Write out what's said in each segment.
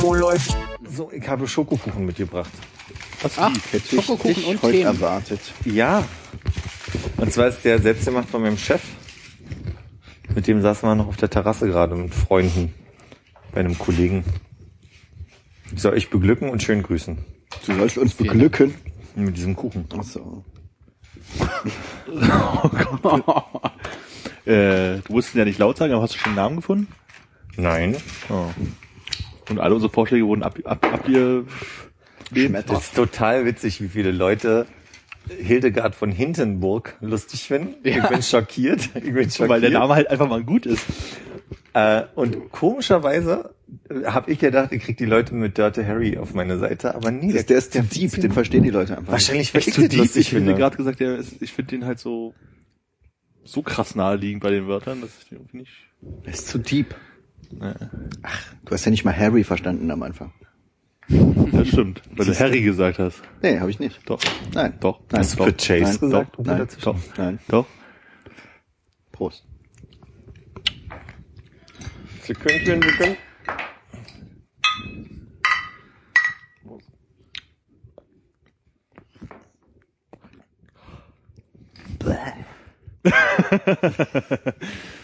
Wo läuft? So, ich habe Schokokuchen mitgebracht. Was Ach? Hätte ich Schokokuchen dich und heute Creme. erwartet. Ja. Und zwar ist der selbst gemacht von meinem Chef. Mit dem saßen wir noch auf der Terrasse gerade mit Freunden. Bei einem Kollegen. Ich soll euch beglücken und schön grüßen. Du sollst uns beglücken. Mit diesem Kuchen. Achso. Äh, du musst ihn ja nicht laut sagen, aber hast du schon einen Namen gefunden? Nein. Oh. Und alle unsere Vorschläge wurden ab, ab, abgelehnt. Das ist total witzig, wie viele Leute Hildegard von Hindenburg lustig finden. Ich Ja. bin schockiert. Ich bin schockiert. Weil der Name halt einfach mal gut ist. Äh, und komischerweise habe ich gedacht, ich krieg die Leute mit Dirty Harry auf meine Seite, aber nee, Das, der ist zu deep, den verstehen die Leute einfach. wahrscheinlich weil ich zu deep. lustig Ich finde gerade gesagt, der ist, ich finde den halt so so krass naheliegend bei den Wörtern, dass ich den irgendwie nicht. nicht. Der ist zu deep. Äh, Du hast ja nicht mal Harry verstanden am Anfang. das stimmt, weil du Harry gesagt hast. Nee, habe ich nicht. Doch, Nein. doch. Nein. Hast du für Chase Nein. gesagt? Doch. Nein. Doch, Nein. doch. Prost. Sekündchen, Sekündchen.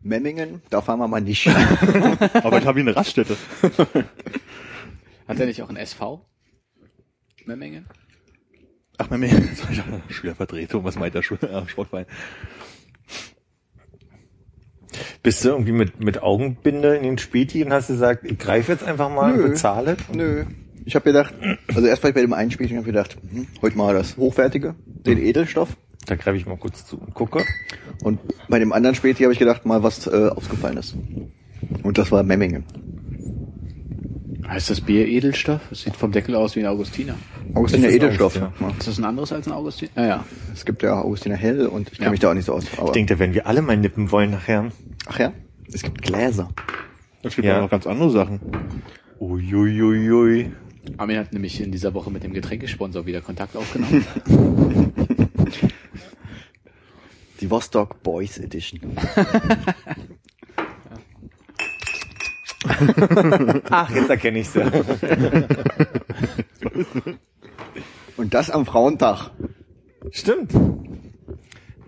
Memmingen, da fahren wir mal nicht. Aber ich habe hier eine Raststätte. Hat er nicht auch ein SV? Memmingen? Ach, mein Schülervertretung, was meint der äh, Sportverein? Bist du irgendwie mit, mit Augenbinde in den Späti und hast gesagt, ich greife jetzt einfach mal Nö. und bezahle? Nö. Ich habe gedacht, also erst war ich bei dem einen Spiel, ich habe gedacht, hm, heute mal das Hochwertige, den Edelstoff. Da greife ich mal kurz zu und gucke. Und bei dem anderen Späti habe ich gedacht, mal was äh, ausgefallen ist. Und das war Memmingen. Heißt das Bier Edelstoff? Das sieht vom Deckel aus wie ein Augustiner. Augustiner Edelstoff. Augustiner. Ja. Ist das ein anderes als ein Augustiner? Ah, ja. Es gibt ja Augustiner Hell und ich kenne Ja. mich da auch nicht so aus. Aber, Ich denke, da werden wir alle mal nippen wollen nachher. ach ja, es gibt Gläser. Es gibt Ja. auch noch ganz andere Sachen. Uiuiuiui. Armin hat nämlich in dieser Woche mit dem Getränkesponsor wieder Kontakt aufgenommen. Die Vostok Boys Edition. Ach, jetzt erkenne ich sie. Und das am Frauentag. Stimmt.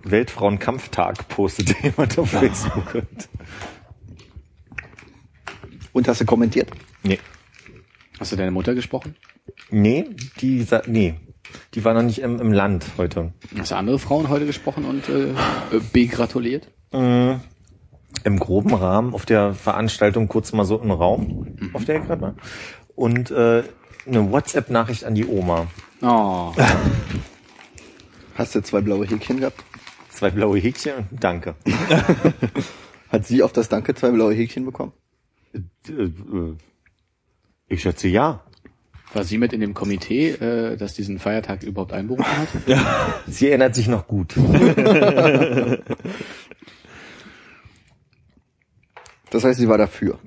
Weltfrauenkampftag postet jemand auf Facebook. Und hast du kommentiert? nee. Hast du deine Mutter gesprochen? Nee, die sa- nee. Die war noch nicht im, im Land heute. Hast du andere Frauen heute gesprochen und äh, äh, begratuliert? Mhm. Im groben Rahmen auf der Veranstaltung kurz mal so im Raum, auf der ich gerade war. Und äh, eine WhatsApp-Nachricht an die Oma. Oh. Hast du zwei blaue Häkchen gehabt? Zwei blaue Häkchen, danke. Hat sie auf das Danke zwei blaue Häkchen bekommen? Äh, äh, Ich schätze ja. War sie mit in dem Komitee, äh, das diesen Feiertag überhaupt einberufen hat? Sie erinnert sich noch gut. Das heißt, sie war dafür.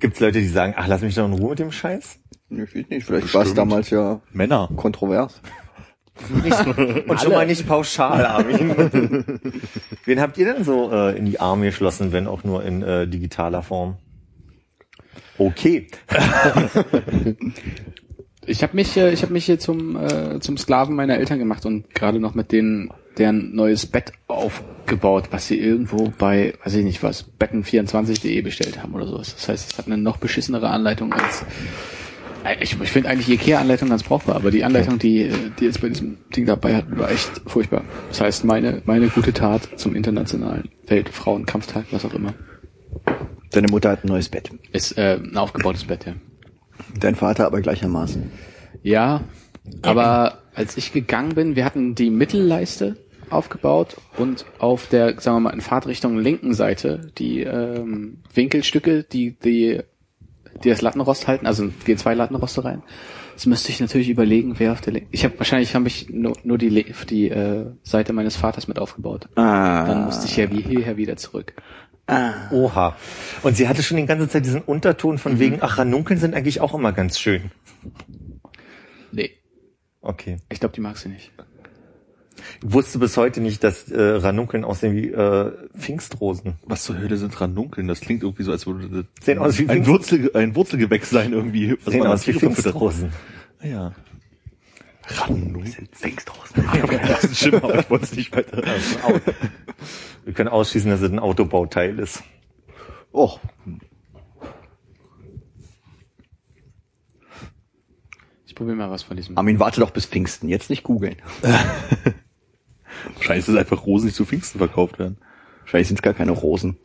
Gibt's Leute, die sagen, ach, lass mich doch in Ruhe mit dem Scheiß? Nee, Ich weiß nicht, vielleicht war es damals ja Männer. kontrovers. Und schon mal nicht pauschal, Armin. Wen habt ihr denn so äh, in die Arme geschlossen, wenn auch nur in äh, digitaler Form? Okay. Ich habe mich, äh, ich habe mich hier zum äh, zum Sklaven meiner Eltern gemacht und gerade noch mit denen deren neues Bett aufgebaut, was sie irgendwo bei, weiß ich nicht was, betten24.de bestellt haben oder sowas. Das heißt, es hat eine noch beschissenere Anleitung als Äh, ich, ich finde eigentlich die Ikea-Anleitung ganz brauchbar, aber die Anleitung, die äh, die jetzt bei diesem Ding dabei hat, war echt furchtbar. Das heißt, meine meine gute Tat zum internationalen Weltfrauenkampftag, was auch immer, Deine Mutter hat ein neues Bett. ist äh, ein aufgebautes Bett, ja. Dein Vater aber gleichermaßen. Ja, aber als ich gegangen bin, wir hatten die Mittelleiste aufgebaut und auf der, sagen wir mal, in Fahrtrichtung linken Seite die ähm, Winkelstücke, die, die, die das Lattenrost halten, also gehen zwei Lattenroste rein. Jetzt müsste ich natürlich überlegen, wer auf der linken. Ich habe wahrscheinlich habe ich nur, nur die, die äh, Seite meines Vaters mit aufgebaut. Ah. Dann musste ich ja wie hierher wieder zurück. Oha. Und sie hatte schon die ganze Zeit diesen Unterton von wegen, ach, Ranunkeln sind eigentlich auch immer ganz schön. Nee, Okay. ich glaube, die mag sie nicht. Ich wusste bis heute nicht, dass äh, Ranunkeln aussehen wie äh, Pfingstrosen. Was zur Hölle sind Ranunkeln? Das klingt irgendwie so, als würde das Sehen aus wie ein, Wurzel, ein Wurzelgewächs sein irgendwie. was Sehen aus wie. Pfingstrosen. Ah, Ranunkeln. Pfingstrosen. Ich habe das ist schlimm, aber ich wollte es nicht weiter. Wir können ausschließen, dass es ein Autobauteil ist. Oh, Ich probiere mal was von diesem. Armin, warte doch bis Pfingsten. Jetzt nicht googeln. Wahrscheinlich ist es einfach Rosen, die zu Pfingsten verkauft werden. Wahrscheinlich sind es gar keine Rosen.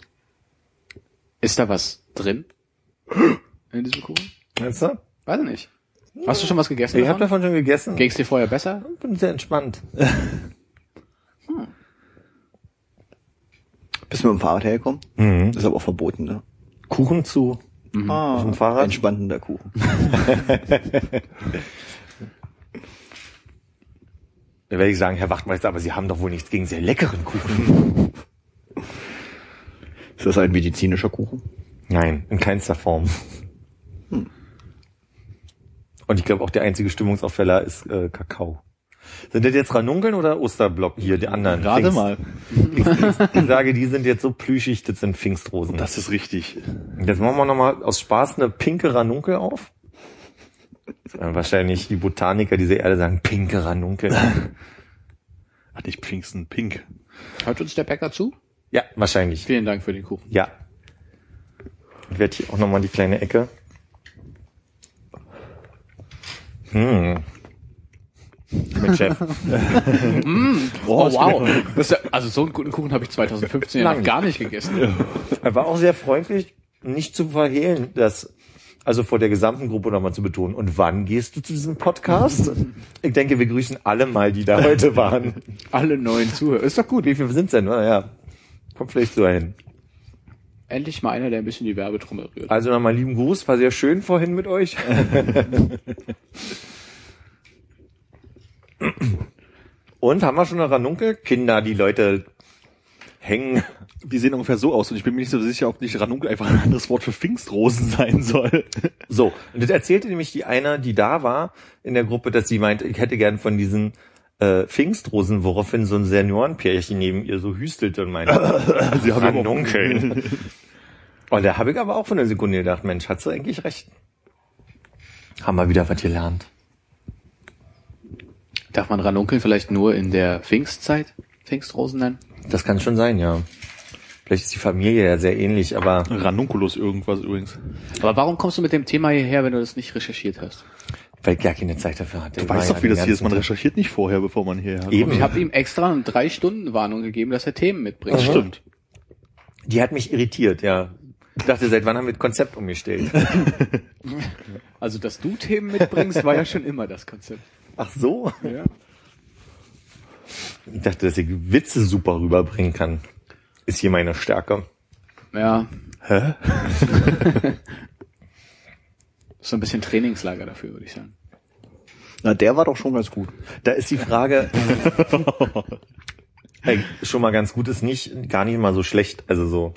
Ist da was drin? In diesem Kuchen? Weißt du? Weiß ich nicht. Hast du schon was gegessen? Ich habe davon? schon gegessen. Ging's dir vorher besser? bin sehr entspannt. Bist du mit dem Fahrrad hergekommen? Mhm. Das ist aber auch verboten, ne? Kuchen zu Ah, auf dem Fahrrad. Entspannender Kuchen. Da werde ich sagen, Herr Wachtmeister, aber Sie haben doch wohl nichts gegen sehr leckeren Kuchen. Ist das ein medizinischer Kuchen? Nein, in keinster Form. Und ich glaube auch der einzige Stimmungsaufheller ist äh, Kakao. Sind das jetzt Ranunkeln oder Osterblock hier, die anderen? Gerade Pfingst- mal. Ich, ich sage, die sind jetzt so plüschig, das sind Pfingstrosen. Das ist richtig. Jetzt machen wir nochmal aus Spaß eine pinke Ranunkel auf. Äh, Wahrscheinlich die Botaniker dieser Erde sagen pinke Ranunkel. Hat nicht Pfingsten pink. Hört uns der Bäcker zu? Ja, wahrscheinlich. Vielen Dank für den Kuchen. Ja. Ich werde hier auch nochmal die kleine Ecke. Hm. Mit Chef. Oh, wow. Das ist ja, also so einen guten Kuchen habe ich 2015 ja noch gar nicht gegessen. Er war auch sehr freundlich, nicht zu verhehlen, das also vor der gesamten Gruppe nochmal zu betonen. Und wann gehst du zu diesem Podcast? Ich denke, wir grüßen alle mal, die da heute waren. Alle neuen Zuhörer. Ist doch gut. Wie viele sind's denn? Naja, kommt vielleicht so hin. Endlich mal einer, der ein bisschen die Werbetrommel rührt. Also nochmal lieben Gruß, war sehr schön vorhin mit euch. Und haben wir schon eine Ranunkel? Kinder, die Leute hängen. Die sehen ungefähr so aus und ich bin mir nicht so sicher, ob nicht Ranunkel einfach ein anderes Wort für Pfingstrosen sein soll. So, und das erzählte nämlich die einer, die da war in der Gruppe, dass sie meinte, ich hätte gern von diesen äh, Pfingstrosen, woraufhin so ein Seniorenpärchen neben ihr so hüstelte und meinte, Sie haben Ranunkeln. Und da habe ich aber auch von der Sekunde gedacht, Mensch, hat sie eigentlich recht. Haben wir wieder was gelernt. Darf man Ranunkeln vielleicht nur in der Pfingstzeit Pfingstrosen nennen? Das kann schon sein, ja. Vielleicht ist die Familie ja sehr ähnlich, aber Ranunculus irgendwas übrigens. Aber warum kommst du mit dem Thema hierher, wenn du das nicht recherchiert hast? Weil ich gar keine Zeit dafür hatte. Du weißt doch, wie das hier ist. Man recherchiert nicht vorher, bevor man hierher kommt. Eben. Ich habe ihm extra eine drei Stunden Warnung gegeben, dass er Themen mitbringt. Das stimmt. Die hat mich irritiert, ja. Ich dachte, seit wann haben wir das Konzept umgestellt? Also, dass du Themen mitbringst, war ja schon immer das Konzept. Ach so? Ja. Ich dachte, dass ich Witze super rüberbringen kann. Ist hier meine Stärke. Ja. Hä? So ein bisschen Trainingslager dafür, würde ich sagen. Na, der war doch schon ganz gut. Da ist die Frage, Ey, schon mal ganz gut ist nicht, gar nicht mal so schlecht. Also so.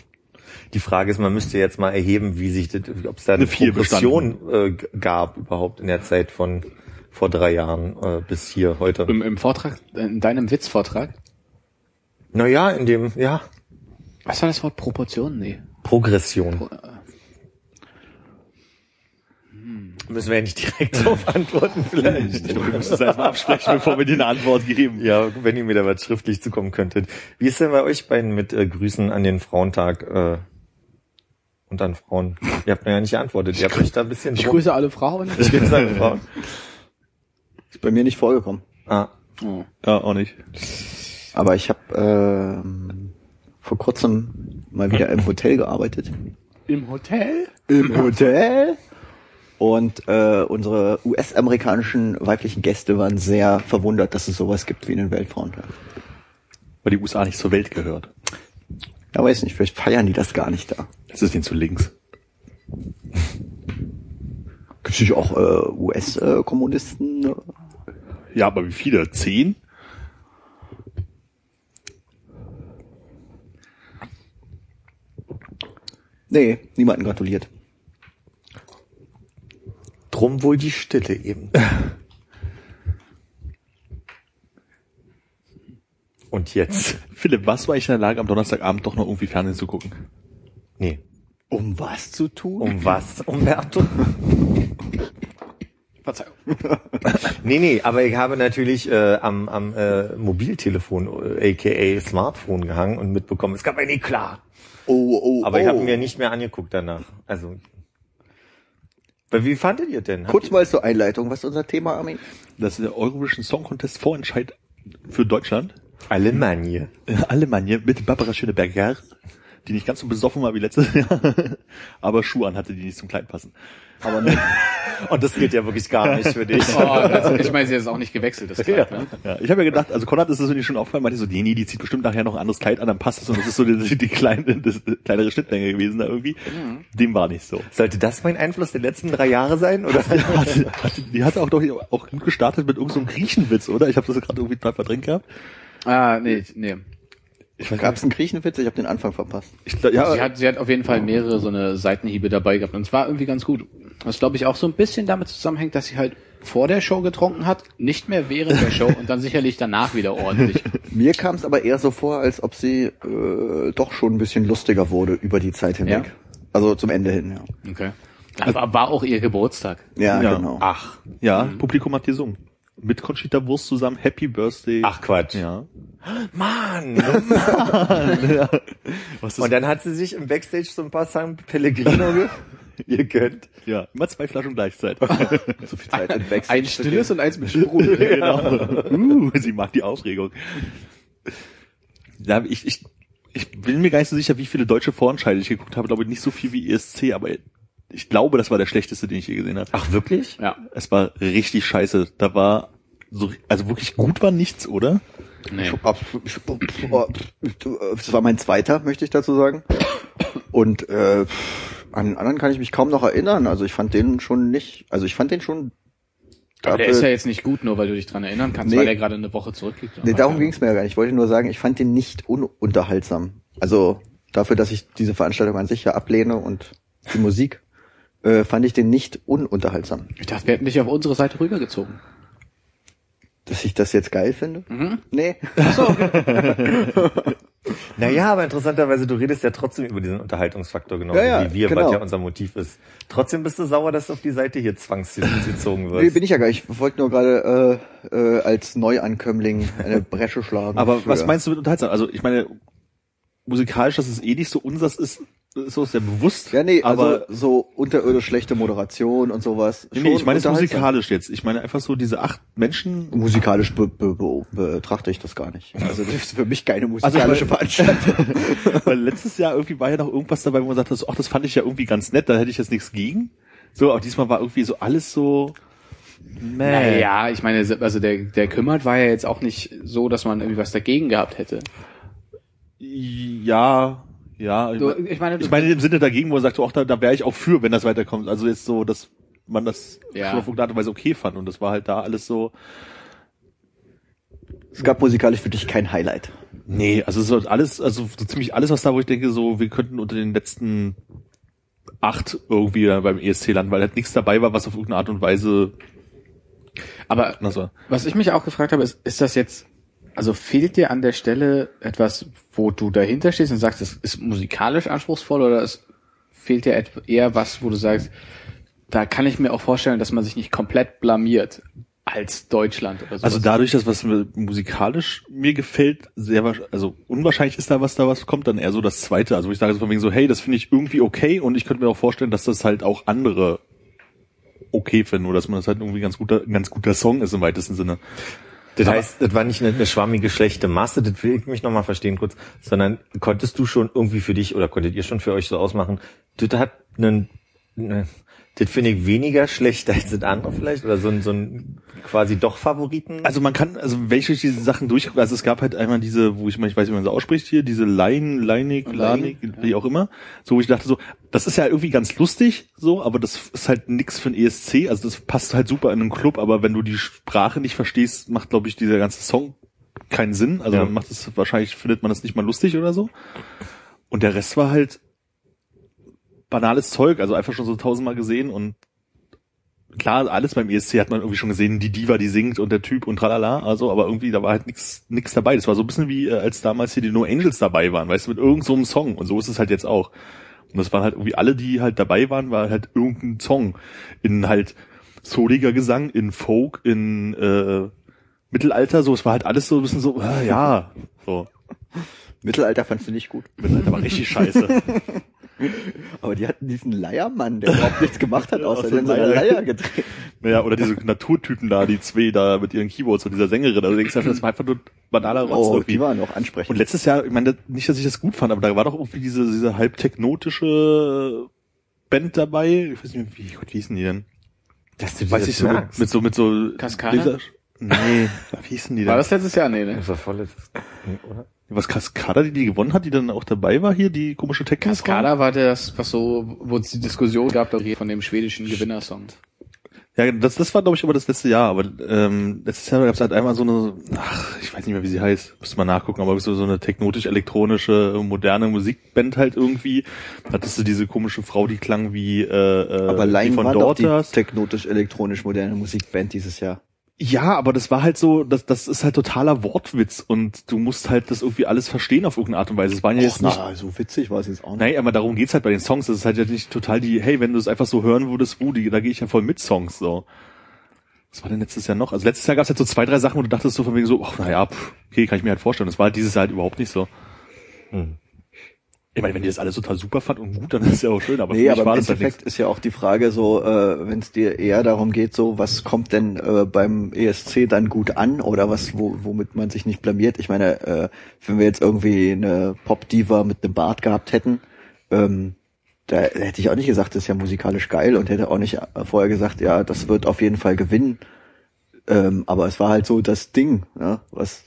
Die Frage ist, man müsste jetzt mal erheben, wie sich das, ob es da eine, Eine Progression äh, gab überhaupt in der Zeit von vor drei Jahren äh, bis hier heute. Im, im Vortrag, in deinem Witzvortrag, Naja, in dem, ja, was war das Wort Proportion? Nee. Progression. Müssen wir ja nicht direkt darauf antworten vielleicht. Ich glaube, wir müssen es erstmal absprechen, bevor wir dir eine Antwort geben. Ja, wenn ihr mir da was schriftlich zukommen könntet. Wie ist denn bei euch beiden mit äh, Grüßen an den Frauentag äh, und an Frauen? Ihr habt mir ja nicht geantwortet. Ihr habt euch da ein bisschen Ich drum- grüße alle Frauen. Ich grüße alle Frauen. Ist bei mir nicht vorgekommen. Ah, Oh. Ja, auch nicht. Aber ich habe ähm, vor kurzem mal wieder im Hotel gearbeitet. Im Hotel? Im Hotel? Und äh, unsere US-amerikanischen weiblichen Gäste waren sehr verwundert, dass es sowas gibt wie einen Weltfrauentag. Weil die USA nicht zur Welt gehört. Ja, weiß nicht, vielleicht feiern die das gar nicht da. Das ist denen zu links. Gibt es auch äh, US-Kommunisten? Ja, aber wie viele? Zehn? nee, niemanden gratuliert. Drum wohl die Stille eben. Und jetzt? Philipp, warst du eigentlich in der Lage, am Donnerstagabend doch noch irgendwie Fernsehen zu gucken? Nee. Um was zu tun? Um was, Umberto? Verzeihung. Nee, nee, aber ich habe natürlich äh, am, am äh, Mobiltelefon, äh, aka Smartphone gehangen und mitbekommen, es gab ein Eklat. Oh, oh, Aber oh. ich habe mir nicht mehr angeguckt danach. Also, wie fandet ihr denn? Kurz mal zur Einleitung. Was ist unser Thema, Armin? Das ist der Eurovision Song Contest Vorentscheid für Deutschland. Alemannia. Alemannia mit Barbara Schöneberger, die nicht ganz so besoffen war wie letztes Jahr, aber Schuhe an hatte, die nicht zum Kleid passen. Aber ne, Und das geht ja wirklich gar nicht für dich. Oh, also, ich meine, sie hat es auch nicht gewechselt, das Kleid, ne? Ja, ich habe ja gedacht, also Konrad ist das nicht schon aufgefallen, meinte so, nee, nee, die zieht bestimmt nachher noch ein anderes Kleid an, dann passt es und das ist so die, die kleine, das, kleinere Schnittlänge gewesen da irgendwie. Dem war nicht so. Sollte das mein Einfluss der letzten drei Jahre sein? Oder? Die hatte, hatte, die hatte auch doch auch gut gestartet mit irgendeinem so einem Griechenwitz, oder? Ich habe das gerade irgendwie total verdrängt gehabt. Ah, nee, nee. Gab es einen Griechenwitz? Ich habe den Anfang verpasst. Ich, glaub, ja, Sie hat, sie hat auf jeden Fall mehrere so eine Seitenhiebe dabei gehabt und es war irgendwie ganz gut. Was glaube ich auch so ein bisschen damit zusammenhängt, dass sie halt vor der Show getrunken hat, nicht mehr während der Show und dann sicherlich danach wieder ordentlich. Mir kam es aber eher so vor, als ob sie äh, doch schon ein bisschen lustiger wurde über die Zeit hinweg. Ja? Also zum Ende hin, ja. Okay. Aber war auch ihr Geburtstag. Ja, Ja. genau. Ach, ja, Publikum hat gesungen. Mit Conchita Wurst zusammen, Happy Birthday. ach Quatsch. Ja. Mann. Was ist Und dann hat sie sich im Backstage so ein paar San Pellegrino ge gegönnt. Ja, immer zwei Flaschen gleichzeitig. So viel Zeit in Backstage. Ein stilles und eins mit Sprudel. genau. Uh, sie mag die Aufregung. Ja, ich, ich, ich bin mir gar nicht so sicher, wie viele deutsche Vorentscheide ich geguckt habe. Glaube ich nicht so viel wie ESC, aber ich glaube, das war der schlechteste, den ich je gesehen habe. Ach, wirklich? Ja. Es war richtig scheiße. Da war so, also wirklich gut war nichts, oder? Nee. Das war mein zweiter, möchte ich dazu sagen. Und äh, an den anderen kann ich mich kaum noch erinnern. Also ich fand den schon nicht, also ich fand den schon. Aber der ist ja jetzt nicht gut, nur weil du dich dran erinnern kannst, Nee. weil er gerade eine Woche zurückliegt. Nee, darum ging's mir ja gar nicht. Ich wollte nur sagen, ich fand den nicht ununterhaltsam. Also dafür, dass ich diese Veranstaltung an sich ja ablehne und die Musik, äh, fand ich den nicht ununterhaltsam. Ich dachte, wir hätten dich auf unsere Seite rübergezogen. Dass ich das jetzt geil finde? Mhm. Nee. Naja, aber interessanterweise, du redest ja trotzdem über diesen Unterhaltungsfaktor genauso Ja, ja, wie wir, genau. was ja unser Motiv ist. Trotzdem bist du sauer, dass du auf die Seite hier zwangsgezogen wirst. Nee, bin ich ja gar nicht. Ich wollte nur gerade äh, äh, als Neuankömmling eine Bresche schlagen. Aber für- was meinst du mit unterhaltsam? Also ich meine, musikalisch, dass es eh nicht so unseres ist, ist so sehr bewusst. Ja, nee, aber also so unterirdisch schlechte Moderation und sowas. nee, nee, ich meine es musikalisch jetzt. Ich meine einfach so diese acht Menschen. Musikalisch be be be betrachte ich das gar nicht. Also das ist für mich keine Also, musikalische weil- Veranstaltung. Weil letztes Jahr irgendwie war ja noch irgendwas dabei, wo man sagt, ach, das fand ich ja irgendwie ganz nett, da hätte ich jetzt nichts gegen. So, aber diesmal war irgendwie so alles so. Meh. Naja, ich meine, also der, der kümmert war ja jetzt auch nicht so, dass man irgendwie was dagegen gehabt hätte. Ja, ja. Du, ich meine, ich meine im Sinne dagegen, wo man sagt, so, ach, da, da wäre ich auch für, wenn das weiterkommt. Also jetzt so, dass man das Ja. schon auf irgendeine Art und Weise okay fand. Und das war halt da alles so. es gab musikalisch für dich kein Highlight. Nee, also es ist alles, also so ziemlich alles, was da, wo ich denke, so, wir könnten unter den letzten acht irgendwie beim ESC landen, weil halt nichts dabei war, was auf irgendeine Art und Weise aber war. was ich mich auch gefragt habe, ist, ist das jetzt, also fehlt dir an der Stelle etwas, wo du dahinter stehst und sagst, es ist musikalisch anspruchsvoll oder es fehlt dir eher was, wo du sagst, da kann ich mir auch vorstellen, dass man sich nicht komplett blamiert als Deutschland oder so. Also dadurch, dass was mir musikalisch mir gefällt, sehr also unwahrscheinlich ist da was da was kommt, dann eher so das zweite. Also ich sage so von wegen so, hey, das finde ich irgendwie okay und ich könnte mir auch vorstellen, dass das halt auch andere okay finden oder dass man das halt irgendwie ganz guter, ganz guter Song ist im weitesten Sinne. Das heißt, das war nicht eine, eine schwammige, schlechte Masse, das will ich mich nochmal verstehen kurz, sondern konntest du schon irgendwie für dich oder konntet ihr schon für euch so ausmachen, das hat einen ne, das finde ich weniger schlecht als das andere vielleicht oder so ein, so ein quasi doch Favoriten. Also man kann, also wenn ich durch diese Sachen durchgucke, also es gab halt einmal diese, wo ich mal, ich weiß nicht, wie man so ausspricht hier, diese Lein, Leinig, Lanig, wie auch immer, so wo ich dachte so, das ist ja irgendwie ganz lustig, so, aber das ist halt nix für ein ESC, also das passt halt super in einen Club, aber wenn du die Sprache nicht verstehst, macht glaube ich dieser ganze Song keinen Sinn, also Ja. macht es wahrscheinlich findet man das nicht mal lustig oder so. Und der Rest war halt banales Zeug, also einfach schon so tausendmal gesehen und klar, alles beim ESC hat man irgendwie schon gesehen, die Diva, die singt und der Typ und tralala, also, aber irgendwie, da war halt nix, nix dabei. Das war so ein bisschen wie, äh, als damals hier die No Angels dabei waren, weißt du, mit irgendeinem so einem Song. Und so ist es halt jetzt auch. Und das waren halt irgendwie alle, die halt dabei waren, war halt irgendein Song. In halt souliger Gesang, in Folk, in, äh, Mittelalter, so, es war halt alles so ein bisschen so, ah, ja, so. Mittelalter fandst du nicht gut. Mittelalter war richtig scheiße. Aber die hatten diesen Leiermann, der überhaupt nichts gemacht hat, außer den so eine Leier. Leier gedreht. Naja, oder diese Naturtypen da, die zwei da mit ihren Keyboards und dieser Sängerin. Also denkst du einfach, das war einfach nur banaler Rotz Oh, irgendwie. die waren auch ansprechend. Und letztes Jahr, ich meine, nicht, dass ich das gut fand, aber da war doch irgendwie diese, diese halb technotische Band dabei. Ich weiß nicht, wie, Gott, wie hießen die denn? dass du Weiß ich so, mit, mit so, mit so? Laser- Nee, wie hießen die denn? War das letztes Jahr? Nee, ne? Das war vorletztes, nee, oder? Was Cascada, die die gewonnen hat, die dann auch dabei war hier, die komische tech Cascada war das, was so, wo es die Diskussion gab darüber von dem schwedischen Gewinnersong. Ja, das, das war, glaube ich, aber das letzte Jahr. Aber ähm, letztes Jahr gab es halt einmal so eine, ach, ich weiß nicht mehr, wie sie heißt, müsste mal nachgucken, aber so, so eine technotisch-elektronische, moderne Musikband halt irgendwie. Hattest du diese komische Frau, die klang wie, äh, äh, Aber die von war doch die Daughters. technotisch-elektronisch moderne Musikband dieses Jahr. Ja, aber das war halt so, das, das ist halt totaler Wortwitz und du musst halt das irgendwie alles verstehen auf irgendeine Art und Weise. Es waren ja jetzt nicht na, so witzig war es jetzt auch nicht. Nein, aber darum geht's halt bei den Songs. Das ist halt ja nicht total die, hey, wenn du es einfach so hören würdest, uh, die, da gehe ich ja voll mit Songs, so. Was war denn letztes Jahr noch? Also letztes Jahr gab's halt so zwei, drei Sachen, wo du dachtest so von wegen so, ach, naja, pff, okay, kann ich mir halt vorstellen. Das war halt dieses Jahr halt überhaupt nicht so. Hm. Ich meine, wenn ihr das alles total super fand und gut, dann ist ja auch schön, aber Nee, für mich aber war im das halt Endeffekt ist ja auch die Frage so, äh, wenn es dir eher darum geht, so was kommt denn äh, beim ESC dann gut an oder was, wo, womit man sich nicht blamiert. Ich meine, äh, wenn wir jetzt irgendwie eine Pop-Diva mit einem Bart gehabt hätten, ähm, da hätte ich auch nicht gesagt, das ist ja musikalisch geil und hätte auch nicht äh, vorher gesagt, ja, das wird auf jeden Fall gewinnen. Ähm, aber es war halt so das Ding, ne, was,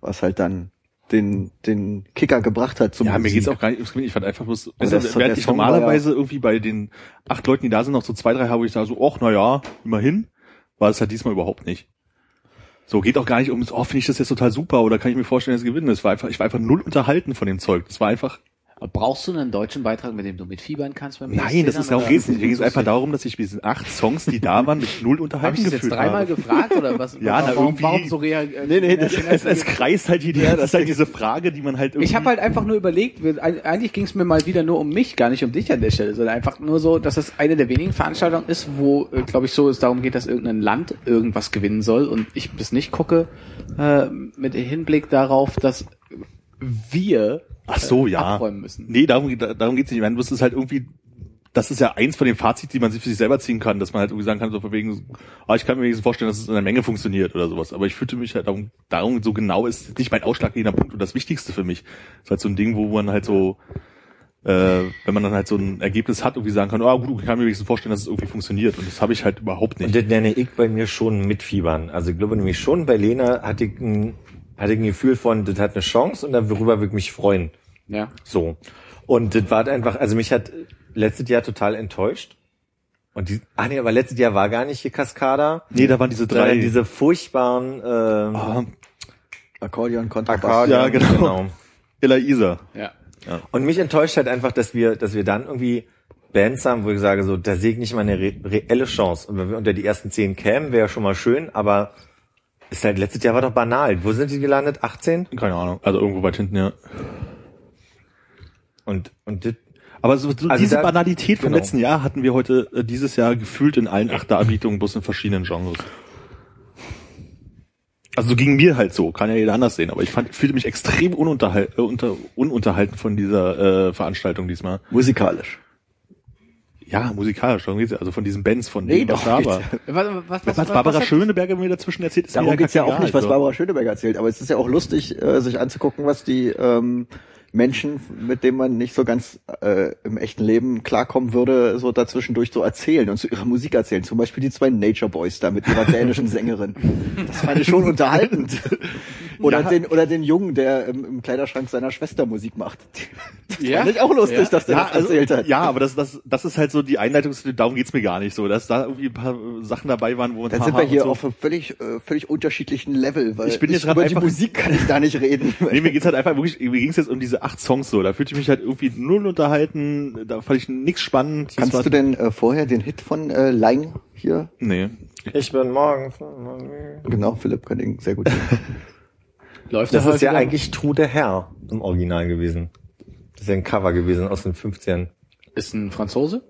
was halt dann den, den Kicker gebracht hat zum Ja, mir Musik. geht's auch gar nicht ums Gewinnen. Ich fand einfach bloß, du, das- während ich normalerweise irgendwie bei den acht Leuten, die da sind, noch so zwei, drei habe, wo ich sage so, ach, na ja, immerhin, war es halt diesmal überhaupt nicht. So, geht auch gar nicht um, oh, finde ich das jetzt total super oder kann ich mir vorstellen, dass es gewinnen. Es war einfach, ich war einfach null unterhalten von dem Zeug. Das war einfach, Brauchst du einen deutschen Beitrag, mit dem du mitfiebern kannst beim nein, das ist, darum geht's nicht. Mir geht's einfach darum, dass ich diesen acht Songs, die da waren, mit null Hab unterhalten ich das jetzt gefühlt dreimal habe. gefragt oder was? Ja, na, warum, irgendwie- warum so reagiert? Nee, nee, das- Es, es kreist halt die, das ist halt diese Frage, die man halt irgendwie... Ich habe halt einfach nur überlegt, eigentlich ging es mir mal wieder nur um mich, gar nicht um dich an der Stelle, sondern einfach nur so, dass es eine der wenigen Veranstaltungen ist, wo, glaube ich, so es darum geht, dass irgendein Land irgendwas gewinnen soll und ich das nicht gucke, äh, mit Hinblick darauf, dass wir Ach so, ja. abräumen müssen. Nee, darum, geht- darum geht's nicht. Ich meine, das ist halt irgendwie, das ist ja eins von den Fazits, die man sich für sich selber ziehen kann, dass man halt irgendwie sagen kann, so von wegen, ah, ich kann mir wenigstens vorstellen, dass es in der Menge funktioniert oder sowas. Aber ich fühlte mich halt darum, darum so genau ist nicht mein ausschlaggebender Punkt und das Wichtigste für mich. Das ist halt so ein Ding, wo man halt so, äh, wenn man dann halt so ein Ergebnis hat, irgendwie sagen kann, ah gut, ich kann mir wenigstens vorstellen, dass es irgendwie funktioniert. Und das habe ich halt überhaupt Und nicht. das nenne ich bei mir schon mitfiebern. Also ich glaube nämlich schon, bei Lena hatte ich ein, hatte ich ein Gefühl von, das hat eine Chance und darüber würde ich mich freuen. Ja. So. Und das war einfach, also mich hat letztes Jahr total enttäuscht. Und die, ah nee, aber letztes Jahr war gar nicht hier Cascada. Nee, da waren diese drei. Sondern diese furchtbaren ähm, ah, Akkordeon, Kontrabass. Akkordeon, Ja, genau. genau. Ella Isa. Ja. Und mich enttäuscht halt einfach, dass wir, dass wir dann irgendwie Bands haben, wo ich sage, so, da sehe ich nicht mal eine re reelle Chance. Und wenn wir unter die ersten zehn kämen, wäre schon mal schön, aber ist halt, letztes Jahr war doch banal. Wo sind die gelandet? 18? Keine Ahnung. Also irgendwo weit hinten, ja. Und, und das, Aber so, so Also diese da- Banalität vom genau. letzten Jahr hatten wir heute äh, dieses Jahr gefühlt in allen acht Darbietungen, bloß in verschiedenen Genres. Also so ging mir halt so, kann ja jeder anders sehen, aber ich fand, fühlte mich extrem ununterhal äh, unter, ununterhalten von dieser äh, Veranstaltung diesmal. Musikalisch. Ja, musikalisch, darum geht's ja, also von diesen Bands, von Nee, doch war. Was, was, was, Was, Barbara Schöneberger mir dazwischen erzählt, ist mir Darum geht's ja auch nicht, was. Barbara Schöneberger erzählt, aber es ist ja auch lustig, äh, sich anzugucken, was die ähm, Menschen, mit denen man nicht so ganz äh, im echten Leben klarkommen würde, so dazwischendurch so erzählen und zu ihrer Musik erzählen. Zum Beispiel die zwei Nature Boys da mit ihrer dänischen Sängerin. Das fand ich schon unterhaltend. Oder Ja. den oder den Jungen, der im, im Kleiderschrank seiner Schwester Musik macht. Das Ja? fand ich auch lustig, Ja. dass der das erzählt hat. also, ja, aber das, das, das ist halt so die Einleitung, darum geht's mir gar nicht so, dass da irgendwie ein paar äh, Sachen dabei waren, wo uns Dann sind wir hier so. auf einem völlig, äh, völlig unterschiedlichen Level, weil Ich bin jetzt über grad die Musik kann ich da nicht reden. Nee, mir geht's halt einfach wirklich, mir ging's jetzt um diese acht Songs so. Da fühlte ich mich halt irgendwie null unterhalten, da fand ich nix spannend. Das Kannst war- du denn äh, vorher den Hit von äh, Lang hier? Nee. Ich bin morgen. Genau, Philipp kann den sehr gut. Läuft Das der ist ja häufiger? eigentlich True der Herr im Original gewesen. Das ist ja ein Cover gewesen aus den 15. Ist ein Franzose?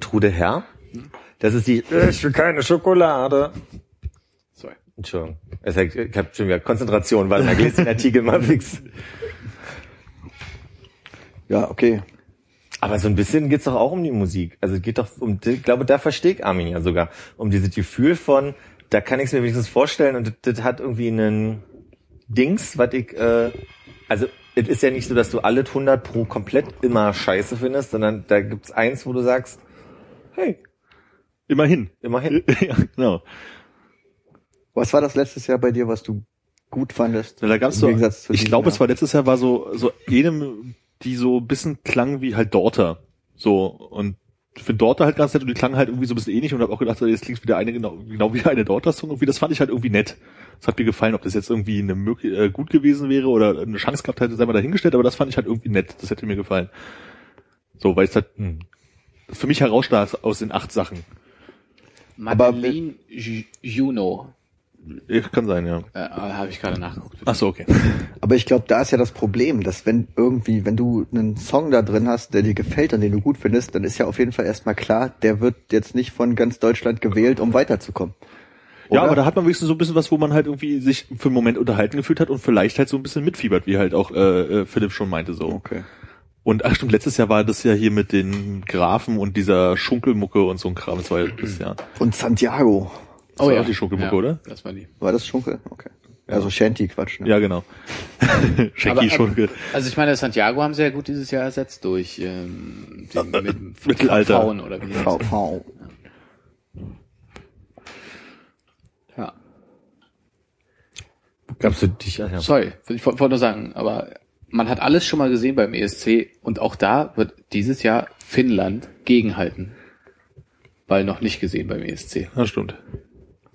True der Herr. Das ist die Ich will keine Schokolade. Sorry. Entschuldigung. Es hat- Ich hab schon wieder Konzentration, weil da lese den Artikel mal fix. ja, okay. Aber so ein bisschen geht's doch auch um die Musik. Also es geht doch um, ich glaube, da versteht Armin ja sogar, um dieses Gefühl von, da kann ich es mir wenigstens vorstellen und das, das hat irgendwie einen Dings, was ich, äh, also es ist ja nicht so, dass du alle 100 pro komplett immer scheiße findest, sondern da gibt's eins, wo du sagst, hey, Immerhin. immerhin. ja, genau. Was war das letztes Jahr bei dir, was du gut fandest? Da gab's Im so, Gegensatz zu ich glaube, es war letztes Jahr war so, so einem, die so ein bisschen klang wie halt Dorter. So, und ich finde Dorter halt ganz nett und die klangen halt irgendwie so ein bisschen ähnlich und habe auch gedacht, jetzt klingt wieder eine genau, genau wie eine Dorter-Song. Irgendwie, das fand ich halt irgendwie nett. Das hat mir gefallen, ob das jetzt irgendwie eine möglich, äh, gut gewesen wäre oder eine Chance gehabt hätte, sei mal dahingestellt, aber das fand ich halt irgendwie nett. Das hätte mir gefallen. So, weil es halt Hm. für mich herausstach aus den acht Sachen. Aber- Madeleine Ju- Juno. Ja, Kann sein, ja. Äh, Habe ich gerade nachgeguckt. Ach so, okay. Aber ich glaube, da ist ja das Problem, dass wenn irgendwie, wenn du einen Song da drin hast, der dir gefällt und den du gut findest, dann ist ja auf jeden Fall erstmal klar, der wird jetzt nicht von ganz Deutschland gewählt, um weiterzukommen. Ja, Oder? aber da hat man wenigstens so ein bisschen was, wo man halt irgendwie sich für einen Moment unterhalten gefühlt hat und vielleicht halt so ein bisschen mitfiebert, wie halt auch äh, äh, Philipp schon meinte so. Okay. Und ach stimmt, letztes Jahr war das ja hier mit den Grafen und dieser Schunkelmucke und so ein Kram. Das war ja das Jahr. Und Santiago. Das war auch die Schunkelmucke, oder? Das war die. War das Schunkel? Okay. Also Shanty-Quatsch. Ne? Ja, genau. Schenki Aber- Schunkel. Also ich meine, Santiago haben sie ja gut dieses Jahr ersetzt durch ähm, den, mit, Mittelalter. Frauen oder wie heißen. v. Ja. Gab's für dich, ja. Sorry, ich wollte nur sagen, aber man hat alles schon mal gesehen beim ESC und auch da wird dieses Jahr Finnland gegenhalten. Weil noch nicht gesehen beim ESC. Ja, stimmt.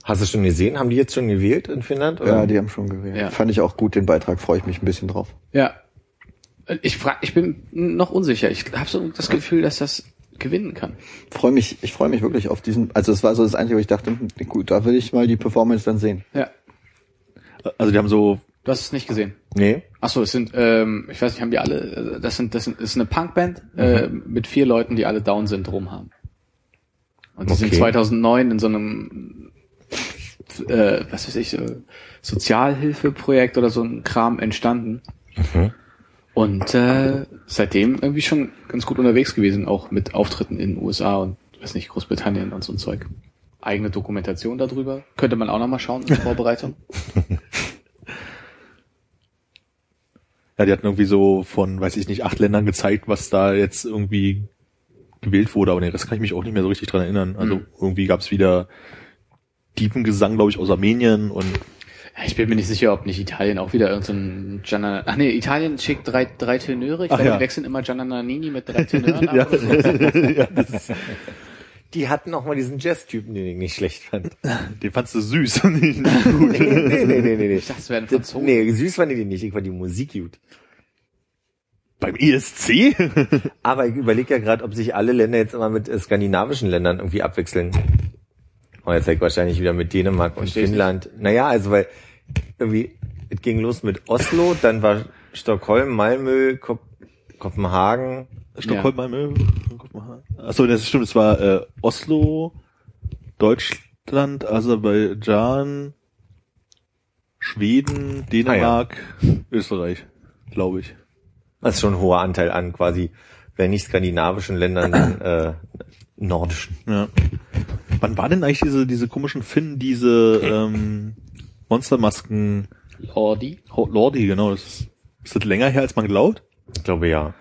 Hast du schon gesehen? Haben die jetzt schon gewählt in Finnland? oder? Ja, die haben schon gewählt. Ja. Fand ich auch gut, den Beitrag, freue ich mich ein bisschen drauf. Ja. Ich frag, ich bin noch unsicher. Ich habe so das Gefühl, dass das gewinnen kann. Freue mich, ich freue mich wirklich auf diesen, also es war so das Einzige, wo ich dachte, hm, gut, da will ich mal die Performance dann sehen. Ja. Also die haben so, Du hast es nicht gesehen. Nee. Ach so, es sind, ähm, ich weiß nicht, haben die alle, das sind, das sind, das ist eine Punkband äh, mit vier Leuten, die alle Down-Syndrom haben. Und die sind Okay. 2009 in so einem, äh, was weiß ich, äh, Sozialhilfeprojekt oder so ein Kram entstanden. Und äh, seitdem irgendwie schon ganz gut unterwegs gewesen, auch mit Auftritten in den USA und, weiß nicht, Großbritannien und so ein Zeug. Eigene Dokumentation darüber. Könnte man auch noch mal schauen in Vorbereitung. ja, die hatten irgendwie so von, weiß ich nicht, acht Ländern gezeigt, was da jetzt irgendwie gewählt wurde, aber den Rest kann ich mich auch nicht mehr so richtig dran erinnern. Also Mhm. irgendwie gab's wieder Diepengesang, glaube ich, aus Armenien und ich bin mir nicht sicher, ob nicht Italien auch wieder irgendein so Gianna... Ach nee, Italien schickt drei, drei Tenöre. Ich glaube, ja. die wechseln immer Gianna Nannini mit drei Tenören ab. ja, ja, Die hatten auch mal diesen Jazz-Typen, den ich nicht schlecht fand. den fandst du süß und nicht gut. nee, nee, nee, nee, nee. Ich dachte, es wären Franzosen. Nee, süß fand ich die nicht, ich fand die Musik gut. Beim ESC? Aber ich überlege ja gerade, ob sich alle Länder jetzt immer mit äh, skandinavischen Ländern irgendwie abwechseln. Und jetzt ich wahrscheinlich wieder mit Dänemark und Versteh Finnland. Naja, also weil irgendwie, es ging los mit Oslo, dann war Stockholm, Malmö, Kop Kopenhagen. Stockholm, Malmö, Kopenhagen. Achso, das stimmt, es war äh, Oslo, Deutschland, Aserbaidschan, Schweden, Dänemark, Österreich, glaube ich. Das ist schon ein hoher Anteil an quasi, wenn nicht skandinavischen Ländern, dann äh, nordischen. Ja. Wann war denn eigentlich diese, diese komischen Finnen, diese ähm, Monstermasken? Lordi. Lordi, genau. Das ist, ist das länger her, als man glaubt? Ich glaube ja.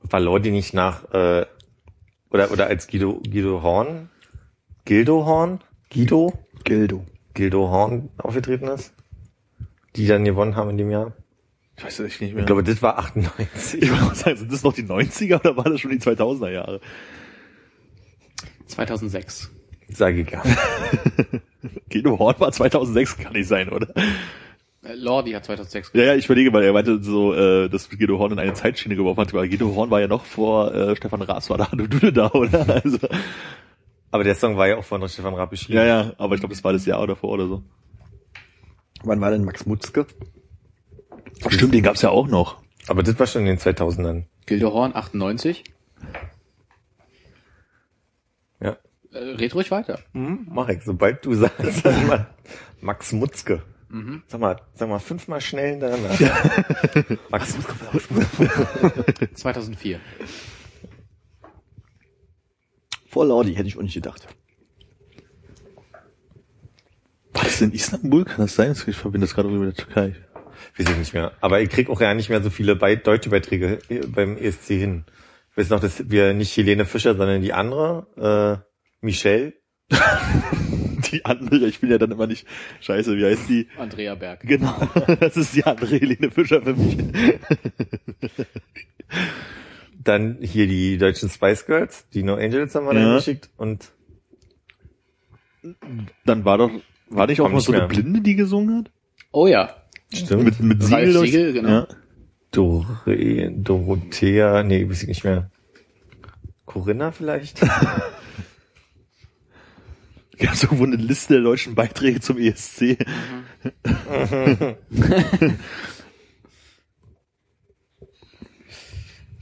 War Lordi nicht nach äh, oder oder als Guido Guido Horn, Gildo Horn, Guido, Gildo. Gildo Horn aufgetreten ist, die dann gewonnen haben in dem Jahr. Ich weiß es echt nicht mehr. Ich glaube, das war 98. ich wollte sagen, sind das noch die 90er oder war das schon die 2000er Jahre? 2006. Sage ich ja. Guido Horn war 2006, kann nicht sein, oder? Äh, Lordi hat 2006 Ja, ja, ich überlege, weil er meinte so, äh, dass Guido Horn in eine Zeitschiene geworfen hat, weil Guido Horn war ja noch vor äh, Stefan Raas, war da du du da, oder? Also, Aber der Song war ja auch von Stefan Raab geschrieben. ja, ja, aber ich glaube, das war das Jahr davor oder so. Wann war denn Max Mutzke? Stimmt, den gab's ja auch noch. Aber das war schon in den 2000ern. Gildehorn 98. Ja. Äh, red ruhig weiter. Hm, mach ich. Sobald du sagst, sag mal, Max Mutzke. Sag mal, sag mal fünfmal schnell hintereinander. Max Mutzke. 2004. Vor Lordi, hätte ich auch nicht gedacht. War das in Istanbul? Kann das sein? Ich verbinde das gerade irgendwie mit der Türkei. Weiß ich nicht mehr. Aber ich krieg auch ja nicht mehr so viele Be deutsche Beiträge äh, beim ESC hin. Ich weiß noch, dass wir nicht Helene Fischer, sondern die andere, äh, Michelle. Die andere, ich bin ja dann immer nicht, scheiße, wie heißt die? Andrea Berg. Genau, das ist die andere Helene Fischer für mich. Dann hier die deutschen Spice Girls, die No Angels haben wir Ja. dann geschickt und Dann war doch, war nicht auch mal so eine mehr. Blinde, die gesungen hat? Oh ja. stimmt. Mit, mit Ralf Siegel, Siegel, genau. Ja. Dore, Dorothea, nee, weiß ich nicht mehr. Corinna vielleicht? Ja, so irgendwo eine Liste der deutschen Beiträge zum ESC.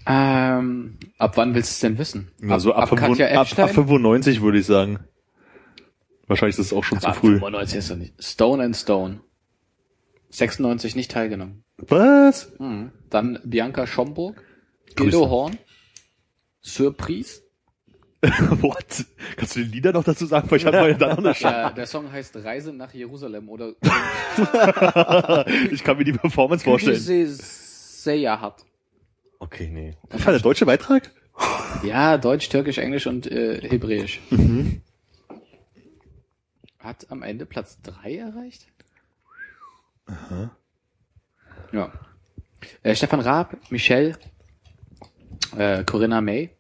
Ähm, ab wann willst du es denn wissen? Also ab, ab Katja 95 ab, ab 95 würde ich sagen. Wahrscheinlich ist das auch schon Aber zu früh. 95 ist er nicht. Stone and Stone. 96 nicht teilgenommen. Was? Mhm. Dann Bianca Schomburg. Gildo Horn. Surprise. What? Kannst du die Lieder noch dazu sagen? Weil ich habe mal da noch eine Der, der Song heißt Reise nach Jerusalem oder Ich kann mir die Performance vorstellen. Seja hat. Okay, nee. Das war der deutsche Beitrag? Ja, Deutsch, Türkisch, Englisch und äh, Hebräisch. Mhm. Hat am Ende Platz drei erreicht? Ja. Äh, Stefan Raab, Michelle, äh, Corinna May,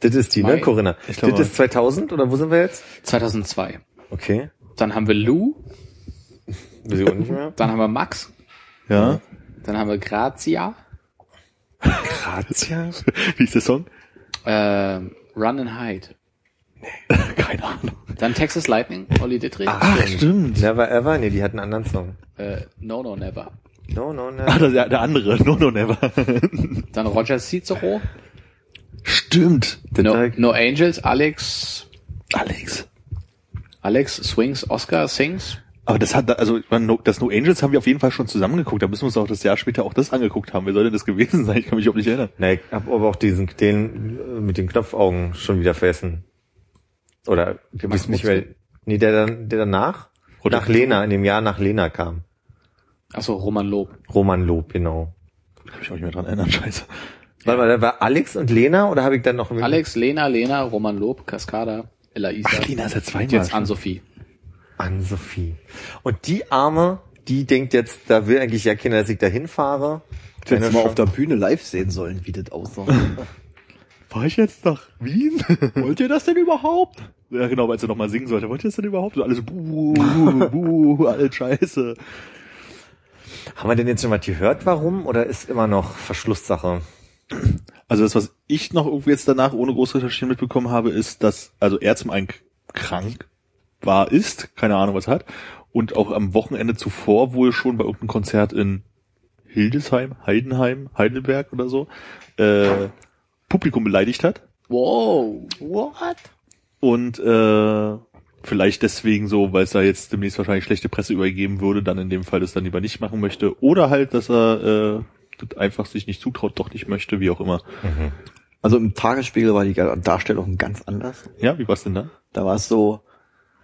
Das ist die, ne, Corinna? Ich glaube- das ist 2000 oder wo sind wir jetzt? 2002. Okay. Dann haben wir Lou, dann haben wir Max, Ja. dann haben wir Grazia, Grazia? Wie ist der Song? äh, Run and Hide. Keine Ahnung. Dann Texas Lightning, Olli Dittrich, Ach, stimmt. Never Ever? Nee, die hatten einen anderen Song. äh, No No Never. No, no. Ah, das, der, der andere. No, no, never. Dann Roger Cicero, stimmt. Das no, no Angels, Alex, Alex. Alex Swings, Oscar Sings. Aber das hat, also das No Angels haben wir auf jeden Fall schon zusammengeguckt. Da müssen wir uns auch das Jahr später auch das angeguckt haben. Wer soll denn das gewesen sein? Ich kann mich überhaupt nicht erinnern. Nee, ich hab aber auch diesen, den äh, mit den Knopfaugen schon wieder vergessen. Oder, ich weiß nicht mehr. Nee, der dann, der danach? Oder- nach Lena, in dem Jahr nach Lena kam. Achso, Roman Lob. Roman Lob, genau. Kann mich auch nicht mehr dran erinnern, scheiße. Warte mal, da war Alex und Lena oder habe ich dann noch Alex, Lena, Lena, Roman Lob, Cascada, Ella Isa. Ach, Lina ist ja zweimal. Und jetzt. Ann-Sophie. an Sophie? Und die Arme, die denkt jetzt, da will eigentlich ja keiner, dass ich da hinfahre. Ich hätte Keine mal auf der Bühne live sehen sollen, wie das aussah. War ich jetzt nach Wien? Wollt ihr das denn überhaupt? ja, genau, als er nochmal singen sollte. Wollt ihr das denn überhaupt? Und alle so, buh, buh, buh, alles scheiße. Haben wir denn jetzt schon mal gehört, warum? Oder ist immer noch Verschlusssache? Also das, was ich noch irgendwie jetzt danach ohne groß recherchieren mitbekommen habe, ist, dass also er zum einen krank war, ist, keine Ahnung was hat, und auch am Wochenende zuvor wohl schon bei irgendeinem Konzert in Hildesheim, Heidenheim, Heidelberg oder so, äh, Publikum beleidigt hat Wow. What? und äh, vielleicht deswegen so, weil es da jetzt demnächst wahrscheinlich schlechte Presse übergeben würde, dann in dem Fall das dann lieber nicht machen möchte oder halt, dass er äh, einfach sich nicht zutraut, doch nicht möchte, wie auch immer. Also im Tagesspiegel war die Darstellung ganz anders. Ja, wie war's denn da? Da war es so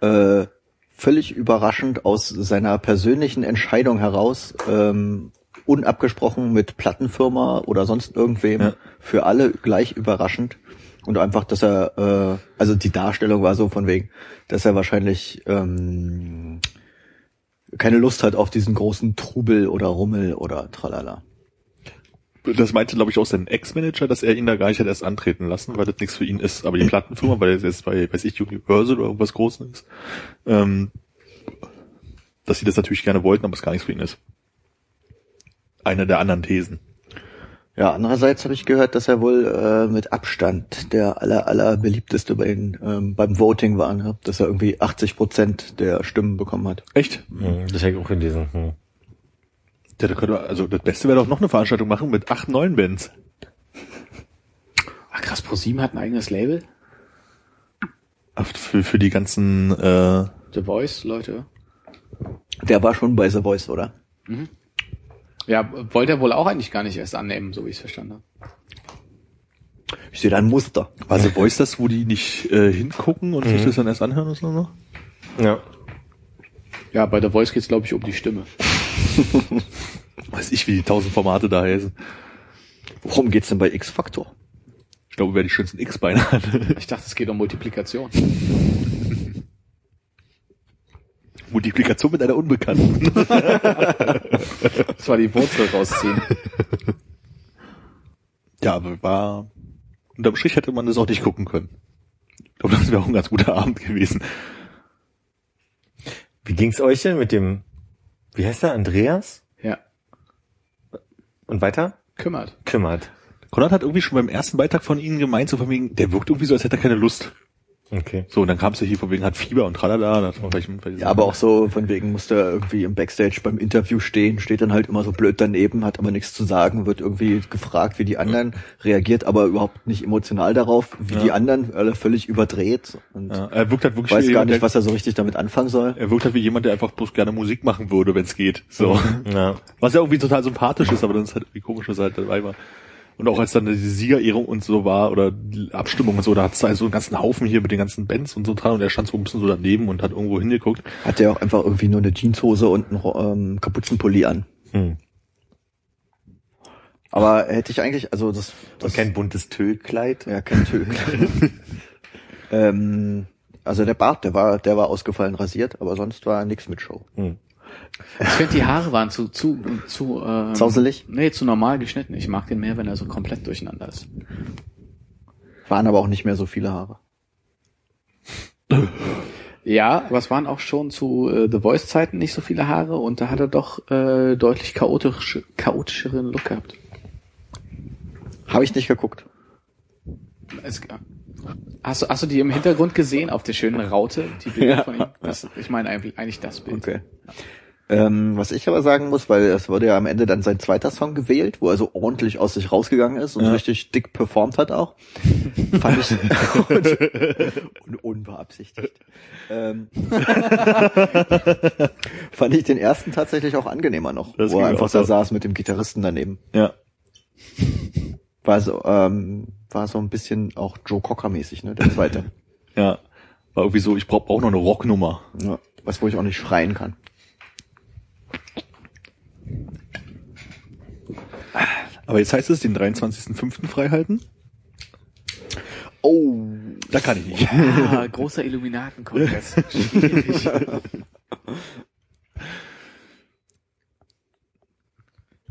äh, völlig überraschend aus seiner persönlichen Entscheidung heraus, ähm, unabgesprochen mit Plattenfirma oder sonst irgendwem. Ja. Für alle gleich überraschend. Und einfach, dass er, äh, also die Darstellung war so von wegen, dass er wahrscheinlich ähm, keine Lust hat auf diesen großen Trubel oder Rummel oder tralala. Das meinte, glaube ich, auch sein Ex-Manager, dass er ihn da gar nicht hat erst antreten lassen, weil das nichts für ihn ist. Aber die Plattenfirma, weil er jetzt bei, weiß ich, Universal oder irgendwas Großes ist, ähm, dass sie das natürlich gerne wollten, aber es gar nichts für ihn ist. Eine der anderen Thesen. Ja, andererseits habe ich gehört, dass er wohl äh, mit Abstand der aller, aller beliebteste bei ihn, ähm, beim Voting war, ne? dass er irgendwie 80 Prozent der Stimmen bekommen hat. Echt? Hm, Das hätte ich auch gelesen. Hm. Ja, da könnte, also das Beste wäre doch noch eine Veranstaltung machen mit acht, neun Bands. Ach krass, ProSieben hat ein eigenes Label. Ach, Für, für die ganzen, äh, The Voice, Leute. Der war schon bei The Voice, oder? Ja, wollte er wohl auch eigentlich gar nicht erst annehmen, so wie ich es verstanden habe. Ich sehe da ein Muster. war The Voice das, wo die nicht äh, hingucken und sich das dann erst anhören und so noch? Ja. Ja, bei The Voice geht's glaube ich, um die Stimme. Weiß ich, wie die tausend Formate da heißen. Worum geht's denn bei X-Factor? Ich glaube, wer die schönsten X-Beine hat. Ich dachte, es geht um Multiplikation. Multiplikation mit einer Unbekannten. Das war die Wurzel rausziehen. ja, aber war, unterm Strich hätte man das auch nicht gucken können. Ich glaube, das wäre auch ein ganz guter Abend gewesen. Wie ging's euch denn mit dem, wie heißt er, Andreas? Ja, Und weiter? kümmert. Kümmert. Konrad hat irgendwie schon beim ersten Beitrag von Ihnen gemeint, so von wegen, der wirkt irgendwie so, als hätte er keine Lust. Okay. So, und dann kam es ja hier von wegen, hat Fieber und tralala. Das war vielleicht, vielleicht Ja, aber auch so von wegen musste er irgendwie im Backstage beim Interview stehen, steht dann halt immer so blöd daneben, hat aber nichts zu sagen, wird irgendwie gefragt, wie die anderen, reagiert aber überhaupt nicht emotional darauf, wie Ja. die anderen, alle völlig überdreht und Ja, er wirkt halt wirklich weiß wie gar nicht, der, was er so richtig damit anfangen soll. er wirkt halt wie jemand, der einfach bloß gerne Musik machen würde, wenn es geht. So. Ja. Was ja irgendwie total sympathisch ist, aber dann ist halt irgendwie komisch, dass er halt dabei war. Und auch als dann die Siegerehrung und so war, oder die Abstimmung und so, da hat es so einen ganzen Haufen hier mit den ganzen Bands und so dran und er stand so ein bisschen so daneben und hat irgendwo hingeguckt. Hat er auch einfach irgendwie nur eine Jeanshose und einen ähm, Kapuzenpulli an. Hm. Aber hätte ich eigentlich, also das, das Und kein buntes Tüllkleid. ja kein Tüll. ähm, also der Bart, der war, der war ausgefallen rasiert, aber sonst war nichts mit Show. Hm. Ich finde, die Haare waren zu, zu, zu, ähm, Zauselig? Nee, zu normal geschnitten. Ich mag den mehr, wenn er so komplett durcheinander ist. Waren aber auch nicht mehr so viele Haare. Ja, aber es waren auch schon zu äh, The Voice Zeiten nicht so viele Haare und da hat er doch äh, deutlich chaotisch, chaotischeren Look gehabt. Habe ich nicht geguckt. Es, hast, du, hast du die im Hintergrund gesehen auf der schönen Raute, die Bilder Ja. von ihm? Das, ich meine eigentlich, eigentlich das Bild. Okay. Ähm, was ich aber sagen muss, weil es wurde ja am Ende dann sein zweiter Song gewählt, wo er so ordentlich aus sich rausgegangen ist und Ja. richtig dick performt hat auch. Fand ich und, und unbeabsichtigt. Ähm, fand ich den ersten tatsächlich auch angenehmer noch, Das wo er einfach da saß mit dem Gitarristen daneben. Ja. War so, ähm, war so ein bisschen auch Joe Cocker mäßig, ne, der zweite. Ja. War irgendwie so, ich brauch, brauch noch eine Rocknummer. ja, was, wo ich auch nicht schreien kann. Aber jetzt heißt es, den 23.05. freihalten? Oh, Da kann ich nicht. Ah, großer Illuminatenkongress. Schwierig.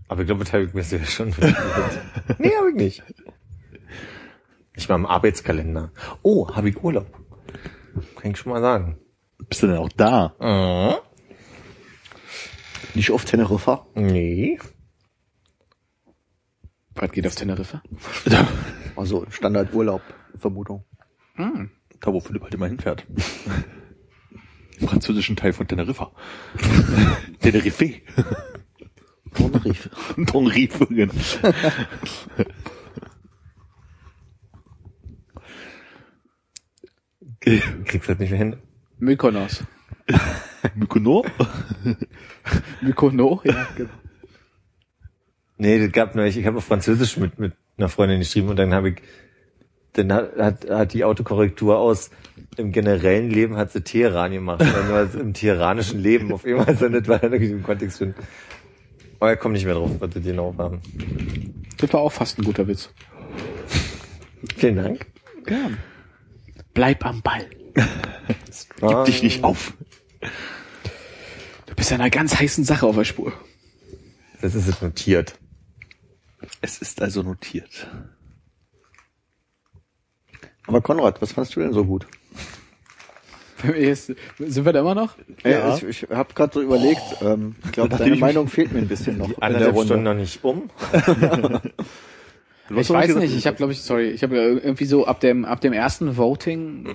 Aber ich glaube, das habe ich mir sehr schon. nee, habe ich nicht. Ich war im Arbeitskalender. Oh, habe ich Urlaub. Kann ich schon mal sagen. Bist du denn auch da? Mhm. Nicht auf Teneriffa. Nee. Was geht auf Teneriffa? Also Standardurlaub, Vermutung. Hm. Da, wo Philipp halt immer hinfährt. Im französischen Teil von Teneriffa. Tenerife. Tenerife. Tenerife, genau. Kriegst das nicht mehr hin. Mykonos. Mykonos? Mykonos, ja, genau. Nee, das gab neulich, ich habe auf Französisch mit, mit einer Freundin geschrieben und dann habe ich, dann hat, hat, hat die Autokorrektur aus im generellen Leben hat sie Teheran gemacht, war es im teheranischen Leben auf einmal so, das war dann irgendwie im Kontext schon. Oh, er kommt nicht mehr drauf, was wir den aufhaben. Das war auch fast ein guter Witz. Vielen Dank. Ja. Bleib am Ball. Gib dich nicht auf. Du bist ja einer ganz heißen Sache auf der Spur. Das ist jetzt notiert. Es ist also notiert. Aber Konrad, was fandst du denn so gut? Sind wir da immer noch? Ja. Ich, ich habe gerade so überlegt, ähm, ich glaube, deine Meinung fehlt mir ein bisschen noch der Anderthalb Stunden noch nicht um. Ich weiß nicht, ich habe glaube ich, sorry, ich habe irgendwie so ab dem ab dem ersten Voting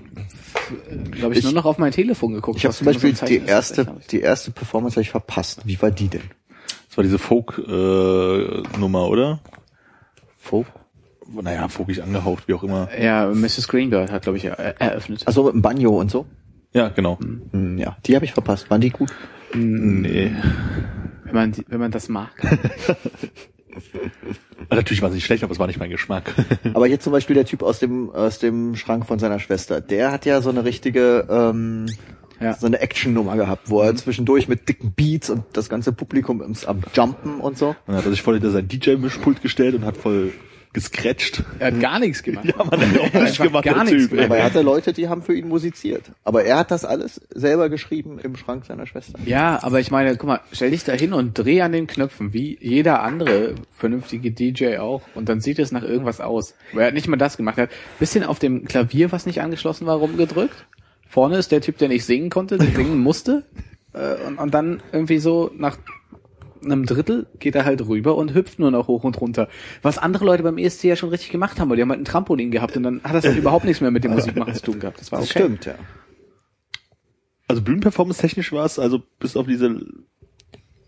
glaube ich, Ich- nur noch auf mein Telefon geguckt. Ich habe zum so Beispiel die erste, die erste Performance habe ich verpasst. Wie war die denn? Das war diese Folk-Nummer, oder? Folk? Naja, folkig angehaucht, wie auch immer. Ja, Mrs. Greenbird hat glaube ich er eröffnet. Also mit dem Banjo und so? Ja, genau. Hm, ja, die habe ich verpasst. Waren die gut? Nee. Wenn man wenn man das mag. Natürlich war es nicht schlecht, aber es war nicht mein Geschmack. Aber jetzt zum Beispiel der Typ aus dem aus dem Schrank von seiner Schwester, der hat ja so eine richtige ähm, Ja. so eine Action-Nummer gehabt, wo er zwischendurch mit dicken Beats und das ganze Publikum am Jumpen und so. Hat er sich voll hinter sein DJ-Mischpult gestellt und hat voll gescratcht. Er hat gar nichts gemacht. Ja, man hat auch nicht Einfach gemacht, gar der nichts Typ. gemacht. Aber er hatte Leute, die haben für ihn musiziert. Aber er hat das alles selber geschrieben im Schrank seiner Schwester. Ja, aber ich meine, guck mal, stell dich da hin und dreh an den Knöpfen, wie jeder andere vernünftige DJ auch, und dann sieht es nach irgendwas aus. Aber er hat nicht mal das gemacht. Er hat ein bisschen auf dem Klavier, was nicht angeschlossen war, rumgedrückt. Vorne ist der Typ, der nicht singen konnte, der singen musste. Äh, und, und dann irgendwie so nach einem Drittel geht er halt rüber und hüpft nur noch hoch und runter. Was andere Leute beim ESC ja schon richtig gemacht haben, weil die haben halt ein Trampolin gehabt und dann hat das halt überhaupt nichts mehr mit dem Musikmachen zu tun gehabt. Das war Das okay. stimmt, ja. Also Bühnenperformance technisch war es, also bis auf diese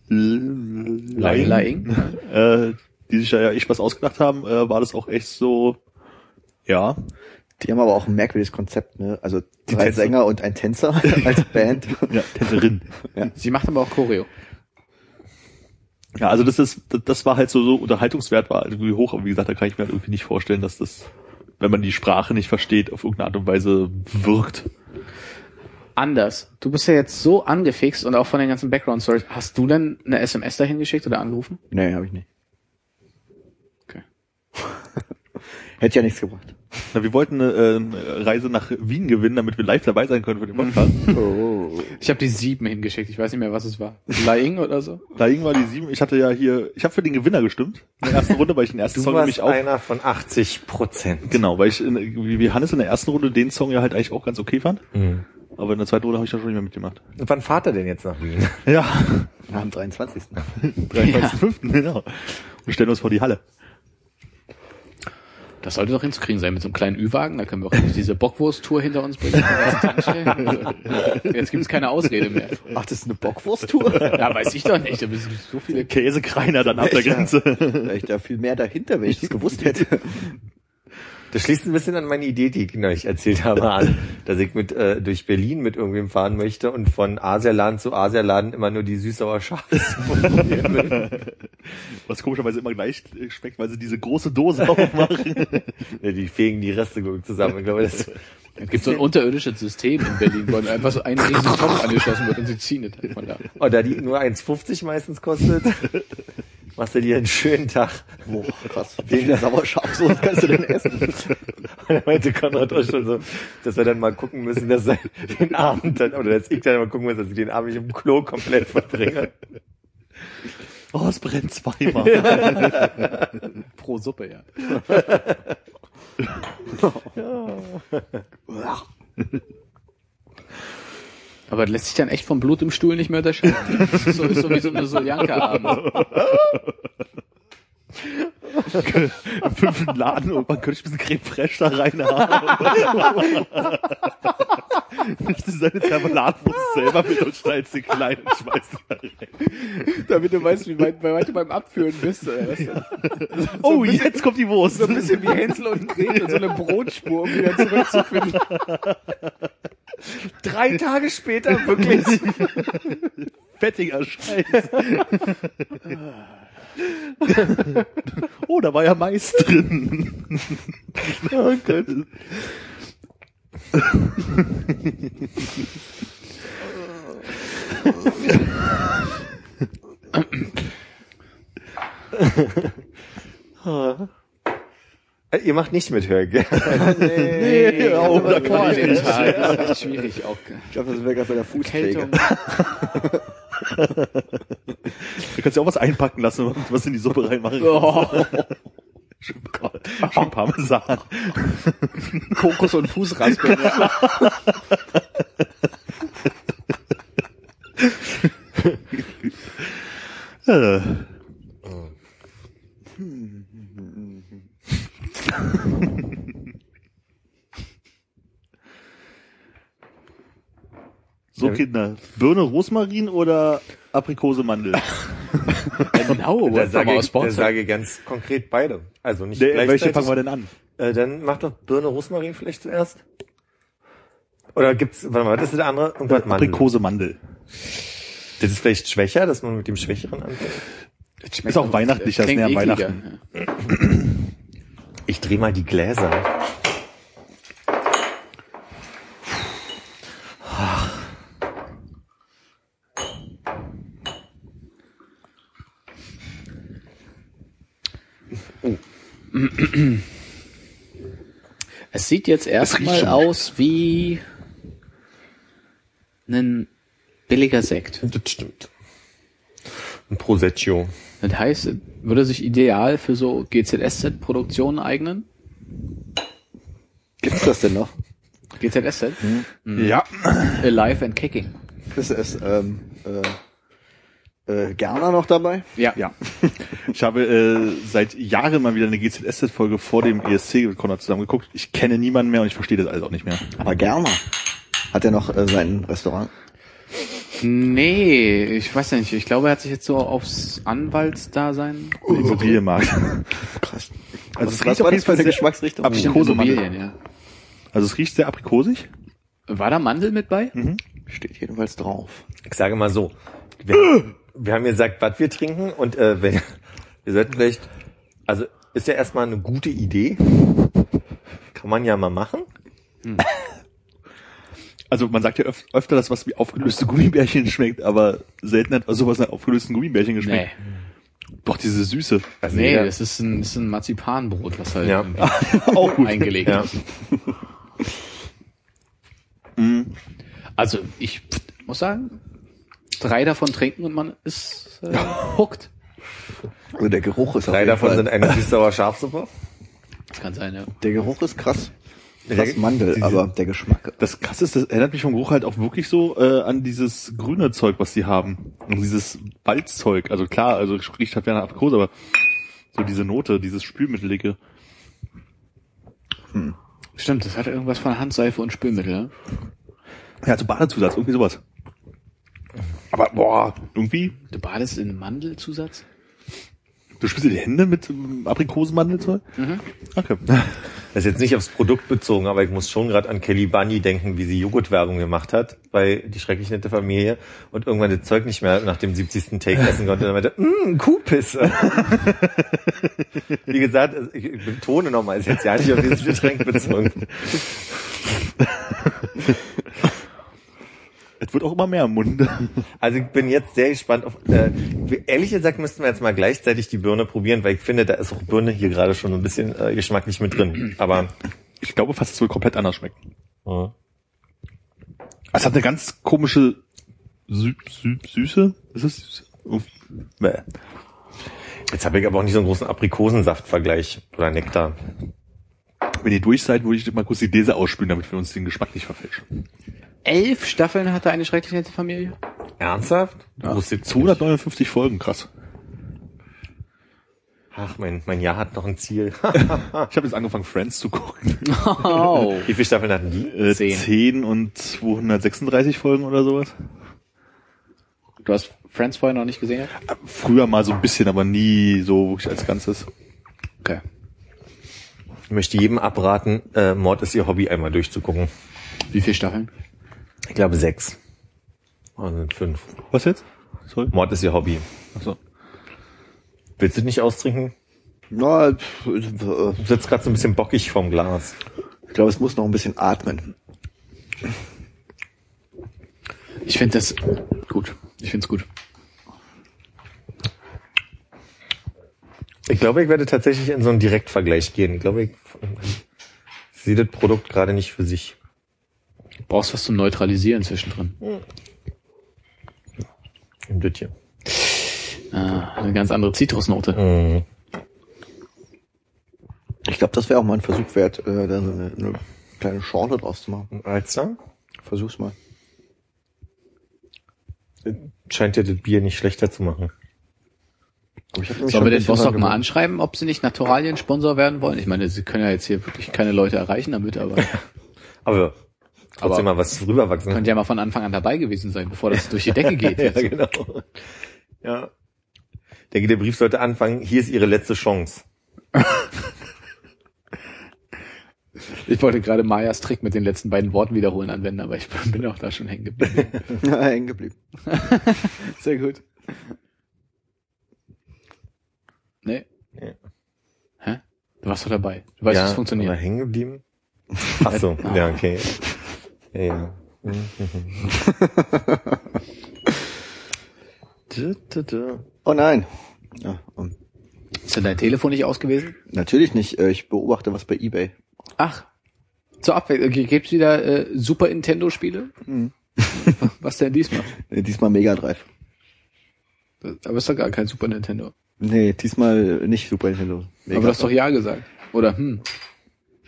Lying, äh, die sich ja echt was ausgedacht haben, äh, war das auch echt so, ja. Die haben aber auch ein merkwürdiges Konzept, ne? Also drei. Sänger und ein Tänzer als Band. Ja, Tänzerin. Sie macht aber auch Choreo. Ja, also das ist, das- war halt so, so Unterhaltungswert war irgendwie hoch, aber wie gesagt, da kann ich mir halt irgendwie nicht vorstellen, dass das, wenn man die Sprache nicht versteht, auf irgendeine Art und Weise wirkt. anders. Du bist ja jetzt so angefixt und auch von den ganzen Background Stories. Hast du denn eine SMS dahin geschickt oder angerufen? nee, habe ich nicht. Okay. Hätte ja nichts gebracht. Na, wir wollten eine, äh, eine Reise nach Wien gewinnen, damit wir live dabei sein können für den Podcast. Oh. Ich habe die sieben hingeschickt. Ich weiß nicht mehr, was es war. Lying oder so? Da ging mal die sieben. Ich hatte ja hier, ich habe für den Gewinner gestimmt. In der ersten Runde, weil ich den ersten Du Song warst nämlich auch. einer von 80 Prozent. Genau, weil ich in, wie Hannes in der ersten Runde den Song ja halt eigentlich auch ganz okay fand. Aber in der zweiten Runde habe ich da schon nicht mehr mitgemacht. Und wann fahrt er denn jetzt nach Wien? Ja, Am 23. 23.05. genau. Und stellen uns vor die Halle. Das sollte doch hinzukriegen sein mit so einem kleinen Ü-Wagen. Da können wir auch diese Bockwurst-Tour hinter uns bringen. Jetzt gibt es keine Ausrede mehr. Ach, das ist eine Bockwurst-Tour? Ja, weiß ich doch nicht. Da sind so viele Käsekreiner dann ab der Ja. Grenze. Da ich da viel mehr dahinter, wenn ich das gewusst hätte. Das schließt ein bisschen an meine Idee, die ich neulich erzählt habe, an, dass ich mit äh, durch Berlin mit irgendwem fahren möchte und von Asialaden zu Asialaden immer nur die süß-sauer probieren will. Was komischerweise immer gleich schmeckt, weil sie diese große Dose aufmachen. Ja, die fegen die Reste ich, zusammen. Ich glaube, das Es gibt so ein unterirdisches System in Berlin, wo einfach so ein riesen Topf angeschlossen wird und sie ziehen das halt von da. oh, da die nur 1,50 meistens kostet, machst du dir einen schönen Tag. Boah, krass. Wie viel Sauerschafsoße kannst du denn essen? Und da meinte Konrad auch schon so, dass wir dann mal gucken müssen, dass er den Abend dann, oder dass ich dann mal gucken muss, dass ich den Abend nicht im Klo komplett verbringe. Oh, es brennt zweimal. Pro Suppe, ja. Aber das lässt sich dann echt vom Blut im Stuhl nicht mehr unterscheiden. Das ist so, ist so wie so eine Soljanka-Abend. Im fünften Laden irgendwann könnte ich ein bisschen Creme Fraiche da reinhaben. Nimmst du seine Zermalatwurst selber mit und schneidest sie klein und schmeißt sie da rein. Damit du weißt, wie weit, wie weit du beim Abführen bist. Oder was? Oh, jetzt kommt die Wurst. So ein bisschen wie Hänsel und Gretel, so eine Brotspur, um wieder zurückzufinden. Drei Tage später wirklich. fettiger Scheiß. oh, da war ja Mais drin. oh Gott. Äh, Ihr macht nicht mit, Hörg. Nee, oh, da kann ich nicht. Tag ist echt schwierig. Auch Ich glaube, das wäre gerade bei der Fußpflege. Du kannst ja auch was einpacken lassen und was in die Suppe reinmachen. Oh, Schön, schön Parmesan. Kokos und Fußraspeln. Ja. Äh. So, Kinder. Birne, Rosmarin oder Aprikose, Mandel? Genau, Da sage, ich, aus da sage ich ganz konkret beide. Also nicht Der, gleichzeitig. welche fangen wir denn an? Äh, dann mach doch Birne Rosmarin vielleicht zuerst. Oder gibt's, warte mal, was ist der andere? Irgendwas Mandel. Aprikose, Mandel. Das ist vielleicht schwächer, dass man mit dem Schwächeren anfängt. Das Ist auch weihnachtlicher, ist klingt näher an ekliger. Ich dreh mal die Gläser. Es sieht jetzt erstmal aus wie ein billiger Sekt. Das stimmt. Ein Prosecco. Das heißt, würde sich ideal für so GZSZ-Produktionen eignen? Gibt's das denn noch? GZSZ? Ja. Alive and Kicking. Ist es ähm, äh, äh, Gerner noch dabei? Ja. Ja. Ich habe äh, seit Jahren mal wieder eine GZSZ-Folge vor dem ESC mit Konrad zusammen geguckt. Ich kenne niemanden mehr und ich verstehe das alles auch nicht mehr. Aber Gerner. Hat er noch äh, sein Restaurant? Nee, ich weiß ja nicht. Ich glaube, er hat sich jetzt so aufs Anwaltsdasein. Immobilienmarkt. Krass. Also es riecht auf das jeden Fall eine Geschmacksrichtung? Aprikose. Bestimmt Mandel. Immobilien, ja. Also es riecht sehr aprikosig. War da Mandel mit bei? Steht jedenfalls drauf. Ich sage mal so. Wir, wir haben gesagt, was wir trinken und äh, wenn ihr seid vielleicht, also ist ja erstmal eine gute Idee. Kann man ja mal machen. Also man sagt ja öf öfter, dass was wie aufgelöste Gummibärchen schmeckt, aber selten hat sowas nach aufgelösten Gummibärchen Nee. geschmeckt. Doch diese Süße. Also Nee, das ist ein, das ist ein Marzipanbrot, was halt Ja. Auch gut. eingelegt Ja. ist. Also ich muss sagen, drei davon trinken und man ist äh, hooked. Also der Geruch ist Drei davon Fall, sind eine süß-sauer Schafsuppe. Das kann sein, ja. Der Geruch ist krass. Der- Krass Mandel, diese- aber der Geschmack. Das krasse ist, das erinnert mich vom Geruch halt auch wirklich so äh, an dieses grüne Zeug, was die haben. Und dieses Balzzeug. Also klar, also riecht halt eine Aprikose, aber so diese Note, dieses Spülmittelige. Stimmt, das hat irgendwas von Handseife und Spülmittel. Ne? Ja, also Badezusatz, irgendwie sowas. Aber boah, irgendwie, Du badest in Mandelzusatz? du spürst dir die Hände mit Aprikosenmandelzeug? Mhm. Okay. Das ist jetzt nicht aufs Produkt bezogen, aber ich muss schon gerade an Kelly Bunny denken, wie sie Joghurtwerbung gemacht hat bei Die schrecklich nette Familie und irgendwann das Zeug nicht mehr nach dem 70. Take essen konnte und dann meinte, mmm, Kuhpisse. wie gesagt, also ich ich betone nochmal, ist jetzt ja nicht auf dieses Getränk bezogen. Es wird auch immer mehr im Mund. Also ich bin jetzt sehr gespannt auf, äh, ehrlich gesagt müssten wir jetzt mal gleichzeitig die Birne probieren, weil ich finde, da ist auch Birne hier gerade schon ein bisschen äh, geschmacklich mit drin. Aber Ich glaube fast, es wird komplett anders schmecken. äh, Es hat eine ganz komische Sü Sü Süße. Ist es Süße? Uff. Bäh. jetzt habe ich aber auch nicht so einen großen Aprikosensaftvergleich oder Nektar. Wenn ihr durch seid, würde ich mal kurz die Gläser ausspülen, damit wir uns den Geschmack nicht verfälschen. Elf Staffeln hatte eine schrecklich nette Familie? Ernsthaft? Du wusstest 259 Folgen, krass. Ach, mein, mein Jahr hat noch ein Ziel. Ich habe jetzt angefangen, Friends zu gucken. Oh. Wie viele Staffeln hatten die? Äh, Zehn. 10 und 236 Folgen oder sowas. Du hast Friends vorher noch nicht gesehen? Früher mal so ein bisschen, aber nie so wirklich als Ganzes. Okay. Ich möchte jedem abraten, äh, Mord ist ihr Hobby, einmal durchzugucken. Wie viele Staffeln? Ich glaube sechs. Oder sind fünf. Was jetzt? Sorry. Mord ist ihr Hobby. Achso. Willst du nicht austrinken? Na, pf, äh, Du sitzt gerade so ein bisschen bockig vorm Glas. ich glaube, es muss noch ein bisschen atmen. Ich finde das gut. Ich finde es gut. Ich glaube, ich werde tatsächlich in so einen Direktvergleich gehen. Ich glaube, ich sehe das Produkt gerade nicht für sich. Du brauchst was zum Neutralisieren zwischendrin. Im das hier. Ah, eine ganz andere Zitrusnote. Mhm. Ich glaube, das wäre auch mal ein Versuch wert, äh, da so eine, eine kleine Schorle draus zu machen. Alster? Versuch's mal. Scheint ja das Bier nicht schlechter zu machen. Sollen wir ein den doch mal anschreiben, ob sie nicht Naturalien-Sponsor werden wollen? Ich meine, sie können ja jetzt hier wirklich keine Leute erreichen damit, aber Aber trotzdem Aber- mal was rüberwachsen. könnte ja mal von Anfang an dabei gewesen sein, bevor das durch die Decke geht. ja, genau. Ja. Ich denke, der Brief sollte anfangen, hier ist Ihre letzte Chance. Ich wollte gerade Mayas Trick mit den letzten beiden Worten wiederholen anwenden, aber ich bin auch da schon hängen geblieben. Ja, hängen geblieben. Sehr gut. Nee. Nee. Hä? Du warst doch dabei. Du weißt, wie es funktioniert. hängen geblieben? Ach so, ja, okay. Ja. Oh nein. Ja, um, Ist denn dein Telefon nicht aus gewesen? natürlich nicht. Äh, ich beobachte was bei eBay. Ach. Zur Abwechslung. Gibt's wieder äh, Super Nintendo-Spiele? Mhm. Was denn diesmal? Äh, diesmal Mega Drive. Aber ist doch gar kein Super Nintendo. Nee, diesmal nicht Super Nintendo. Mega Aber du hast doch. Ja gesagt. Oder hm.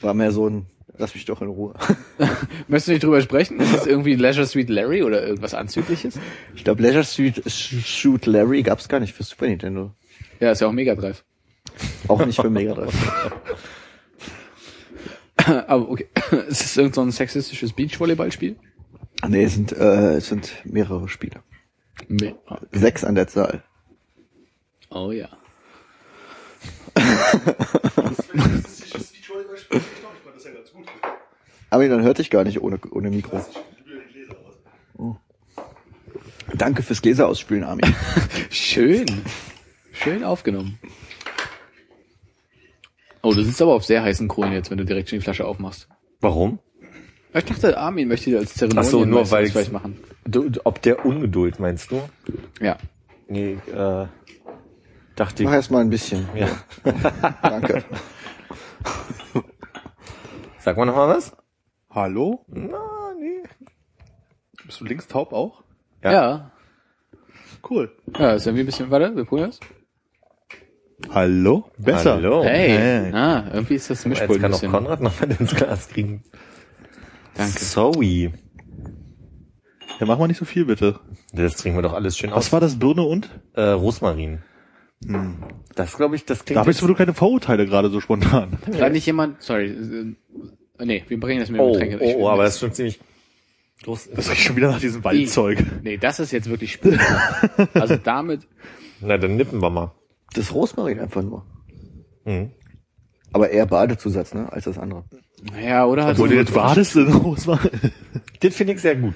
War mehr so ein, lass mich doch in Ruhe. Möchtest du nicht drüber sprechen? Ist das irgendwie Leisure Suite Larry oder irgendwas Anzügliches? Ich glaube, Leisure Suit Sh- Shoot Larry gab's gar nicht für Super Nintendo. Ja, ist ja auch Mega Drive. Auch nicht für Mega Drive. Aber okay. Ist es irgend so ein sexistisches Beachvolleyballspiel? nee, es sind, äh, es sind mehrere Spiele. Nee. Sechs an der Zahl. Oh ja. Aber dann hörte ich gar nicht ohne, ohne Mikro. Oh. Danke fürs Gläser ausspülen, Armin. Schön. Schön aufgenommen. Oh, du sitzt aber auf sehr heißen Kohlen jetzt, wenn du direkt schon die Flasche aufmachst. Warum? Ich dachte, Armin möchte dir als Zeremonie Ach so, nur weil vielleicht machen. Du- ob der Ungeduld meinst du? Ja. Nee, äh, dachte ich. Mach erst mal ein bisschen. Ja. Danke. Sag mal noch mal was? Hallo? Na, nee. Bist du links taub auch? Ja. Ja. Cool. Ja, ist irgendwie ein bisschen, warte, wir probieren das. Hallo? Besser. Hallo. Hey. Hey. Ah, irgendwie ist das Mischpult Jetzt kann auch bisschen. Konrad noch mal ins Glas kriegen. Danke. Sorry. Ja, mach mal nicht so viel, bitte. Das trinken wir doch alles schön Was aus. war das, Birne und? Äh, Rosmarin. Das glaube ich, das klingt Da habe ich jetzt- sowieso keine Vorurteile gerade so spontan. Kann nicht jemand, sorry, äh, nee, wir bringen das mit Oh, dem Getränke. Oh, oh, aber das ist schon ziemlich groß. Das riecht schon wieder nach diesem Waldzeug. Nee, das ist jetzt wirklich Spül. also damit, Na, dann nippen wir mal. Das Rosmarin einfach nur. Mhm. Aber eher Badezusatz, ne, als das andere. ja, oder halt Wo so- du das wartest, in Rosmarin. Das finde ich sehr gut.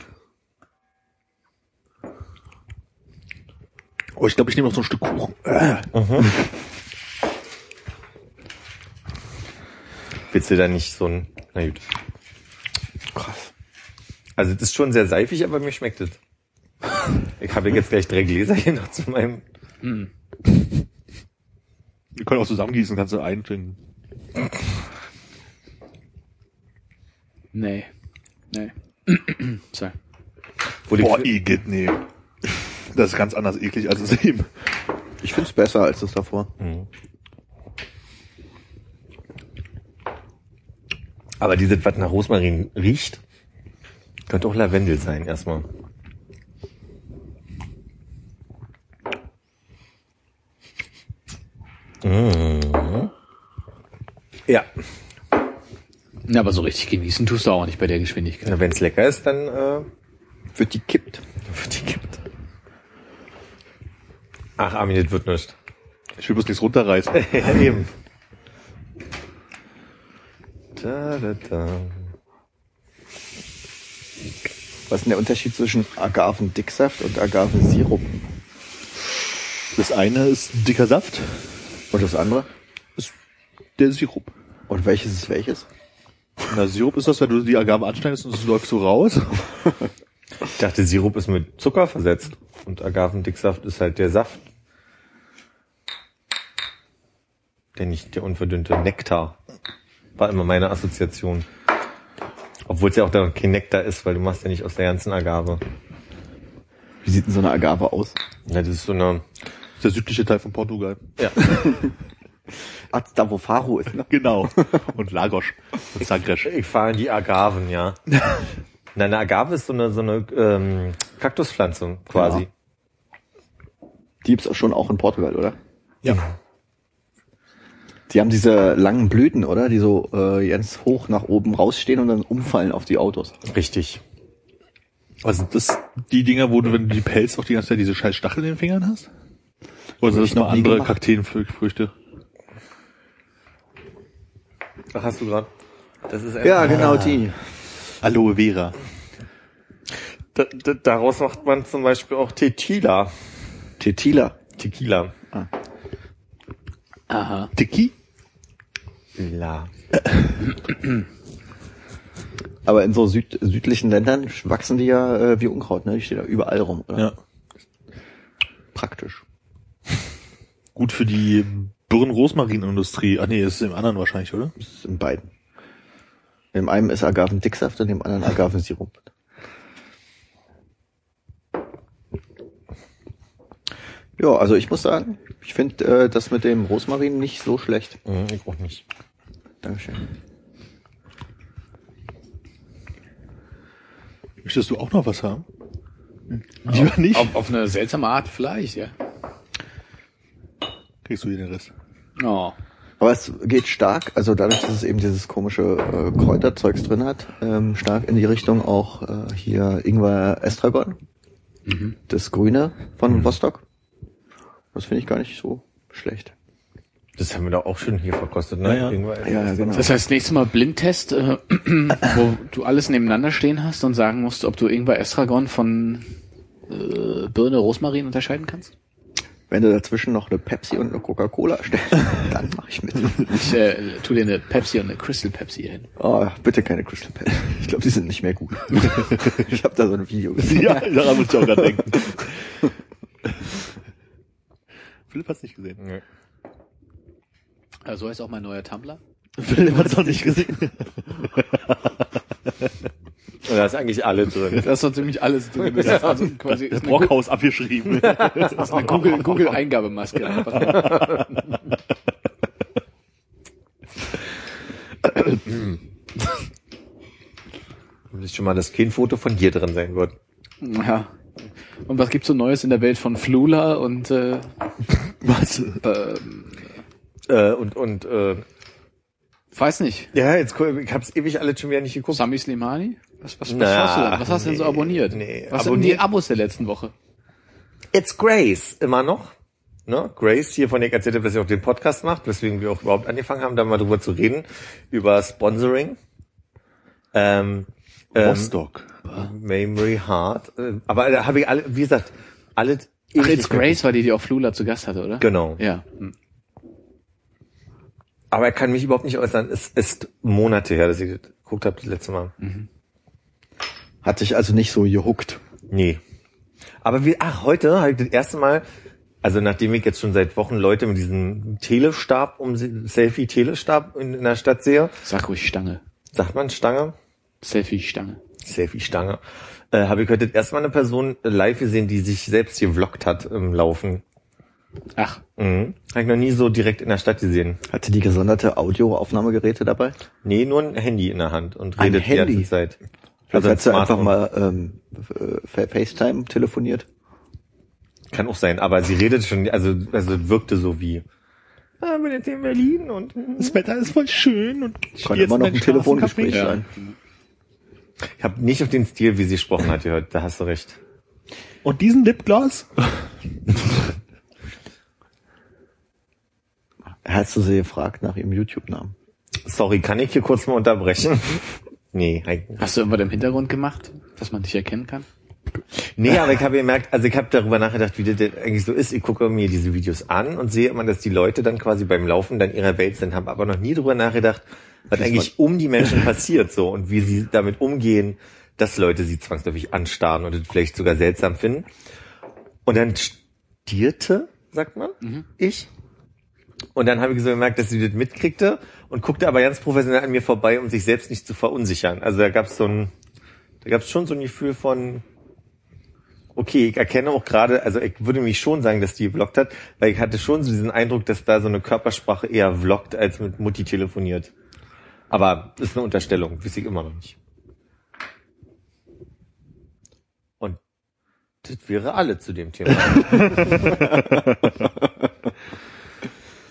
Oh, ich glaube, ich nehme noch so ein Stück Kuchen. Willst du da nicht so ein... Na gut. Krass. Also das ist schon sehr seifig, aber mir schmeckt es. Ich habe jetzt gleich drei Gläser hier noch zu meinem... Wir können auch zusammengießen, kannst du eintrinken. Nee. Nee. sorry. Wo die, Boah, Igitt, nee. Das ist ganz anders eklig als es eben. Ich find's besser als das davor. Aber dieses, was nach Rosmarin riecht, könnte auch Lavendel sein erstmal. Mhm. Ja, Ja, aber so richtig genießen tust du auch nicht bei der Geschwindigkeit. wenn es lecker ist, dann äh, Wird die kippt. wird die gibt. Ach, Armin, das wird nicht. Ich will bloß nichts runterreißen. ja, eben. Da, da, da. Was ist denn der Unterschied zwischen Agavendicksaft und Agavensirup? Das eine ist dicker Saft, Und das andere? der Sirup. Und welches ist welches? Na, Sirup ist das, wenn du die Agave anschneidest und es läuft so raus. Ich dachte, Sirup ist mit Zucker versetzt und Agavendicksaft ist halt der Saft. Der nicht der unverdünnte Nektar. War immer meine Assoziation. Obwohl es ja auch da kein Nektar ist, weil du machst ja nicht aus der ganzen Agave. Wie sieht denn so eine Agave aus? Ja, das ist so eine, Das ist der südliche Teil von Portugal. ja, Ach, da wo Faro ist, ne? Genau. Und Lagos. Und Sagres. ich fahre in die Agaven, ja. Nein, eine Agave ist so eine, so eine ähm, Kaktuspflanze quasi. Ja. Die gibt's auch schon auch in Portugal, oder? Ja. Die haben diese langen Blüten, oder? Die so äh, ganz hoch nach oben rausstehen und dann umfallen auf die Autos. Richtig. Also das die Dinger, wo du, wenn du die pelzt, auch die ganze Zeit diese scheiß Stacheln in den Fingern hast? Oder sind das noch andere. Kakteenfrüchte? Ach, hast du gerade. Das ist Ja, genau die. Aloe Vera. Da, da, daraus macht man zum Beispiel auch Tequila. Tequila. Tequila. Aha. Tiki? La. Aber in so süd südlichen Ländern wachsen die ja äh, wie Unkraut, ne? Die stehen da überall rum, oder? Ja. Praktisch. Gut für die Birnen-Rosmarinindustrie. Ah nee, das ist im anderen wahrscheinlich, oder? Das ist in beiden. Im einen ist Agavendicksaft und im anderen Agavensirup. Ja, also ich muss sagen, ich finde äh, das mit dem Rosmarin nicht so schlecht. Mhm, ich auch nicht. Dankeschön. Möchtest du auch noch was haben? Lieber nicht. Auf, auf eine seltsame Art vielleicht, ja. Kriegst du hier den Rest. Oh. Aber es geht stark, also dadurch, dass es eben dieses komische äh, Kräuterzeugs drin hat, ähm, stark in die Richtung auch äh, hier Ingwer Estragon, das Grüne von Rostock. Das finde ich gar nicht so schlecht. Das haben wir doch auch schon hier verkostet, ne? Ja, ja. Irgendwann- Ja, ja, genau. Das heißt, nächstes Mal Blindtest, äh, wo du alles nebeneinander stehen hast und sagen musst, ob du Ingwer Estragon von äh, Birne Rosmarin unterscheiden kannst? Wenn du dazwischen noch eine Pepsi und eine Coca-Cola stellst, dann mache ich mit. Ich äh, tu dir eine Pepsi und eine Crystal Pepsi hin. Oh, bitte keine Crystal Pepsi. Ich glaube, die sind nicht mehr gut. ich habe da so ein Video gesehen. Ja, daran muss ich auch gerade denken. Philipp hat's nicht gesehen. Nee. Äh, so heißt auch mein neuer Tumblr. Philipp hat's auch nicht gesehen. Und da ist eigentlich alle drin. Da ist so ziemlich alles drin. Das ist also quasi Das ist Gu- Brockhaus abgeschrieben. das ist eine Google, Google Eingabemaske. Das ist schon mal, dass kein Foto von dir drin sein wird. Ja. Und was gibt's so Neues in der Welt von Flula und äh, Was? ähm, Äh, und, und, äh, weiß nicht. ja, jetzt, guck, ich hab's ewig alle schon wieder nicht geguckt. Sami Slimani? Was, was, was Na, hast du denn? Was hast du denn so nee, abonniert? nee, was sind die abonniert- Abos der letzten Woche? It's Grace, immer noch. Ne? Grace, hier von der erzählt habe, dass sie auch den Podcast macht, weswegen wir auch überhaupt angefangen haben, da mal drüber zu reden, über Sponsoring. Ähm, ähm, Rostock. Memory Heart. Äh, Aber da habe ich alle, wie gesagt, alle. Ach, It's Grace war die, die auch Flula zu Gast hatte, oder? Genau. Ja. Hm. Aber er kann mich überhaupt nicht äußern. Es ist Monate her, dass ich geguckt habe das letzte Mal. Hat sich also nicht so gehuckt. Nee. Aber wie, ach, heute habe ich das erste Mal, also nachdem ich jetzt schon seit Wochen Leute mit diesem Telestab, um Selfie-Telestab in, in der Stadt sehe, Sag ruhig Stange. sagt man Stange? Selfie-Stange. Selfie-Stange. Äh, habe ich heute das erste Mal eine Person live gesehen, die sich selbst gevloggt hat im Laufen. Ach, Mhm. Habe ich noch nie so direkt in der Stadt gesehen. Hatte die gesonderte Audioaufnahmegeräte dabei? Nee, nur ein Handy in der Hand und Ein redet die ganze Handy? Zeit. Vielleicht ein hat sie einfach mal ähm, äh, FaceTime telefoniert. Kann auch sein, aber sie redet schon, also, also wirkte so wie, ah, bin jetzt in Berlin und Das Wetter ist voll schön und ich Kann immer noch ein Telefongespräch sein. Ich habe nicht auf den Stil, wie sie gesprochen hat, gehört. Da hast du recht. Und diesen Lipgloss? Hast du sie gefragt nach ihrem YouTube-Namen? Sorry, kann ich hier kurz mal unterbrechen? nee, hast du irgendwas im Hintergrund gemacht, dass man dich erkennen kann? nee, aber ich habe gemerkt, also ich habe darüber nachgedacht, wie das denn eigentlich so ist. Ich gucke mir diese Videos an und sehe immer, dass die Leute dann quasi beim Laufen dann ihrer Welt sind, haben aber noch nie darüber nachgedacht, was eigentlich um die Menschen passiert so und wie sie damit umgehen, dass Leute sie zwangsläufig anstarren und das vielleicht sogar seltsam finden. Und dann stierte, sagt man, ich, Und dann habe ich so gemerkt, dass sie das mitkriegte und guckte aber ganz professionell an mir vorbei, um sich selbst nicht zu verunsichern. Also da gab es so ein, da gab es schon so ein Gefühl von, okay, ich erkenne auch gerade, also ich würde mich schon sagen, dass die vloggt hat, weil ich hatte schon so diesen Eindruck, dass da so eine Körpersprache eher vloggt, als mit Mutti telefoniert. Aber ist eine Unterstellung, weiß ich immer noch nicht. Und das wäre alle zu dem Thema.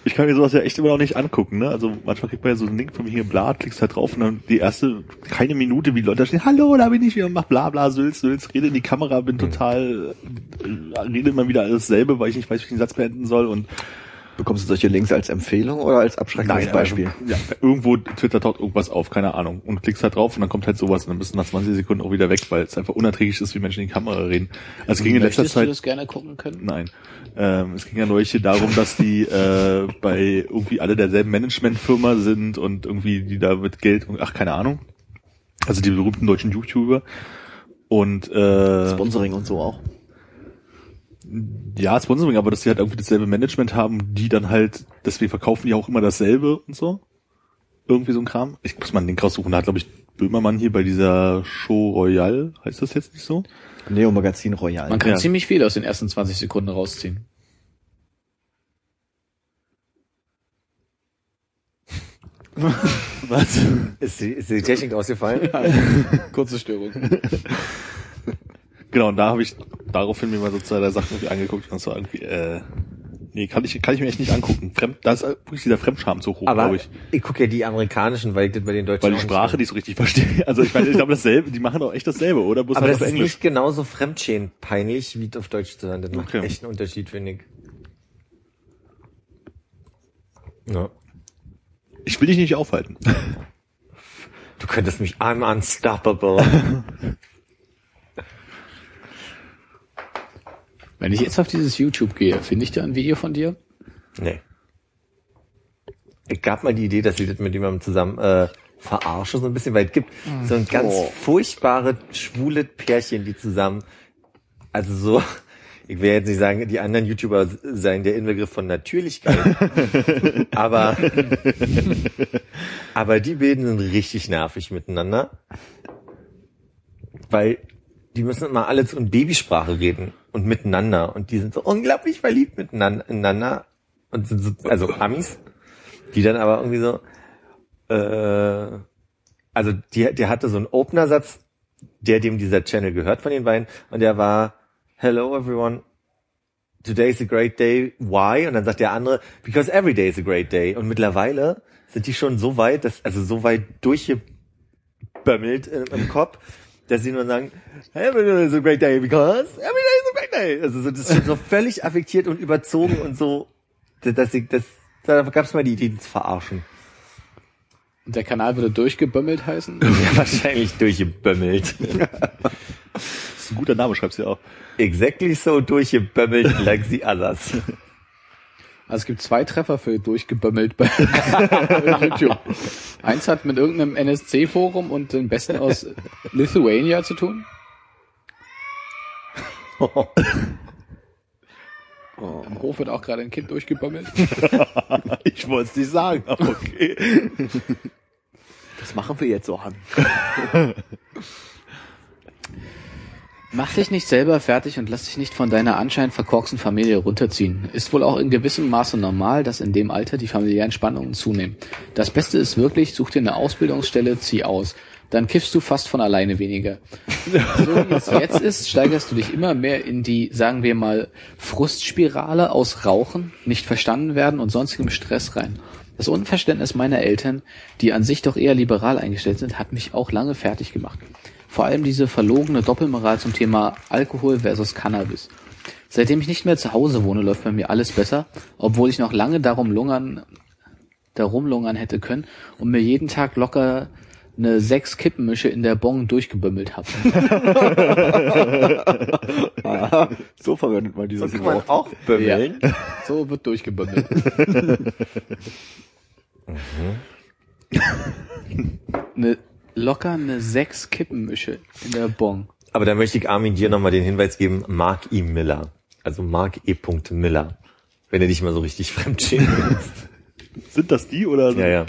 Ich kann mir sowas ja echt immer noch nicht angucken, ne? Also manchmal kriegt man ja so einen Link von mir hier Bla, klickst halt drauf und dann die erste, keine Minute, wie Leute da stehen, hallo, da bin ich wieder, mach bla bla, Sülz, Sülz, rede in die Kamera, bin total, äh, rede immer wieder alles selbe, weil ich nicht weiß, wie ich den Satz beenden soll und Bekommst du solche Links als Empfehlung oder als abschreckendes Beispiel? Also, ja, irgendwo Twitter taucht irgendwas auf, keine Ahnung. Und klickst halt drauf und dann kommt halt sowas und dann bist du nach 20 Sekunden auch wieder weg, weil es einfach unerträglich ist, wie Menschen in die Kamera reden. Also es ging in letzter Möchtest du Zeit. das gerne gucken können? Nein. Ähm, es ging ja neulich darum, dass die äh, bei irgendwie alle derselben Managementfirma sind und irgendwie die da mit Geld und ach keine Ahnung. Also die berühmten deutschen YouTuber. Und äh, Sponsoring und so auch. Ja, Sponsoring, aber dass die halt irgendwie dasselbe Management haben, die dann halt, deswegen verkaufen die auch immer dasselbe und so. Irgendwie so ein Kram. Ich muss mal einen Link raussuchen. Da hat, glaube ich, Böhmermann hier bei dieser Show Royal, heißt das jetzt nicht so? Neo Magazin Royal. Man kann Ja. ziemlich viel aus den ersten 20 Sekunden rausziehen. Was? ist, die, ist die Technik ausgefallen? Kurze Störung. Genau, und da habe ich daraufhin mir mal so zwei, drei Sachen irgendwie angeguckt und war irgendwie, äh, nee, kann ich, kann ich mir echt nicht angucken. Fremd, da ist wirklich dieser Fremdscham so hoch, glaube ich, ich. gucke ja die amerikanischen, weil ich das bei den Deutschen Weil die Sprache nicht so richtig verstehe. Also ich meine, ich glaube dasselbe, die machen auch echt dasselbe, oder? Bloß Aber halt das auf ist Englisch. nicht genauso fremdschämen peinlich, wie auf Deutsch zu hören. Das macht Okay. echt einen Unterschied, finde ich. Ja. Ich will dich nicht aufhalten. Du könntest mich I'm unstoppable. Wenn ich jetzt auf dieses YouTube gehe, finde ich da ein Video von dir? nee. Ich gab mal die Idee, dass ich das mit jemandem zusammen äh, verarsche, so ein bisschen, weil es gibt so ein ganz furchtbare, schwule Pärchen, die zusammen, also so, ich will jetzt nicht sagen, die anderen YouTuber seien der Inbegriff von Natürlichkeit, aber, aber die beiden sind richtig nervig miteinander, weil die müssen immer alle so in Babysprache reden und miteinander und die sind so unglaublich verliebt miteinander und sind so, also Amis, die dann aber irgendwie so, äh, also die, der hatte so einen Opener-Satz, der dem dieser Channel gehört von den beiden und der war Hello everyone, today's a great day, why? Und dann sagt der andere, because every day is a great day. Und mittlerweile sind die schon so weit, dass, also so weit durchgebömmelt im, im Kopf, dass sie nur sagen, every day is a great day, because every day is a great day. Also so, das ist schon so völlig affektiert und überzogen und so, dass ich, das, da gab's mal die Idee, das zu verarschen. Und der Kanal würde durchgebömmelt heißen? Ja, wahrscheinlich durchgebömmelt. Das ist ein guter Name, schreibst du ja auch. Exactly so durchgebömmelt like the others. Also es gibt zwei Treffer für durchgebömmelt bei YouTube. Eins hat mit irgendeinem NSC-Forum und den Besten aus Lithuania zu tun. Am Hof wird auch gerade ein Kind durchgebömmelt. Ich wollte es nicht sagen, aber okay. Das machen wir jetzt so an. Mach dich nicht selber fertig und lass dich nicht von deiner anscheinend verkorksten Familie runterziehen. Ist wohl auch in gewissem Maße normal, dass in dem Alter die familiären Spannungen zunehmen. Das Beste ist wirklich, such dir eine Ausbildungsstelle, zieh aus. Dann kiffst du fast von alleine weniger. So wie es jetzt ist, steigerst du dich immer mehr in die, sagen wir mal, Frustspirale aus Rauchen, nicht verstanden werden und sonstigem Stress rein. Das Unverständnis meiner Eltern, die an sich doch eher liberal eingestellt sind, hat mich auch lange fertig gemacht. Vor allem diese verlogene Doppelmoral zum Thema Alkohol versus Cannabis. Seitdem ich nicht mehr zu Hause wohne, läuft bei mir alles besser, obwohl ich noch lange darum lungern, darum lungern hätte können und mir jeden Tag locker eine sechs Kippenmische in der Bong durchgebümmelt habe. So verwendet man dieses Kann man Wort. auch bömmeln? So wird durchgebümmelt. eine, locker eine sechs Kippenmische in der Bong. Aber da möchte ich Armin dir nochmal den Hinweis geben, Mark E. Miller. Also Mark E. Miller. Wenn du nicht mal so richtig fremdschämen willst. Sind das die oder? ja, ja.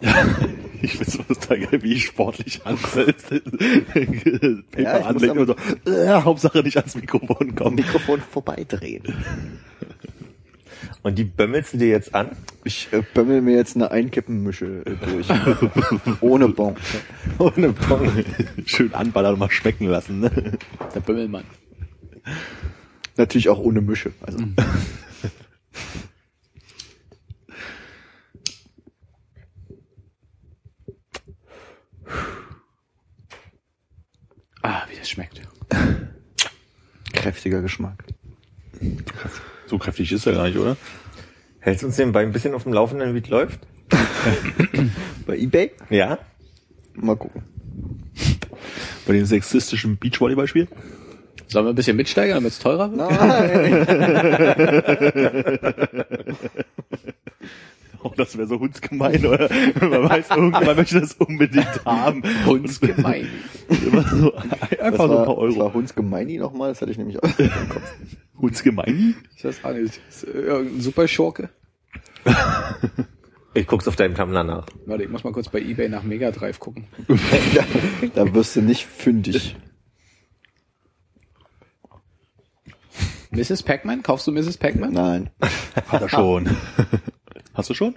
Ich finde es total geil, wie sportlich Hansel Paper Ja, anlegt und so, äh, Hauptsache nicht ans Mikrofon kommen. Mikrofon vorbeidrehen. Und die bömmelst du dir jetzt an? Ich äh, bömmel mir jetzt eine Einkippenmische äh, durch. Ohne Bon. Ohne Pong. Schön anballern und mal schmecken lassen. Ne? Der Bümmelmann. Natürlich auch ohne Mische. Also Ah, wie das schmeckt. kräftiger Geschmack. So kräftig ist er gar nicht, oder? Hältst du uns nebenbei ein bisschen auf dem Laufenden, wie es läuft? Bei Ebay? Ja? Mal gucken. Bei den sexistischen Beachvolleyballspielen? Sollen wir ein bisschen mitsteigern, damit es teurer wird? Nein. Oh, das wäre so hundsgemein, oder? Man weiß, irgendjemand möchte das unbedingt haben. Hundsgemein. Immer so, einfach so ein paar Euro. war Hundsgemeini nochmal? Das hatte ich nämlich auch im Kopf. Hundsgemein? Ich weiß auch nicht. Ist irgendein Superschurke? Ich guck's auf deinem Tumblr nach. Warte, ich muss mal kurz bei Ebay nach Mega Drive gucken. da, da wirst du nicht fündig. Mrs. Pac-Man? Kaufst du Mrs. Pac-Man? Nein. Hat er schon. Hast du schon?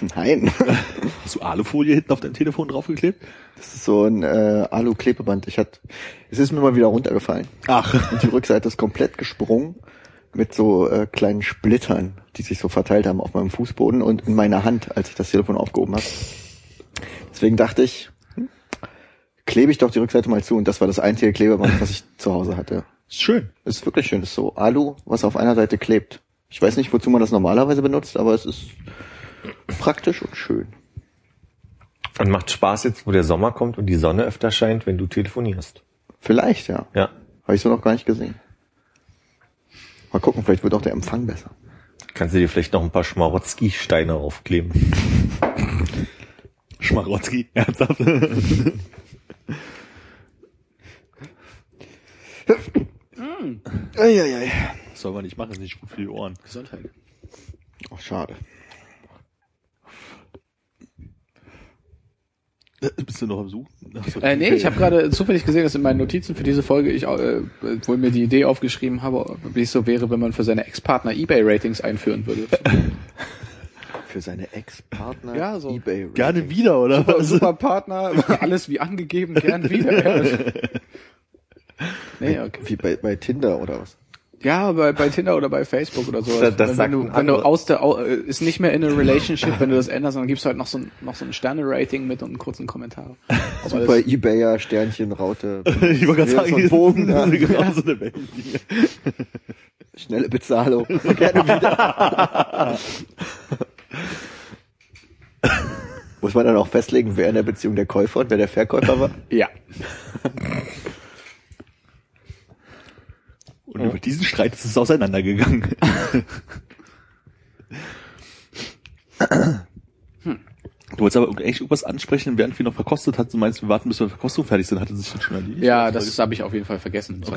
Nein. Hast du Alufolie hinten auf dein Telefon draufgeklebt? Das ist so ein äh, Alu-Klebeband. Ich hatte, es ist mir mal wieder runtergefallen. Ach. Und die Rückseite ist komplett gesprungen mit so äh, kleinen Splittern, die sich so verteilt haben auf meinem Fußboden und in meiner Hand, als ich das Telefon aufgehoben habe. Deswegen dachte ich, hm, klebe ich doch die Rückseite mal zu und das war das einzige Klebeband, was ich zu Hause hatte. Ist schön. Ist wirklich schön. ist so Alu, was auf einer Seite klebt. Ich weiß nicht, wozu man das normalerweise benutzt, aber es ist praktisch und schön. Und macht Spaß jetzt, wo der Sommer kommt und die Sonne öfter scheint, wenn du telefonierst. Vielleicht, ja. Ja. Habe ich so noch gar nicht gesehen. Mal gucken, vielleicht wird auch der Empfang besser. Kannst du dir vielleicht noch ein paar Schmarotzki-Steine aufkleben. Schmarotzki, ernsthaft? Eieiei. Das soll man nicht machen, ist nicht gut für die Ohren. Gesundheit. Ach, schade. Bist du noch am Suchen? Äh, nee, ich habe gerade zufällig gesehen, dass in meinen Notizen für diese Folge ich äh, wohl mir die Idee aufgeschrieben habe, wie es so wäre, wenn man für seine Ex-Partner Ebay-Ratings einführen würde. Für seine Ex-Partner Ja, so. eBay. Gerne wieder, oder? Super, was? super Partner, alles wie angegeben, gern wieder. Nee, okay. Wie bei, bei Tinder oder was? Ja, bei, bei Tinder oder bei Facebook oder so. Das- das wenn, sagt du, wenn du aus der, äh, ist nicht mehr in a relationship, wenn du das änderst, dann gibst du halt noch so ein, noch so ein Sterne-Rating mit und einen kurzen Kommentar. Super das, Ebayer, Sternchen, Raute. Ich wollte gerade sagen, so Bogen, ja. genau so eine. Schnelle Bezahlung. Gerne wieder. Muss man dann auch festlegen, wer in der Beziehung der Käufer und wer der Verkäufer war? ja. Und über diesen Streit ist es auseinandergegangen. Du wolltest aber echt irgendwas ansprechen, während wir noch verkostet hatten. Du meinst, wir warten, bis wir mit der Verkostung fertig sind. Hatte sich das schon erledigt? Ja, das habe ich auf jeden Fall vergessen.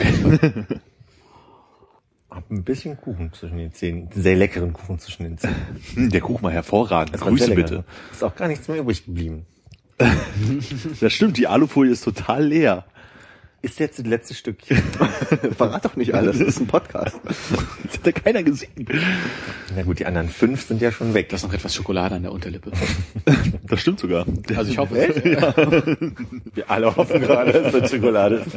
Hab ein bisschen Kuchen zwischen den Zähnen. Sehr leckeren Kuchen zwischen den Zähnen. Hm, der Kuchen war hervorragend. Das war Grüße lecker. bitte. Ist auch gar nichts mehr übrig geblieben. Das stimmt, die Alufolie ist total leer. Ist jetzt das letzte Stückchen. Verrat doch nicht alles, das ist ein Podcast. Das hat ja keiner gesehen. Na gut, die anderen fünf sind ja schon weg. Da ist noch etwas Schokolade an der Unterlippe. Das stimmt sogar. Also ich hoffe, es. Ja. Wir alle hoffen gerade, dass das Schokolade ist.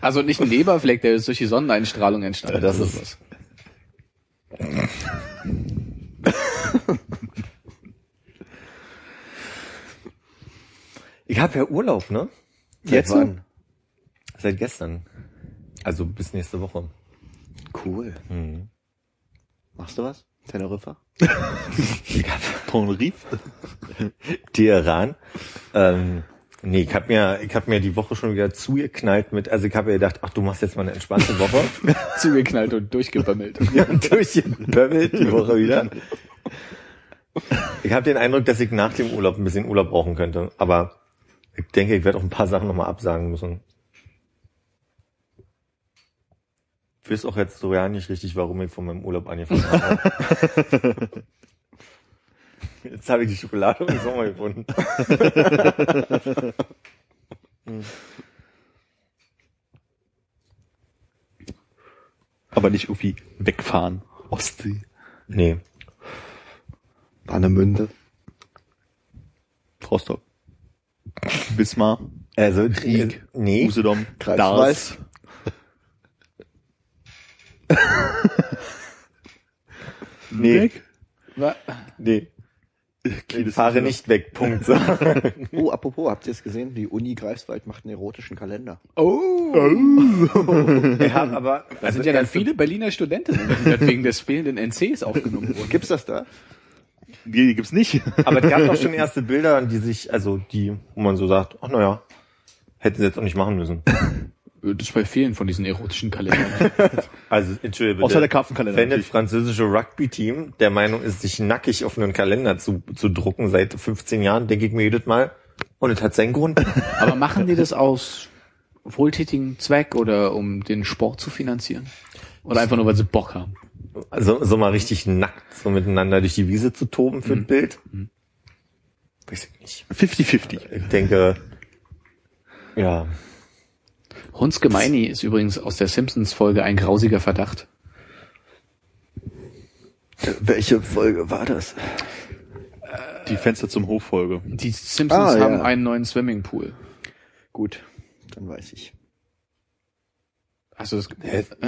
Also nicht ein Leberfleck, der ist durch die Sonneneinstrahlung entstanden. Ja, das ist- sowas. Ich habe ja Urlaub, ne? Jetzt wann? Seit gestern. Also bis nächste Woche. Cool. Mhm. Machst du was? Teneriffa? Tonrief. Teheran. Ähm, nee, ich habe mir, ich hab mir die Woche schon wieder zugeknallt mit, also ich habe mir gedacht, ach, du machst jetzt mal eine entspannte Woche. Zugeknallt und durchgebömmelt. Durchgebömmelt die Woche wieder. Ich habe den Eindruck, dass ich nach dem Urlaub ein bisschen Urlaub brauchen könnte. Aber ich denke, ich werde auch ein paar Sachen nochmal absagen müssen. Ich weiß auch jetzt so ja nicht richtig, warum ich von meinem Urlaub angefangen habe. Jetzt habe ich die Schokolade im Sommer gefunden. Aber nicht irgendwie wegfahren. Ostsee. Nee. Warnemünde. Rostock. Wismar. Also Krieg. äh, Nee. Usedom. Greifswald. Nee. Weg. Nee. Ich fahre nicht weg. Punkt. Oh, apropos, habt ihr es gesehen? Die Uni Greifswald macht einen erotischen Kalender. Oh, Wir haben aber da sind ja dann viele Berliner Studentinnen, die wegen des fehlenden NCs aufgenommen wurden. Gibt's das da? Nee, die gibt's nicht. Aber die haben doch schon erste Bilder, die sich, also die, wo man so sagt, ach naja, hätten sie jetzt auch nicht machen müssen. Das ist bei vielen von diesen erotischen Kalendern. Also, entschuldige bitte. Außer der Karpfenkalender Wenn das französische Rugby-Team der Meinung ist, sich nackig auf einen Kalender zu, zu drucken seit 15 Jahren, denke ich mir jedes Mal, und es hat seinen Grund. Aber machen die das aus wohltätigen Zweck oder um den Sport zu finanzieren? Oder einfach nur, weil sie Bock haben? Also so mal richtig nackt so miteinander durch die Wiese zu toben für ein Bild. Weiß ich nicht. 50-50. Ich denke, ja, Hunds Gemeini ist übrigens aus der Simpsons-Folge ein grausiger Verdacht. Welche Folge war das? Die Fenster zum Hof-Folge. Die Simpsons Ah, ja. haben einen neuen Swimmingpool. Gut, dann weiß ich. Du das?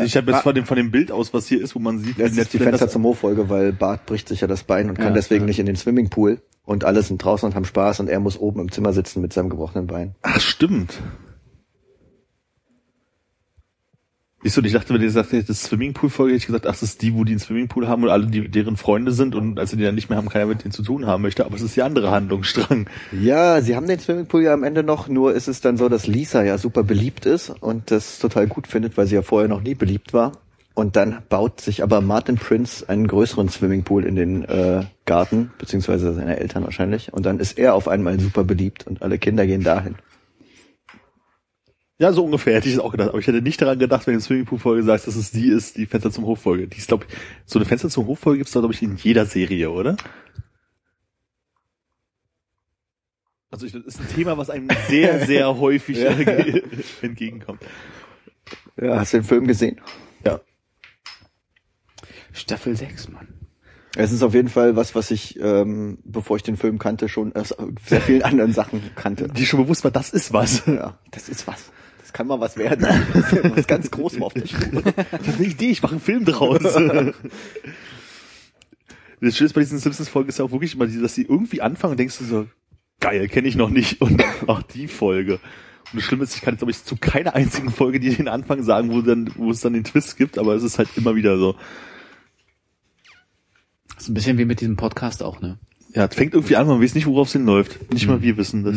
Ich habe jetzt von dem, von dem Bild aus, was hier ist, wo man sieht, Das wie ist die Fenster das- zum Hof-Folge, weil Bart bricht sich ja das Bein und kann Ja, deswegen ja. nicht in den Swimmingpool. Und alle sind draußen und haben Spaß und er muss oben im Zimmer sitzen mit seinem gebrochenen Bein. Ach, stimmt. Ich so, ich dachte, wenn ihr hättet, das Swimmingpool-Folge, hätte ich gesagt, ach, das ist die, wo die einen Swimmingpool haben und alle, die deren Freunde sind und als sie die dann nicht mehr haben, keiner mit denen zu tun haben möchte, aber es ist die andere Handlungsstrang. Ja, sie haben den Swimmingpool ja am Ende noch, nur ist es dann so, dass Lisa ja super beliebt ist und das total gut findet, weil sie ja vorher noch nie beliebt war. Und dann baut sich aber Martin Prince einen größeren Swimmingpool in den äh, Garten, beziehungsweise seine Eltern wahrscheinlich. Und dann ist er auf einmal super beliebt und alle Kinder gehen dahin. Ja, so ungefähr hätte ich es auch gedacht, aber ich hätte nicht daran gedacht, wenn du Swimmingpool-Folge sagst, dass es die ist, die Fenster zum Hof-Folge. Die ist, glaube ich, so eine Fenster zum Hof-Folge gibt's da, glaube ich, in jeder Serie, oder? Also ich, das ist ein Thema, was einem sehr, sehr häufig Ja. entgegenkommt. Ja, hast du den Film gesehen? Ja. Staffel 6, Mann. Es ist auf jeden Fall was, was ich, ähm, bevor ich den Film kannte, schon aus sehr vielen anderen Sachen kannte. Die schon bewusst war, das ist was. Ja, das ist was. Das kann mal was werden. Das ist was ganz groß auf der Spur. Das ist eine Idee, ich mache einen Film draus. Das Schöne bei diesen Simpsons-Folgen ist ja auch wirklich immer, dass sie irgendwie anfangen und denkst du so, geil, kenne ich noch nicht. Und dann, ach, die Folge. Und das Schlimme ist, ich kann jetzt, glaube ich, zu keiner einzigen Folge, die den Anfang sagen, wo, dann, wo es dann den Twist gibt, aber es ist halt immer wieder so. Das ist ein bisschen wie mit diesem Podcast auch, ne? Ja, es fängt irgendwie an, man weiß nicht, worauf es hinläuft. Nicht mal wir wissen das.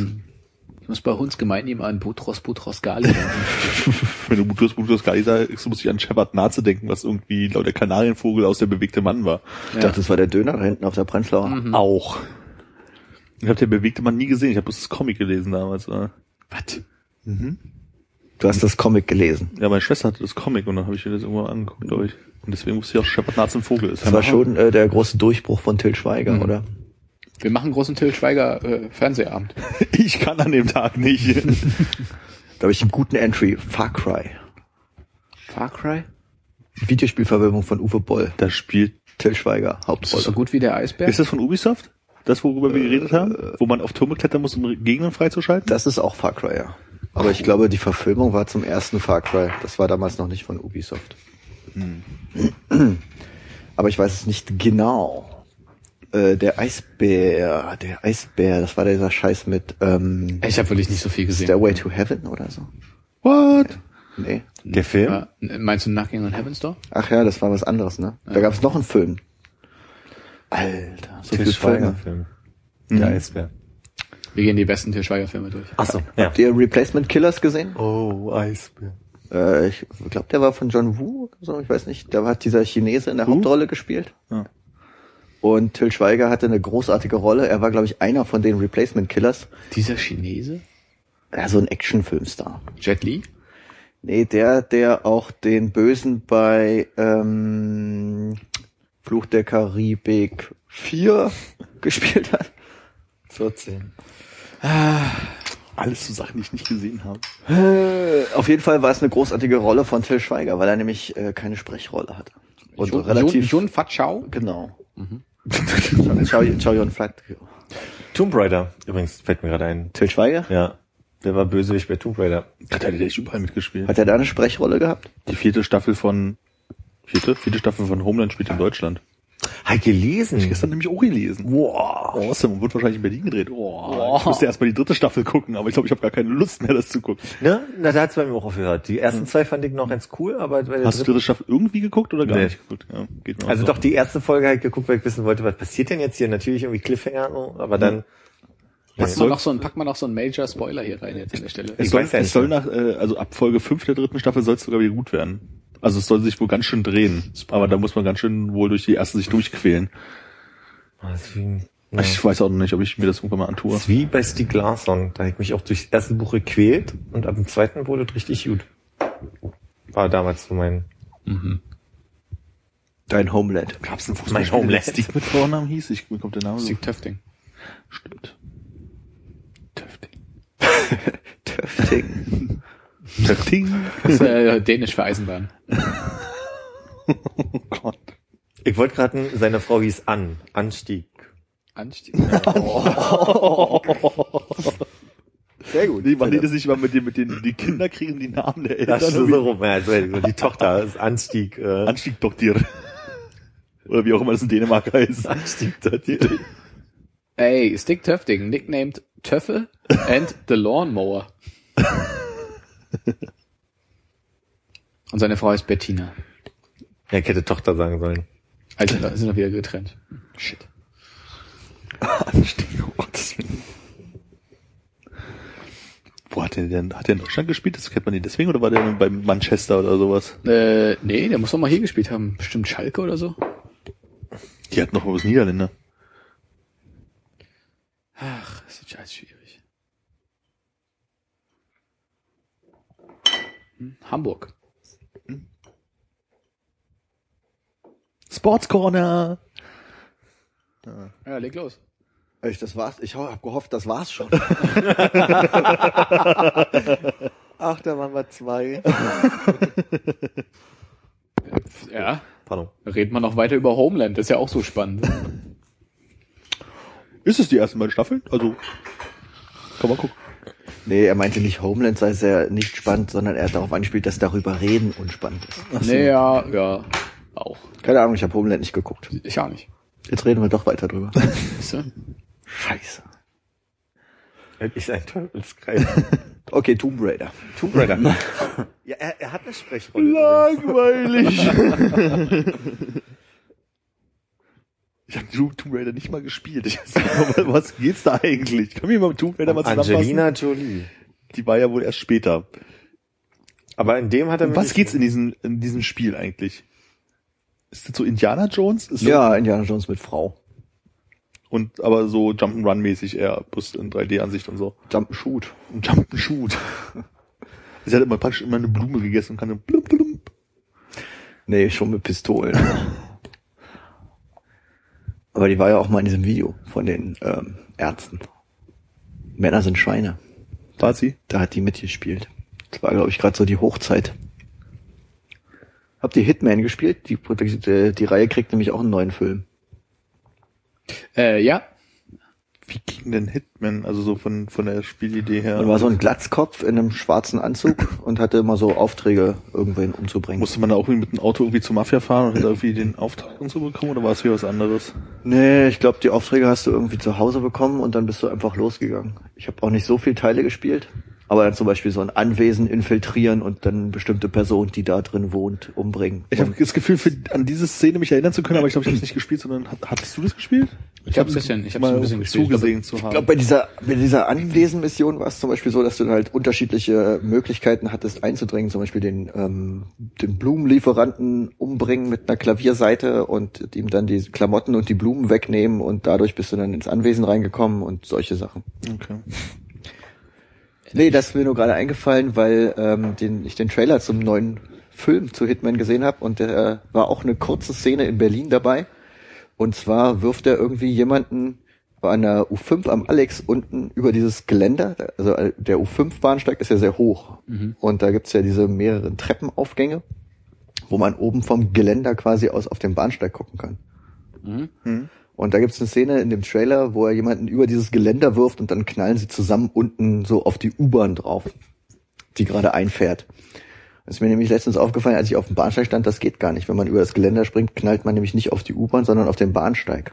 Ich muss bei Hunds Gemeini mal an Butros Butros Gali denken. Wenn du Butus Butus Gali sagst, muss ich an Shepard Naze denken, was irgendwie laut der Kanarienvogel aus der bewegte Mann war. Ich dachte, das war der Döner da hinten auf der Prenzlauer. Auch. Ich habe der bewegte Mann nie gesehen, ich habe bloß das Comic gelesen damals. Was? Du hast das Comic gelesen. Ja, meine Schwester hatte das Comic und dann habe ich mir das irgendwann angeguckt, glaube ich. Und deswegen wusste ich auch, Shepard Naze ein Vogel ist. Das war schon äh, der große Durchbruch von Till Schweiger, Mhm. oder? Wir machen großen Till Schweiger äh, Fernsehabend. Ich kann an dem Tag nicht. Da habe ich einen guten Entry. Far Cry. Far Cry? Videospielverfilmung von Uwe Boll. da spielt. Till Schweiger, Ist das Hauptrolle. so gut wie der Eisbär? Ist das von Ubisoft? Das, worüber wir geredet haben? Wo man auf Türme klettern muss, um Gegner freizuschalten? Das ist auch Far Cry, ja. Aber ich glaube, die Verfilmung war zum ersten Far Cry. Das war damals noch nicht von Ubisoft. Aber ich weiß es nicht genau. Äh, der Eisbär, der Eisbär, das war dieser Scheiß mit ähm, Ich habe wirklich nicht so viel gesehen. Stairway to Heaven oder so. What? Nee. der Film? Ja, meinst du Knocking on Heaven's Door? Ach ja, das war was anderes, ne? Da gab es noch einen Film. Alter, so Til viel Schweiger Filme. Film. Der Eisbär. Wir gehen die besten Till Schweiger Filme durch. Achso, ja. Habt ihr Replacement Killers gesehen? Oh, Eisbär. Äh, ich glaube, der war von John Woo oder so, ich weiß nicht. Da hat dieser Chinese in der Hauptrolle gespielt. Ja. Und Till Schweiger hatte eine großartige Rolle. Er war, glaube ich, einer von den Replacement Killers. Dieser Chinese? Ja, so ein Actionfilmstar. Jet Li? Nee, der, der auch den Bösen bei ähm, Fluch der Karibik 4 gespielt hat. 14. Alles so Sachen, die ich nicht gesehen habe. Äh, auf jeden Fall war es eine großartige Rolle von Till Schweiger, weil er nämlich äh, keine Sprechrolle hatte. Und Jun, relativ Jun, Jun Fat Chao? genau. Chow, Chow Yun Fat. Tomb Raider, übrigens, fällt mir gerade ein. Till Schweiger? Ja. Der war Bösewicht bei Tomb Raider. Hat er echt überall mitgespielt. Hat er da eine Sprechrolle gehabt? Die vierte Staffel von vierte? Vierte Staffel von Homeland spielt in Deutschland. Halt gelesen. Ich gestern nämlich auch gelesen. Wow. Awesome. Und wird wahrscheinlich in Berlin gedreht. Oh, Ich musste erst mal die dritte Staffel gucken, aber ich glaube, ich habe gar keine Lust mehr, das zu gucken. Ne? Na, da hat's bei mir auch aufgehört. Die ersten zwei fand ich noch ganz cool, aber bei der Hast du die dritte Staffel irgendwie geguckt oder gar Nee. nicht geguckt? Ja, geht mir also so. doch die erste Folge halt geguckt, weil ich wissen wollte, was passiert denn jetzt hier? Natürlich irgendwie Cliffhanger, so, aber dann, Packt man, noch so ein, packt man noch so einen Major Spoiler hier rein jetzt an der Stelle. Es Ich soll, es nicht. soll nach, äh, also ab Folge 5 der dritten Staffel soll es sogar wieder gut werden. Also es soll sich wohl ganz schön drehen. Aber da muss man ganz schön wohl durch die erste sich durchquälen. Ah, das ja. Ich weiß auch noch nicht, ob ich mir das irgendwann mal Das antue. ist wie bei Stieg Larsson. Da hab ich mich auch durchs erste Buch gequält und ab dem zweiten wurde es richtig gut. War damals so mein, Dein Homeland. Gab es einen Mein Homeland. Stick mit Vornamen hieß? Ich, mir kommt der Name so. Stick Töfting. Stimmt. Töfting. Töfting. Töfting. Das ist äh, dänisch für Eisenbahn. Oh Gott. ich wollte gerade, seine Frau hieß Ann, Anstieg. Anstieg. Sehr gut. Nee, man redet sich mal mit den, mit den, die Kinder kriegen die Namen der Eltern. Das ist so rum, ja, also die Tochter ist Anstieg, äh, Anstieg Doktor. Oder wie auch immer das in Dänemark heißt. Anstieg Doktor. Ey, Stick Töfting, nicknamed Töffe and the Lawnmower. Und seine Frau heißt Bettina. Ja, ich hätte Tochter sagen sollen. Also, da sind wir wieder getrennt. Shit. Willen. Wo hat der denn, hat der in Deutschland gespielt? Das kennt man den deswegen oder war der bei Manchester oder sowas? Äh, nee, der muss doch mal hier gespielt haben. Bestimmt Schalke oder so. Die hat noch was Niederländer. Ach, ist das scheiß schwierig. Hamburg. Sports Corner. Ja, leg los. Echt, das war's. Ich habe gehofft, das war's schon. Ach, da waren wir zwei. Ja, Pardon. reden wir noch weiter über Homeland. Das ist ja auch so spannend. Ist es die ersten beiden Staffeln? Also, kann man gucken. Nee, er meinte nicht Homeland sei sehr nicht spannend, sondern er hat darauf angespielt, dass darüber reden unspannend ist. Nee, ja, ja, auch. Keine Ahnung, ich habe Homeland nicht geguckt. Ich auch nicht. Jetzt reden wir doch weiter drüber. Scheiße. Ich ein Teufelskreis. Okay, Tomb Raider. Tomb Raider. ja, er, er hat eine Sprechrolle. Langweilig. Ich habe Tomb Raider nicht mal gespielt. Ich weiß nicht, was geht's da eigentlich? Können wir mal mit Tomb Raider mal zusammenfassen? Angelina Jolie. Die war ja wohl erst später. Aber in dem hat er Um was geht's in diesem, in diesem Spiel eigentlich? Ist das so Indiana Jones? Ist Ja, Indiana Jones mit Frau. So, und aber so Jump'n'Run-mäßig eher, bloß in 3D-Ansicht und so. Jump and Shoot. Und Jump'n'Shoot. Sie hat immer praktisch immer eine Blume gegessen und kann dann blum, blum. Nee, schon mit Pistolen. Aber die war ja auch mal in diesem Video von den ähm, Ärzten. Männer sind Schweine. War sie? Da hat die mitgespielt. Das war, glaube ich, gerade so die Hochzeit. Habt ihr Hitman gespielt? Die, die, die Reihe kriegt nämlich auch einen neuen Film. Äh, ja. Wie ging denn Hitman? Also so von, von der Spielidee her. Und war so ein Glatzkopf in einem schwarzen Anzug und hatte immer so Aufträge, irgendwen umzubringen. Musste man da auch irgendwie mit dem Auto irgendwie zur Mafia fahren und hat irgendwie den Auftrag und so bekommen oder war es wieder was anderes? Nee, ich glaube, die Aufträge hast du irgendwie zu Hause bekommen und dann bist du einfach losgegangen. Ich habe auch nicht so viel Teile gespielt. Aber dann zum Beispiel so ein Anwesen infiltrieren und dann bestimmte Person, die da drin wohnt, umbringen. Ich habe das Gefühl, für, an diese Szene mich erinnern zu können, aber ich glaube, ich habe es nicht gespielt, sondern hat, hattest du das gespielt? Ich habe ein bisschen, ich habe ein bisschen gespielt. zugesehen zu ich haben. glaube, bei dieser, bei dieser Anwesen-Mission war es zum Beispiel so, dass du halt unterschiedliche Möglichkeiten hattest einzudringen, zum Beispiel den, ähm, den Blumenlieferanten umbringen mit einer Klavierseite und ihm dann die Klamotten und die Blumen wegnehmen und dadurch bist du dann ins Anwesen reingekommen und solche Sachen. okay. Nee, das ist mir nur gerade eingefallen, weil ähm, den, ich den Trailer zum neuen Film zu Hitman gesehen habe und der war auch eine kurze Szene in Berlin dabei. Und zwar wirft er irgendwie jemanden bei einer U5 am Alex unten über dieses Geländer. Also äh, der U5-Bahnsteig ist ja sehr hoch. Und da gibt's ja diese mehreren Treppenaufgänge, wo man oben vom Geländer quasi aus auf den Bahnsteig gucken kann. Und da gibt's eine Szene in dem Trailer, wo er jemanden über dieses Geländer wirft und dann knallen sie zusammen unten so auf die U-Bahn drauf, die gerade einfährt. Das ist mir nämlich letztens aufgefallen, als ich auf dem Bahnsteig stand, das geht gar nicht. Wenn man über das Geländer springt, knallt man nämlich nicht auf die U-Bahn, sondern auf den Bahnsteig.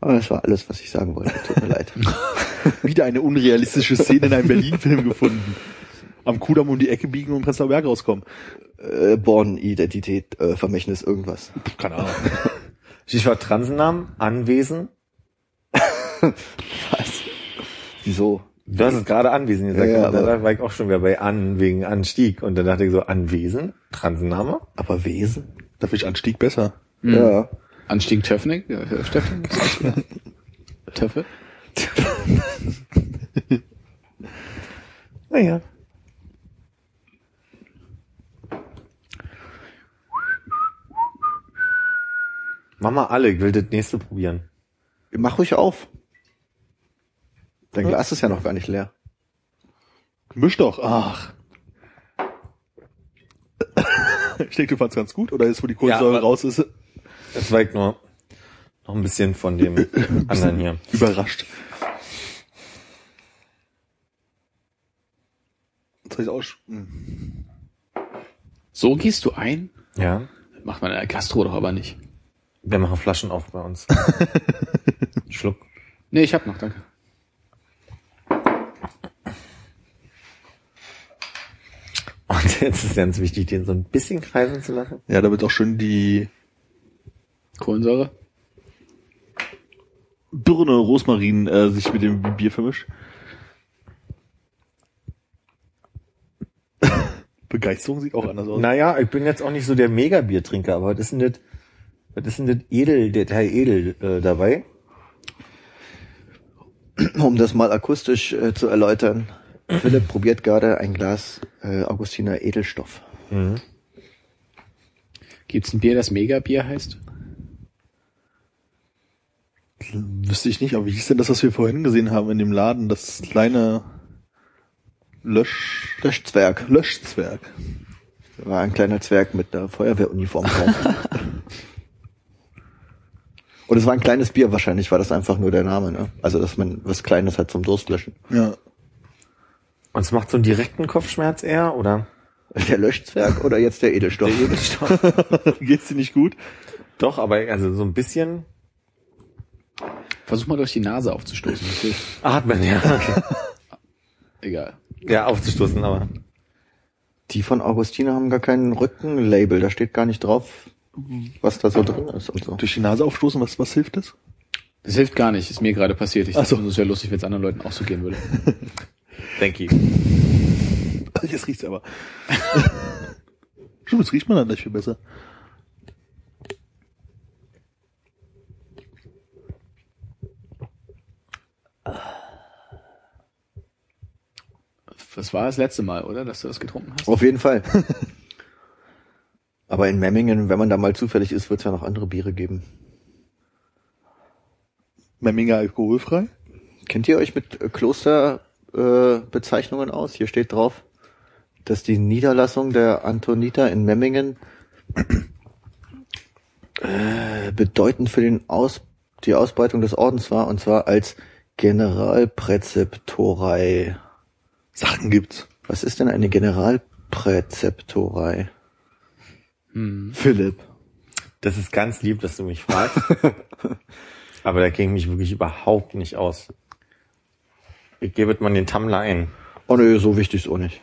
Aber das war alles, was ich sagen wollte. Tut mir leid. Wieder eine unrealistische Szene in einem Berlin-Film gefunden. Am Kudamm um die Ecke biegen und Prenzlauer Berg rauskommen. Äh, Born-Identität, äh, Vermächtnis, irgendwas. Keine Ahnung. Stichwort Transennamen, Anwesen. Was? Wieso? Du hast es gerade Anwesen gesagt. Ja, ja, und da war ich auch schon wieder bei An wegen Anstieg. Und dann dachte ich so, Anwesen? Transenname? Aber Wesen? Da finde ich Anstieg besser. Ja. Anstieg Töffnig, äh, Steffen? Töffe? Naja. Mach mal alle, ich will das nächste probieren. Mach ruhig auf. Dein Glas ist ja noch gar nicht leer. Misch doch. Ach. Ich denke, du fandst ganz gut, oder ist, wo die Kohlensäure Ja, raus ist, Das ich nur noch ein bisschen von dem anderen hier. überrascht. Hab ich auch hm. So gehst du ein? Ja. Macht man in der Gastro doch aber nicht. Wir machen Flaschen auf bei uns. Schluck. Nee, ich hab noch, danke. Und jetzt ist ganz wichtig, den so ein bisschen kreisen zu lassen. Ja, da wird auch schön die Kohlensäure? Birne Rosmarin äh, sich mit dem Bier vermischt. Begeisterung sieht auch anders aus. Naja, ich bin jetzt auch nicht so der Mega-Biertrinker, aber was ist das, was ist denn das Edel, der Teil Edel äh, dabei? Um das mal akustisch äh, zu erläutern. Philipp probiert gerade ein Glas äh, Augustiner Edelstoff. Gibt's ein Bier, das Mega-Bier heißt? Wüsste ich nicht, aber wie hieß denn das, was wir vorhin gesehen haben in dem Laden? Das kleine Lösch Löschzwerg. Löschzwerg. War ein kleiner Zwerg mit einer Feuerwehruniform drauf. Und es war ein kleines Bier, wahrscheinlich war das einfach nur der Name, ne? Also, dass man was Kleines hat zum Durstlöschen. Ja. Und es macht so einen direkten Kopfschmerz eher, oder? Der Löschzwerg oder jetzt der Edelstoff? Der Edelstoff. Geht's dir nicht gut? Doch, aber also so ein bisschen Versuch mal durch die Nase aufzustoßen. Hilft. atmen, ja. Okay. Egal. Ja, aufzustoßen, aber. Die von Augustiner haben gar kein Rückenlabel, da steht gar nicht drauf, was da so drin ist und so. Durch die Nase aufstoßen, was, was hilft das? Das hilft gar nicht, ist mir gerade passiert. Ich Ach so. dachte, es wäre lustig, wenn es anderen Leuten auch so gehen würde. Thank you. Jetzt riecht's aber. Stimmt, jetzt riecht man dann gleich viel besser. Das war das letzte Mal, oder? Dass du das getrunken hast? Auf jeden Fall. Aber in Memmingen, wenn man da mal zufällig ist, wird es ja noch andere Biere geben. Memminger alkoholfrei? Kennt ihr euch mit äh, Klosterbezeichnungen äh, aus? Hier steht drauf, dass die Niederlassung der Antoniter in Memmingen äh, bedeutend für den Aus die Ausbreitung des Ordens war, und zwar als Generalpräzeptorei. Sachen gibt's. Was ist denn eine Generalpräzeptorei? Philipp. Das ist ganz lieb, dass du mich fragst. aber da ich mich wirklich überhaupt nicht aus. Ich gebe mal den Tumblr ein. Oh nö, so wichtig ist auch nicht.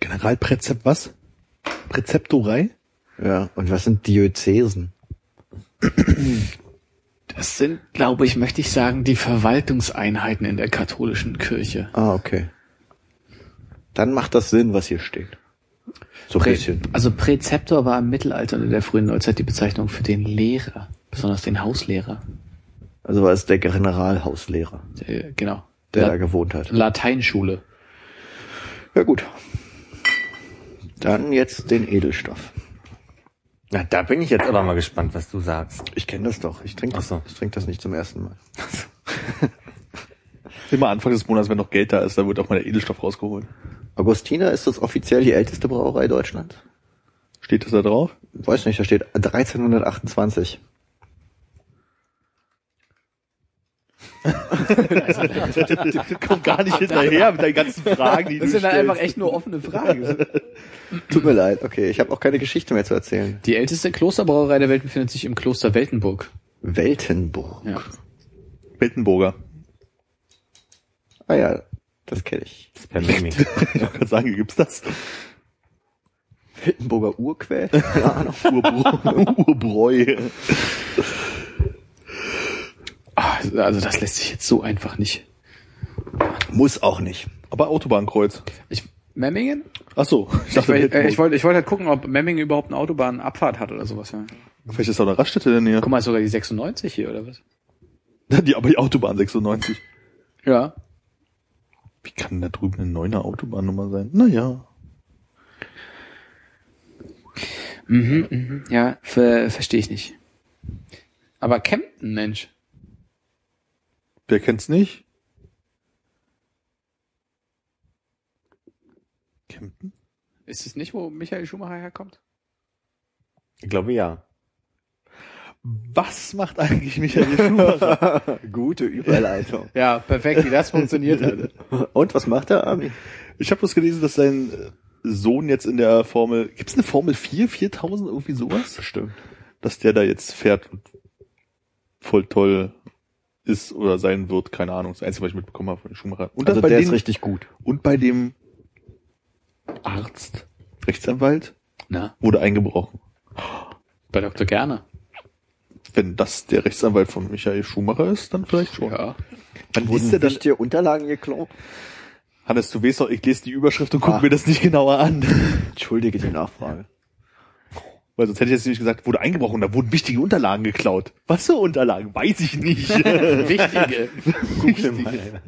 Generalpräzept was? Präzeptorei? Ja, und was sind Diözesen? Das sind, glaube ich, möchte ich sagen, die Verwaltungseinheiten in der katholischen Kirche. Ah, okay. Dann macht das Sinn, was hier steht. So ein Prä bisschen. also Präzeptor war im Mittelalter und in der frühen Neuzeit die Bezeichnung für den Lehrer, besonders den Hauslehrer. Also war es der Generalhauslehrer, Der, genau. der La da gewohnt hat. Lateinschule. Ja gut. Dann jetzt den Edelstoff. Na, da bin ich jetzt aber mal gespannt, was du sagst. Ich kenne das doch. Ich trinke so. ich trink das nicht zum ersten Mal. Immer Anfang des Monats, wenn noch Geld da ist, da wird auch mal der Edelstoff rausgeholt. Augustina ist das offiziell die älteste Brauerei Deutschlands? Steht das da drauf? Weiß nicht, da steht 1328. Kommt gar nicht hinterher mit deinen ganzen Fragen, die Das sind dann einfach echt nur offene Fragen. Tut mir leid, okay. Ich habe auch keine Geschichte mehr zu erzählen. Die älteste Klosterbrauerei der Welt befindet sich im Kloster Weltenburg. Weltenburg. Ja. Weltenburger. Ah ja, das kenne ich. Das ist per Mimik. Ich wollte gerade sagen, gibt's das? Weltenburger Urquell? Keine Ahnung. Urbräu. Urbräu. Ah, Also das lässt sich jetzt so einfach nicht. Muss auch nicht. Aber Autobahnkreuz. Ich, Memmingen? Ach so, ich Ich, dachte, äh, Weltenburg. ich wollte ich wollte halt gucken, ob Memmingen überhaupt eine Autobahnabfahrt hat oder sowas. Ja. Vielleicht ist da eine Raststätte in der Nähe. Guck mal, ist sogar die 96 hier oder was? Die, aber die Autobahn 96. Ja. Wie kann da drüben eine neune Autobahnnummer sein? Naja. Mhm, mhm. Ja, ver verstehe ich nicht. Aber Kempten, Mensch. Wer kennt's nicht? Kempten? Ist es nicht, wo Michael Schumacher herkommt? Ich glaube ja. Was macht eigentlich Michael Schumacher? Gute Überleitung. Ja, perfekt, wie das funktioniert hat. Und was macht der Ami? Ich habe bloß gelesen, dass sein Sohn jetzt in der Formel, gibt's eine Formel 4, 4000, irgendwie sowas? Bestimmt. Dass der da jetzt fährt und voll toll ist oder sein wird, keine Ahnung. Das Einzige, was ich mitbekommen habe von Schumacher. Und Also der ist den, richtig gut. und bei dem Arzt, Rechtsanwalt, Na, wurde eingebrochen. bei Dr. Gerner. Wenn das der Rechtsanwalt von Michael Schumacher ist, dann vielleicht schon. Ja. Wann Wurden ist der dann? wichtige Unterlagen geklaut? Hannes, du weißt doch, ich lese die Überschrift und gucke Ah. mir das nicht genauer an. Entschuldige die Nachfrage. Weil sonst hätte ich jetzt nämlich gesagt, wurde eingebrochen, da wurden wichtige Unterlagen geklaut. Was für Unterlagen? Weiß ich nicht. Wichtige. Google mal.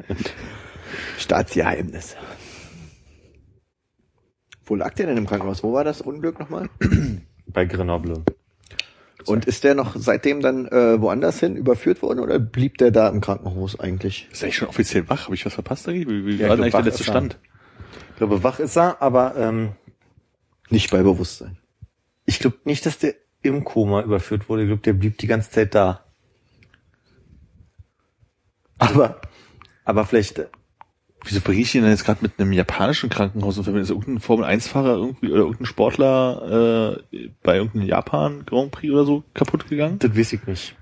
Staatsgeheimnis. Wo lag der denn im Krankenhaus? Wo war das Unglück nochmal? Bei Grenoble. Und ist der noch seitdem dann äh, woanders hin überführt worden oder blieb der da im Krankenhaus eigentlich? Ist eigentlich schon offiziell wach? Habe ich was verpasst? Wie, wie Ja, war eigentlich der letzte er. Stand? Ich glaube, wach ist er, aber ähm, Nicht bei Bewusstsein. ich glaube nicht, dass der im Koma überführt wurde. Ich glaube, der blieb die ganze Zeit da. Aber, aber vielleicht, Wieso verriech ich ihn denn jetzt gerade mit einem japanischen Krankenhaus und ist irgendein Formel-1-Fahrer irgendwie oder irgendein Sportler äh, bei irgendeinem Japan Grand Prix oder so kaputt gegangen? das weiß ich nicht.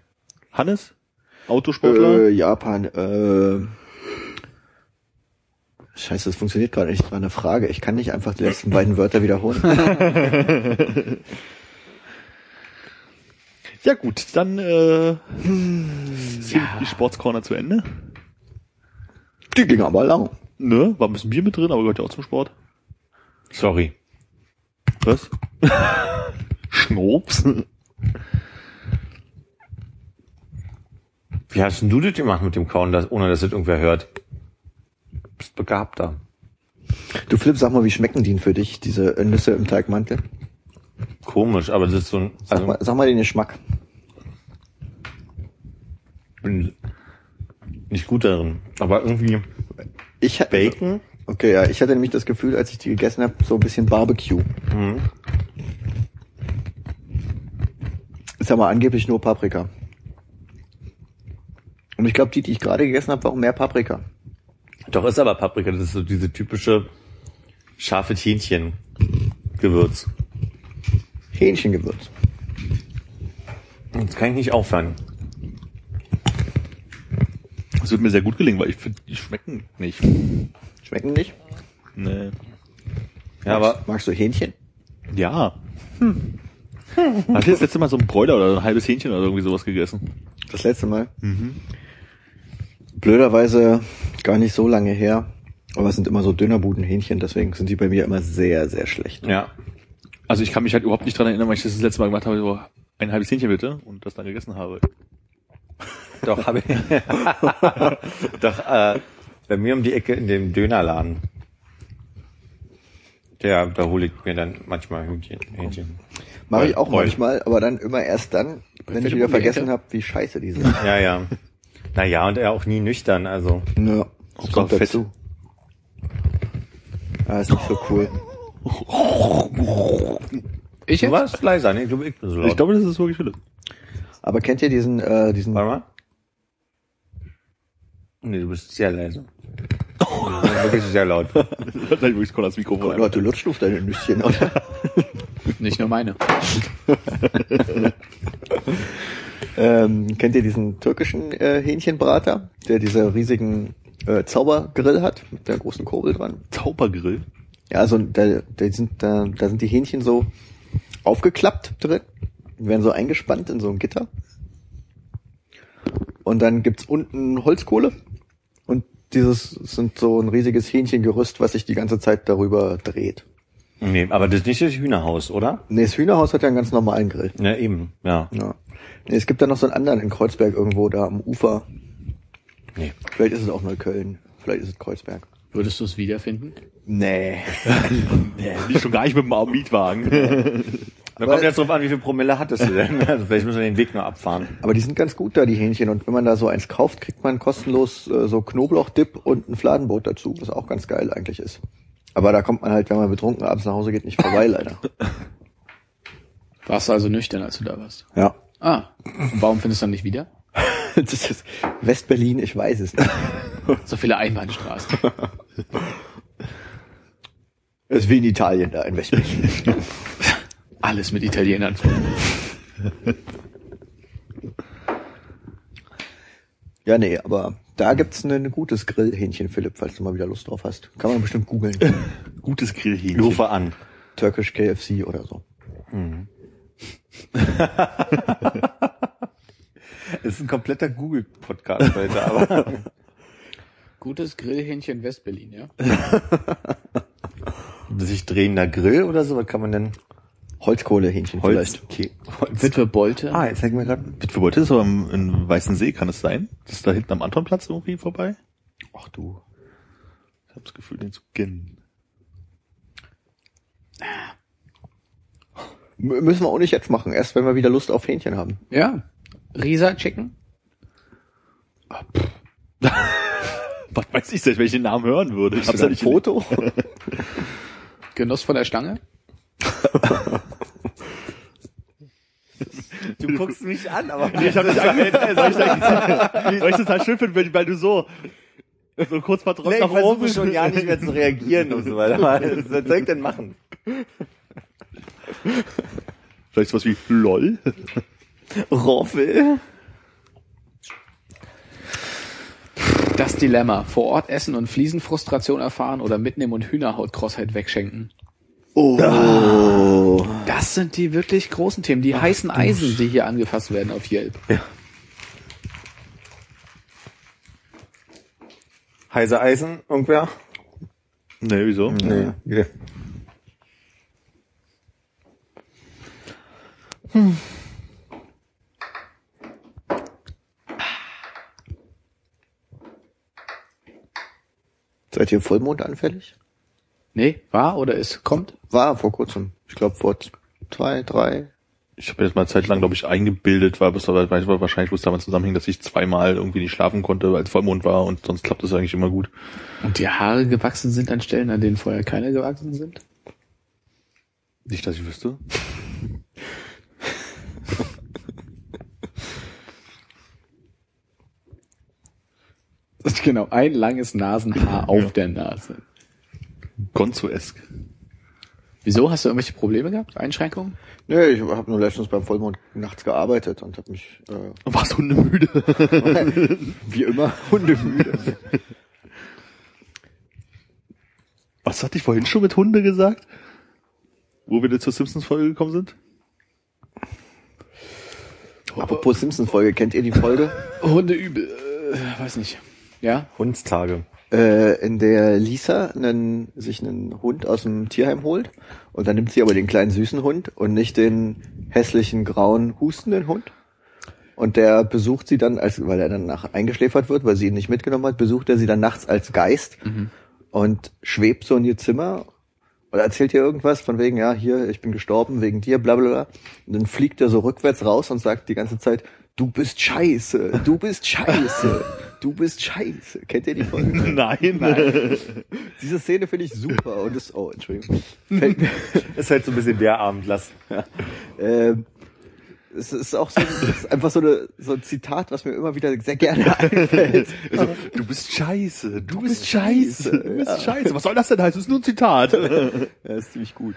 Hannes? Autosportler? Äh, Japan, äh, Scheiße, das funktioniert gerade nicht. Das war eine Frage. Ich kann nicht einfach die letzten beiden Wörter wiederholen. Ja gut, dann äh, sind die Sportscorner zu Ende. Die ging aber lang. Ne, war ein bisschen Bier mit drin, aber gehört ja auch zum Sport. Sorry. Was? Schnops? Wie hast denn du das gemacht mit dem Kauen, dass, ohne dass das irgendwer hört? Bist begabter. Du Flip, sag mal, wie schmecken die denn für dich, diese Nüsse im Teigmantel? Komisch, aber das ist so ein, Sag, also, mal, sag mal den Geschmack. bin nicht gut darin. Aber irgendwie Ich Bacon? Okay, ja, ich hatte nämlich das Gefühl, als ich die gegessen habe, so ein bisschen Barbecue. Mhm. Ist aber angeblich nur Paprika. Und ich glaube, die, die ich gerade gegessen habe, waren mehr Paprika. Doch ist aber Paprika, das ist so diese typische scharfe Hähnchen-Gewürz. Hähnchengewürz. Jetzt kann ich nicht aufhören. Das wird mir sehr gut gelingen, weil ich finde, die schmecken nicht. Schmecken nicht? Nee. Ja, aber Magst du Hähnchen? Ja. Hm. Hast du das letzte Mal so ein Bräuler oder ein halbes Hähnchen oder irgendwie sowas gegessen? Das letzte Mal? Blöderweise gar nicht so lange her. Aber es sind immer so Dönerbudenhähnchen, deswegen sind die bei mir immer sehr, sehr schlecht. ja. Also ich kann mich halt überhaupt nicht dran erinnern, weil ich das das letzte Mal gemacht habe, so ein halbes Hähnchen bitte und das dann gegessen habe. Doch, habe ich. Doch, äh, bei mir um die Ecke in dem Dönerladen. Der, da hole ich mir dann manchmal Hühnchen. Hähnchen. Mache ich auch Roll. manchmal, aber dann immer erst dann, wenn ich wieder um vergessen habe, wie scheiße die sind. Ja, ja. Naja, und er auch nie nüchtern, also. Ja, Hauptsache kommt fett. dazu. Ah, ist nicht so cool. Ich Du jetzt? warst leiser, ne? Ich glaube, ich bin so laut. Ich glaube, das ist wirklich Philipp. Aber kennt ihr diesen, äh, diesen, Warte mal. Nee, du bist sehr leise. Du bist wirklich sehr laut. Das hat wirklich Connor's Mikrofon. oh Gott, du lutscht auf deine Nüsschen, oder? Nicht nur meine. ähm, kennt ihr diesen türkischen äh, Hähnchenbrater, der diese riesigen äh, Zaubergrill hat, mit der großen Kurbel dran? Zaubergrill. Ja, also da, da sind da, da sind die Hähnchen so aufgeklappt drin, die werden so eingespannt in so ein Gitter. Und dann gibt's unten Holzkohle dieses sind so ein riesiges Hähnchengerüst, was sich die ganze Zeit darüber dreht. Nee, aber das ist nicht das Hühnerhaus, oder? Nee, das Hühnerhaus hat ja einen ganz normalen Grill. Ja, eben, ja. Ja. Nee, es gibt da noch so einen anderen in Kreuzberg irgendwo da am Ufer. Nee. Vielleicht ist es auch Neukölln, vielleicht ist es Kreuzberg. Würdest du es wiederfinden? Nee. Nee, nicht schon gar nicht mit dem Mietwagen. Da kommt jetzt drauf an, wie viel Promille hattest du denn? Also vielleicht müssen wir den Weg nur abfahren. Aber die sind ganz gut da, die Hähnchen. Und wenn man da so eins kauft, kriegt man kostenlos äh, so Knoblauchdip und ein Fladenbrot dazu, was auch ganz geil eigentlich ist. Aber da kommt man halt, wenn man betrunken abends nach Hause geht, nicht vorbei, leider. Warst du also nüchtern, als du da warst? Ja. Ah, und warum findest du dann nicht wieder? Das ist Westberlin, ich weiß es nicht. So viele Einbahnstraßen. Es ist wie in Italien da in Westberlin. Alles mit Italienern. Ja, nee, aber da gibt's ein ein gutes Grillhähnchen, Philipp, falls du mal wieder Lust drauf hast. Kann man bestimmt googeln. Gutes Grillhähnchen. rufe an. Turkish KFC oder so. Es ist ein kompletter Google-Podcast heute, aber. Gutes Grillhähnchen Westberlin, ja? sich drehender Grill oder so, was kann man denn? Holzkohlehähnchen Holz. vielleicht. Okay. Holz. Witwe Bolte. Ah, jetzt zeig mir gerade. Witwe ist aber im, in Weißen See, kann es sein? Das ist da hinten am Antonplatz irgendwie vorbei? Ach du. Ich habe das Gefühl, den zu kennen. M müssen wir auch nicht jetzt machen, erst wenn wir wieder Lust auf Hähnchen haben. Ja. Risa Chicken. Was weiß ich, wenn ich den Namen hören würde? Ich du da ein Foto? Genuss von der Stange. Du guckst mich an, aber. Nee, ich hab dich angehört, weil ich, da- weil ich total schön finde, weil- du so, so kurz verdrückt Nee, ich nach oben versuche schon ja nicht mehr zu reagieren und so weiter. Was soll ich denn machen? Vielleicht sowas wie LOL? Roffel? Das Dilemma. Vor Ort essen und Fliesenfrustration erfahren oder mitnehmen und Hühnerhaut-Crossheit wegschenken. Oh. Das sind die wirklich großen Themen. Die heißen Eisen, die hier angefasst werden auf Yelp. Heiße Eisen, irgendwer? Nee, wieso? Nee. nee. Seid ihr Vollmond anfällig? Nee, war oder ist? Kommt? War vor kurzem. Ich glaube vor zwei, drei. Ich habe jetzt mal eine Zeit lang, glaube ich, eingebildet, weil bis weil wahrscheinlich muss damit zusammenhängen, dass ich zweimal irgendwie nicht schlafen konnte, weil es Vollmond war und sonst klappt das eigentlich immer gut. Und die Haare gewachsen sind an Stellen, an denen vorher keine gewachsen sind? Nicht, dass ich wüsste. Genau, ein langes Nasenhaar auf der Nase. Gonzo-esk. Wieso? Hast du irgendwelche Probleme gehabt? Einschränkungen? Nee, ich habe nur letztens beim Vollmond nachts gearbeitet und habe mich äh, Warst hundemüde? wie immer hundemüde. Was hatte ich vorhin schon mit Hunde gesagt? Wo wir zur Simpsons-Folge gekommen sind? Apropos Simpsons-Folge, kennt ihr die Folge? Hunde übel. Äh, weiß nicht. Ja? Hundstage. Äh, in der Lisa einen, sich einen Hund aus dem Tierheim holt und dann nimmt sie aber den kleinen süßen Hund und nicht den hässlichen grauen hustenden Hund. Und der besucht sie dann, als, weil er dann nach eingeschläfert wird, weil sie ihn nicht mitgenommen hat, besucht er sie dann nachts als Geist und schwebt so in ihr Zimmer oder erzählt ihr irgendwas von wegen, ja, hier, ich bin gestorben wegen dir, bla bla bla. Und dann fliegt er so rückwärts raus und sagt die ganze Zeit, du bist scheiße, du bist scheiße, du bist scheiße. Kennt ihr die Folge? Nein. Diese Szene finde ich super und das, oh, Entschuldigung. Ist halt so ein bisschen der Abendlass. ähm, es ist auch so, es ist einfach so, eine, so ein Zitat, was mir immer wieder sehr gerne einfällt. Also, du bist scheiße, du, bist scheiße, du bist scheiße. Was soll das denn heißen? Das ist nur ein Zitat. Ja, ist ziemlich gut.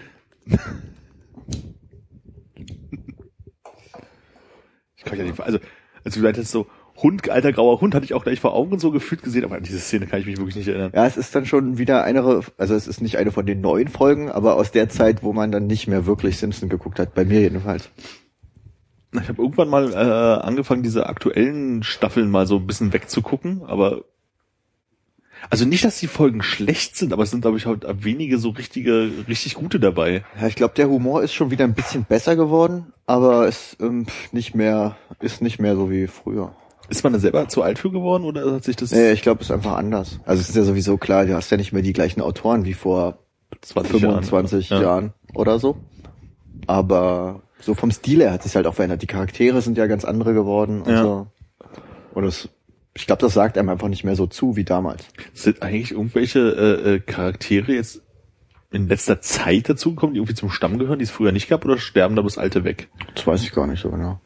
Ich kann ja nicht, also, als du gesagt hast, so, Hund, alter grauer Hund, hatte ich auch gleich vor Augen so gefühlt gesehen, aber an diese Szene kann ich mich wirklich nicht erinnern. Ja, es ist dann schon wieder eine, also es ist nicht eine von den neuen Folgen, aber aus der Zeit, wo man dann nicht mehr wirklich Simpson geguckt hat, bei mir jedenfalls. Ich habe irgendwann mal äh, angefangen, diese aktuellen Staffeln mal so ein bisschen wegzugucken, aber also nicht, dass die Folgen schlecht sind, aber es sind, glaube ich, halt wenige so richtige, richtig gute dabei. Ja, ich glaube, der Humor ist schon wieder ein bisschen besser geworden, aber es ähm, nicht mehr, ist nicht mehr so wie früher. Ist man da selber zu alt für geworden oder hat sich das Nee, ich glaube, es ist einfach anders. Also es ist ja sowieso klar, du hast ja nicht mehr die gleichen Autoren wie vor 20 Jahren? 25 Ja. Jahren oder so. Aber so vom Stil her hat sich halt auch verändert. Die Charaktere sind ja ganz andere geworden und Ja. so. Und es, ich glaube, das sagt einem einfach nicht mehr so zu wie damals. Sind eigentlich irgendwelche äh, äh, Charaktere jetzt in letzter Zeit dazugekommen, die irgendwie zum Stamm gehören, die es früher nicht gab, oder sterben da bis alte weg? Das weiß ich gar nicht so genau.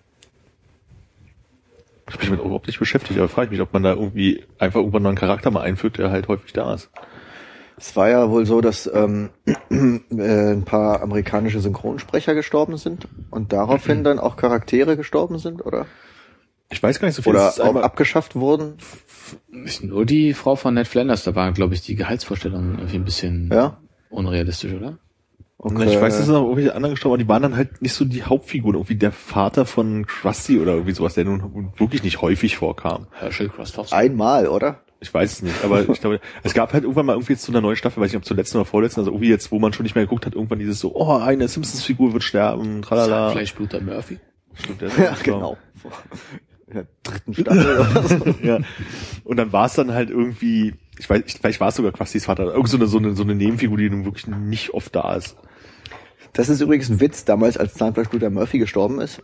Ich habe mich damit überhaupt nicht beschäftigt, aber frage ich mich, ob man da irgendwie einfach irgendwann mal einen Charakter mal einfügt, der halt häufig da ist. Es war ja wohl so, dass ähm, äh, ein paar amerikanische Synchronsprecher gestorben sind und daraufhin dann auch Charaktere gestorben sind, oder? Ich weiß gar nicht so viel. Oder auch abgeschafft wurden. Nur die Frau von Ned Flanders, da war, glaube ich, die Gehaltsvorstellung irgendwie ein bisschen Ja. unrealistisch, oder? Okay. Ich weiß, dass noch irgendwelche anderen gestorben, aber die waren dann halt nicht so die Hauptfiguren, irgendwie der Vater von Krusty oder irgendwie sowas, der nun wirklich nicht häufig vorkam. Herschel Christophson. Einmal, oder? Ich weiß es nicht, aber ich glaube, es gab halt irgendwann mal irgendwie jetzt zu einer neuen Staffel, weiß ich nicht, ob zur letzten oder vorletzten, also irgendwie jetzt, wo man schon nicht mehr geguckt hat, irgendwann dieses so, oh, eine Simpsons-Figur wird sterben, tralala. Fleischbluter Murphy. Stimmt, der- Ja, genau. In der dritten Staffel oder so. ja. Und dann war es dann halt irgendwie, ich weiß, ich, vielleicht war es sogar Quastis Vater, irgend so eine, so eine, so eine Nebenfigur, die nun wirklich nicht oft da ist. Das ist übrigens ein Witz, damals als Zahnfleischbluter Murphy gestorben ist,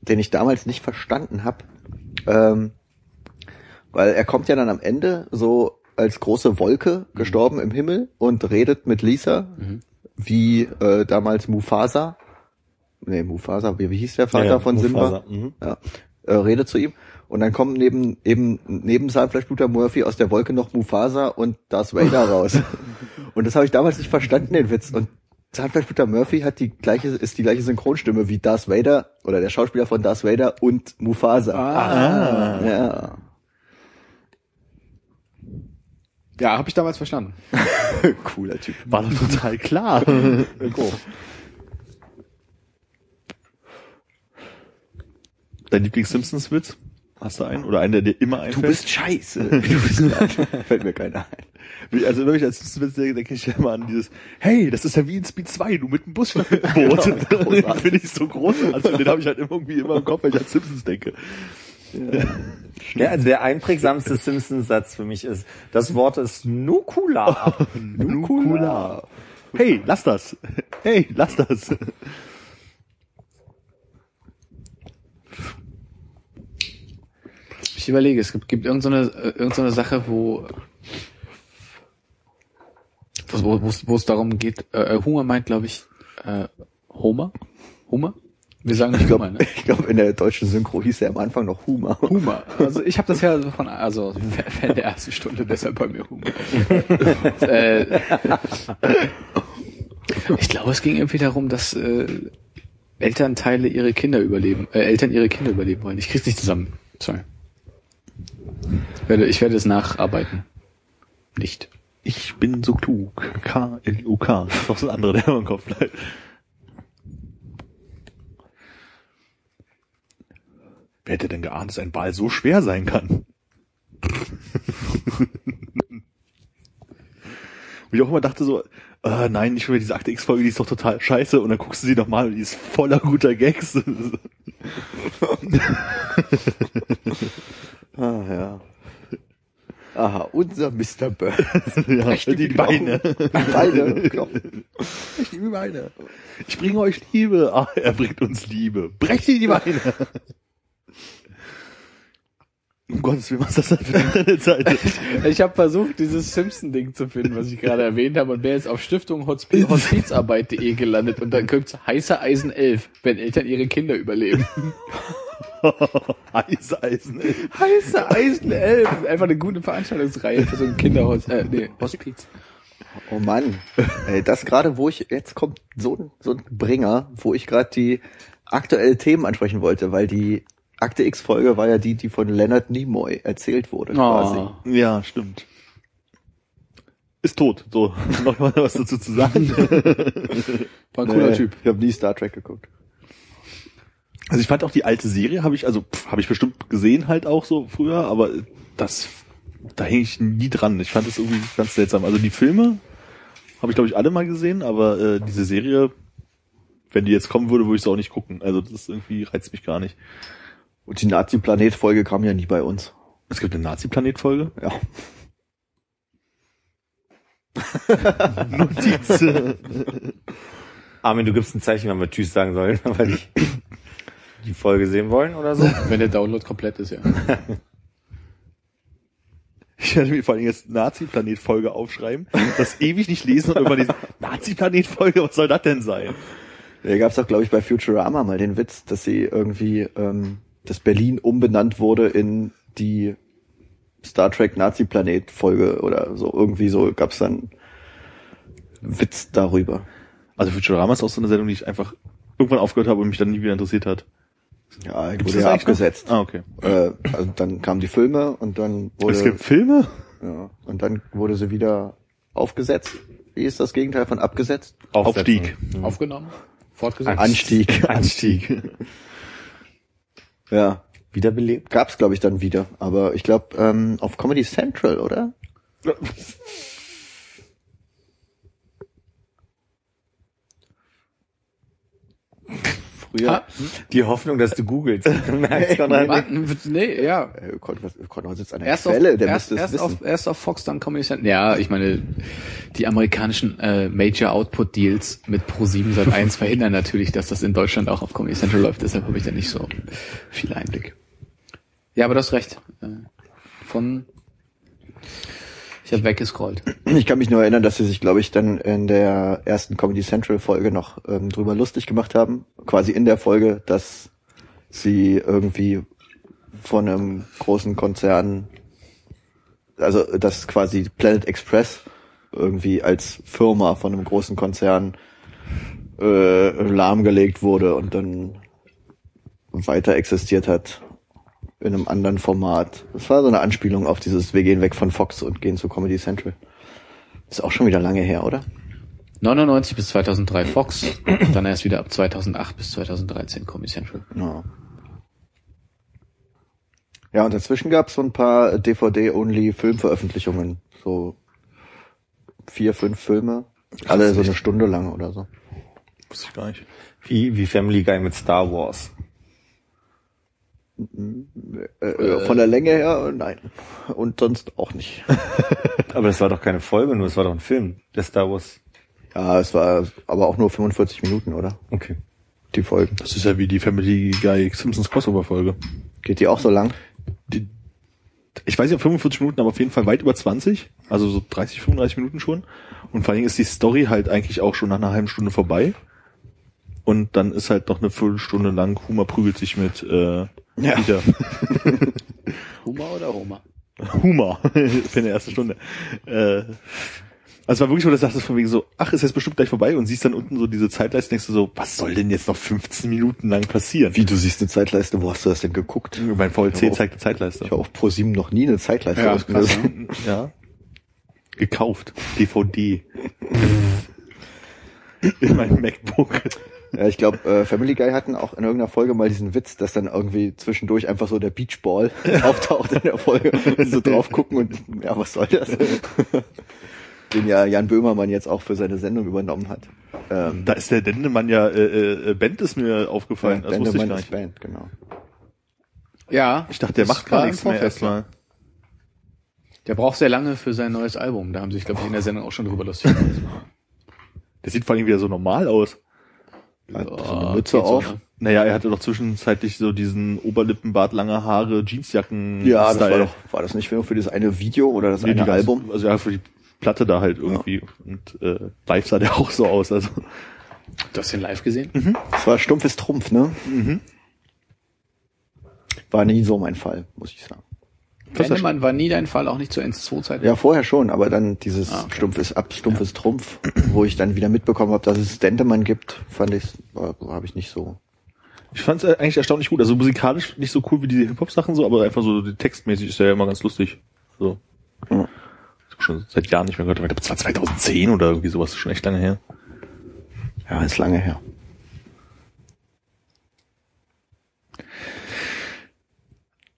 den ich damals nicht verstanden habe. Ähm, weil er kommt ja dann am Ende so als große Wolke gestorben im Himmel und redet mit Lisa, wie äh, damals Mufasa. Nee, Mufasa, wie, wie hieß der Vater Ja, ja, von Mufasa, Simba? mhm. Ja, äh, redet zu ihm. Und dann kommen neben, eben, neben Zahnfleischbluter Murphy aus der Wolke noch Mufasa und Darth Vader raus. und das habe ich damals nicht verstanden, den Witz. Und Zahnfleischbluter Murphy hat die gleiche, ist die gleiche Synchronstimme wie Darth Vader oder der Schauspieler von Darth Vader und Mufasa. Ah. Ja. Ja, habe ich damals verstanden. Cooler Typ. War doch total klar. Dein Lieblings-Simpsons-Witz? Hast du einen? Oder einen, der dir immer Du einfällt? bist scheiße. Du bist Fällt mir keiner ein. Also wenn ich als Simpsons-Witz denke, ich immer an dieses, hey, das ist ja wie in Speed 2, du mit dem Bus mit dem Boot. den finde ich so großartig. Den habe ich halt immer irgendwie immer im Kopf, wenn ich an Simpsons denke. Ja, also der einprägsamste Simpsons-Satz für mich ist, das Wort ist Nukula. Nukula. Hey, lass das. Hey, lass das. Ich überlege, es gibt, gibt irgendeine so eine, irgend so eine Sache, wo wo wo es- wo es darum geht, äh, äh, Hunger meint, glaube ich, äh, Homer? Homer? Wir sagen nicht Ich glaube, Homer, ne? ich glaub, in der deutschen Synchro hieß er am Anfang noch Humor. Humor. Also ich habe das ja von also Fan der ersten Stunde, deshalb bei mir Humor. äh, Ich glaube, es ging irgendwie darum, dass äh, Elternteile ihre Kinder überleben, äh, Eltern ihre Kinder überleben wollen. Ich krieg's nicht zusammen. Sorry. Ich werde, ich werde es nacharbeiten. Nicht. Ich bin so klug. K-L-U-K. Das ist doch so ein anderer, der im Kopf bleibt. Wer hätte denn geahnt, dass ein Ball so schwer sein kann? Und ich auch immer dachte so, äh, nein, nicht schon wieder diese Akte X-Folge, die ist doch total scheiße. Und dann guckst du sie nochmal und die ist voller guter Gags. Ah, ja. Aha, unser Mr. Burns. ja, die Beine. Die Beine. Ich liebe Beine. Ich bringe euch Liebe. Ah, er bringt uns Liebe. Brecht ihr die Beine. Um Gottes Willen, was ist das denn für eine Internetseite? Ich habe versucht, dieses Simpson-Ding zu finden, was ich gerade erwähnt habe, und wäre jetzt auf Stiftung Hospi- Hospizarbeit.de gelandet und dann kommt's heiße Eisen 11, wenn Eltern ihre Kinder überleben. Heiße Eisen. Heiße Eisen 11. Einfach eine gute Veranstaltungsreihe für so ein Kinderhaus, äh, nee, Hospiz. Oh Mann. Ey, das gerade, wo ich, jetzt kommt so ein, so ein Bringer, wo ich gerade die aktuellen Themen ansprechen wollte, weil die Akte X-Folge war ja die, die von Leonard Nimoy erzählt wurde, quasi. Oh. Ja, stimmt. Ist tot. So, noch mal was dazu zu sagen. War ein cooler Nee, Typ. Ich habe nie Star Trek geguckt. Also ich fand auch die alte Serie, habe ich, also habe ich bestimmt gesehen halt auch so früher, aber das, da hänge ich nie dran. Ich fand das irgendwie ganz seltsam. Also die Filme habe ich glaube ich alle mal gesehen, aber äh, diese Serie, wenn die jetzt kommen würde, würde ich sie auch nicht gucken. Also das ist irgendwie reizt mich gar nicht. Und die Nazi-Planet-Folge kam ja nie bei uns. Es gibt eine Nazi-Planet-Folge. Ja. Notiz. Armin, du gibst ein Zeichen, wenn wir Tschüss sagen sollen, weil ich die Folge sehen wollen oder so. Wenn der Download komplett ist, ja. Ich werde mir vor allem jetzt Nazi-Planet-Folge aufschreiben, das ewig nicht lesen und irgendwann lesen, Nazi-Planet-Folge, was soll das denn sein? Da gab es auch, glaube ich, bei Futurama mal den Witz, dass sie irgendwie, ähm, dass Berlin umbenannt wurde in die Star Trek Nazi-Planet-Folge oder so. Irgendwie so gab es dann einen Witz darüber. Also Futurama ist auch so eine Sendung, die ich einfach irgendwann aufgehört habe und mich dann nie wieder interessiert hat. Ja, Gibt's wurde ja noch? abgesetzt. Ah, okay. Äh, also dann kamen die Filme und dann wurde es gibt Filme? ja, und dann wurde sie wieder aufgesetzt. Wie ist das Gegenteil von abgesetzt? Aufstieg. Aufgenommen, fortgesetzt. Anstieg. Anstieg. Ja, Wiederbelebt. gab's glaube ich dann wieder, aber ich glaube ähm, auf Comedy Central, oder? Früher. Ah, Die Hoffnung, dass du googelst. Du merkst, Konrad. warten, nee, ja. Äh, Kon- Konrad sitzt an der Erst auf, Quelle, der erst, müsste es erst, wissen. auf, erst auf Fox, dann Comedy Central. Ja, ich meine, die amerikanischen äh, Major Output Deals mit Pro7 seit 1 verhindern natürlich, dass das in Deutschland auch auf Comedy Central läuft. Deshalb habe ich da nicht so viel Einblick. Ja, aber du hast recht. Äh, Von ich habe weggescrollt. Ich kann mich nur erinnern, dass sie sich, glaube ich, dann in der ersten Comedy Central Folge noch ähm, drüber lustig gemacht haben. Quasi in der Folge, dass sie irgendwie von einem großen Konzern, also dass quasi Planet Express irgendwie als Firma von einem großen Konzern äh, lahmgelegt wurde und dann weiter existiert hat in einem anderen Format. Das war so eine Anspielung auf dieses, wir gehen weg von Fox und gehen zu Comedy Central. Ist auch schon wieder lange her, oder? 99 bis 2003 Fox, dann erst wieder ab 2008 bis 2013 Comedy Central. Ja. Ja, und dazwischen gab es so ein paar DVD-Only-Filmveröffentlichungen. So vier, fünf Filme. Alle so eine Stunde lang oder so. Wusste ich gar nicht. Wie, wie Family Guy mit Star Wars. Äh, äh, von der Länge her, nein. Und sonst auch nicht. Aber das war doch keine Folge, nur es war doch ein Film, der Star Wars. Ja, es war aber auch nur 45 Minuten, oder? Okay. Die Folgen. Das ist ja wie die Family Guy Simpsons Crossover Folge. Geht die auch so lang? Die, ich weiß nicht, ob 45 Minuten, aber auf jeden Fall weit über 20. Also so 30, 35 Minuten schon. Und vor allen Dingen ist die Story halt eigentlich auch schon nach einer halben Stunde vorbei. Und dann ist halt noch eine Viertelstunde lang, Humor prügelt sich mit äh, Ja. Peter. Huma oder Roma? Humor für eine erste Stunde. Äh, Also war wirklich so, dass du dachtest von wegen so, ach, ist jetzt bestimmt gleich vorbei und siehst dann unten so diese Zeitleiste, denkst du so, was soll denn jetzt noch 15 Minuten lang passieren? Wie, du siehst eine Zeitleiste, wo hast du das denn geguckt? Mein VLC zeigt eine Zeitleiste. Ich habe auf ProSieben noch nie eine Zeitleiste Ja, ausgelesen. Ja. Gekauft. DVD. In meinem MacBook. Ja, ich glaube, äh, Family Guy hatten auch in irgendeiner Folge mal diesen Witz, dass dann irgendwie zwischendurch einfach so der Beachball auftaucht in der Folge und so drauf gucken und ja, was soll das? Den ja Jan Böhmermann jetzt auch für seine Sendung übernommen hat. Ähm, Da ist der Dendemann ja, äh, äh, Band ist mir aufgefallen. das wusste ich Dendemann gar ist nicht. Band, genau. Ja. Ich dachte, der macht gar nichts mehr erstmal. Der braucht sehr lange für sein neues Album. Da haben sich, glaube ich, in der Sendung auch schon drüber lustig gemacht. Der sieht vor allem wieder so normal aus. Hat so Ja, eine Mütze geht so, auf. ne? Naja, er hatte doch zwischenzeitlich so diesen Oberlippenbart, lange Haare, Jeansjacken. Ja, das war doch, war das nicht nur für das eine Video oder das Nee, eine ganze- Album? Also ja, für die Platte da halt irgendwie. Und äh, live sah der auch so aus. Also Du hast den live gesehen? Das war stumpfes Trumpf, ne? Mhm. War nie so mein Fall, muss ich sagen. Wendemann war nie dein Fall, auch nicht zur N2-Zeit. Ja, vorher schon, aber dann dieses Ah, okay. stumpfes Ab, stumpfes Trumpf, wo ich dann wieder mitbekommen habe, dass es Dendemann gibt, fand ich, habe ich nicht so. ich fand es eigentlich erstaunlich gut. Also musikalisch nicht so cool wie die Hip-Hop-Sachen so, aber einfach so die textmäßig ist der ja immer ganz lustig. So. Ja. Ich hab schon seit Jahren nicht mehr gehört. Ich glaube, das war 2010 oder irgendwie sowas, schon echt lange her. Ja, ist lange her.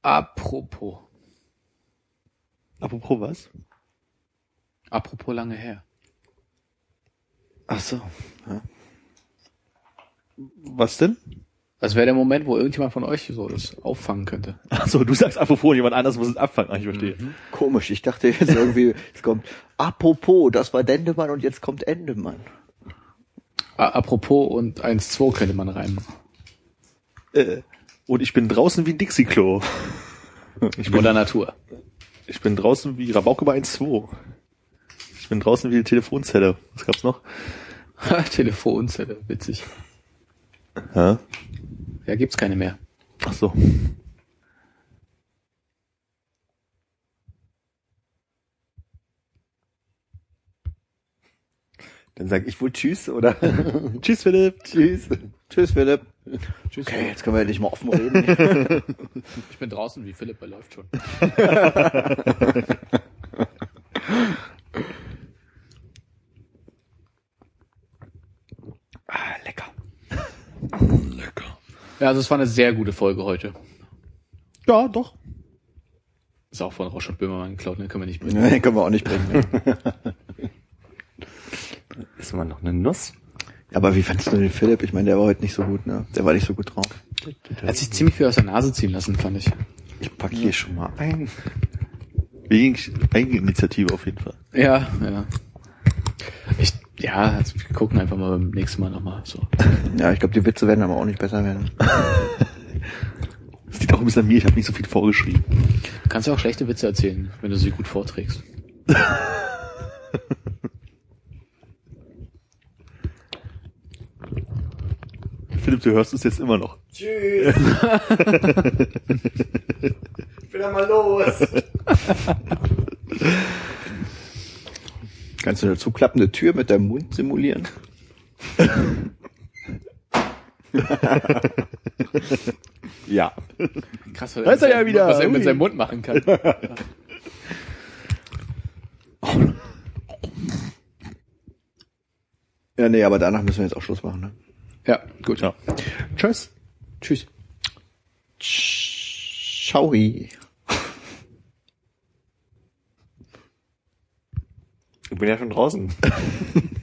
Apropos. Apropos was? Apropos lange her. Ach so. Was denn? Das wäre der Moment, wo irgendjemand von euch so das auffangen könnte. Achso, du sagst apropos, jemand anders muss es abfangen. Ah, ich verstehe. Komisch, ich dachte jetzt irgendwie, es kommt, apropos, das war Dendemann und jetzt kommt Endemann. Apropos und 1-2 könnte man reimen. Äh, und ich bin draußen wie ein Dixie-Klo. Ich bin, Mutter Natur. Ich bin draußen wie Rabauke bei 1-2. Ich bin draußen wie die Telefonzelle. Was gab's noch? Telefonzelle, witzig. Hä? Ja, gibt's keine mehr. Ach so. Dann sag ich wohl Tschüss, oder? Tschüss, Philipp. Tschüss. Tschüss, Philipp. Tschüss. Okay, jetzt können wir endlich mal offen reden. Ich bin draußen wie Philipp, er läuft schon. ah, lecker. Lecker. Ja, also es war eine sehr gute Folge heute. Ja, doch. Ist auch von Rausch und Böhmermann geklaut, ne? Können wir nicht bringen. Nee, können wir auch nicht bringen. Ne? Ist immer noch eine Nuss. Aber wie fandst du den Philipp? Ich meine, der war heute nicht so gut, ne? Der war nicht so gut drauf. Er hat sich ziemlich viel aus der Nase ziehen lassen, fand ich. Ich pack hier schon mal ein. Wegen Eigeninitiative auf jeden Fall. Ja, ja. Ich, ja, also wir gucken einfach mal beim nächsten Mal nochmal so. Ja, ich glaube, die Witze werden aber auch nicht besser werden. Das liegt auch ein bisschen an mir, ich habe nicht so viel vorgeschrieben. Kannst du auch schlechte Witze erzählen, wenn du sie gut vorträgst. Philipp, du hörst es jetzt immer noch. Tschüss. ich bin einmal los. Kannst du eine zuklappende Tür mit deinem Mund simulieren? Ja. Krass, Da ist er ja wieder. was er mit seinem Mund machen kann. Ja, nee, aber danach müssen wir jetzt auch Schluss machen, ne? Ja, gut. Ja. Tschüss. Tschüss. Ciao. Ich bin ja schon draußen.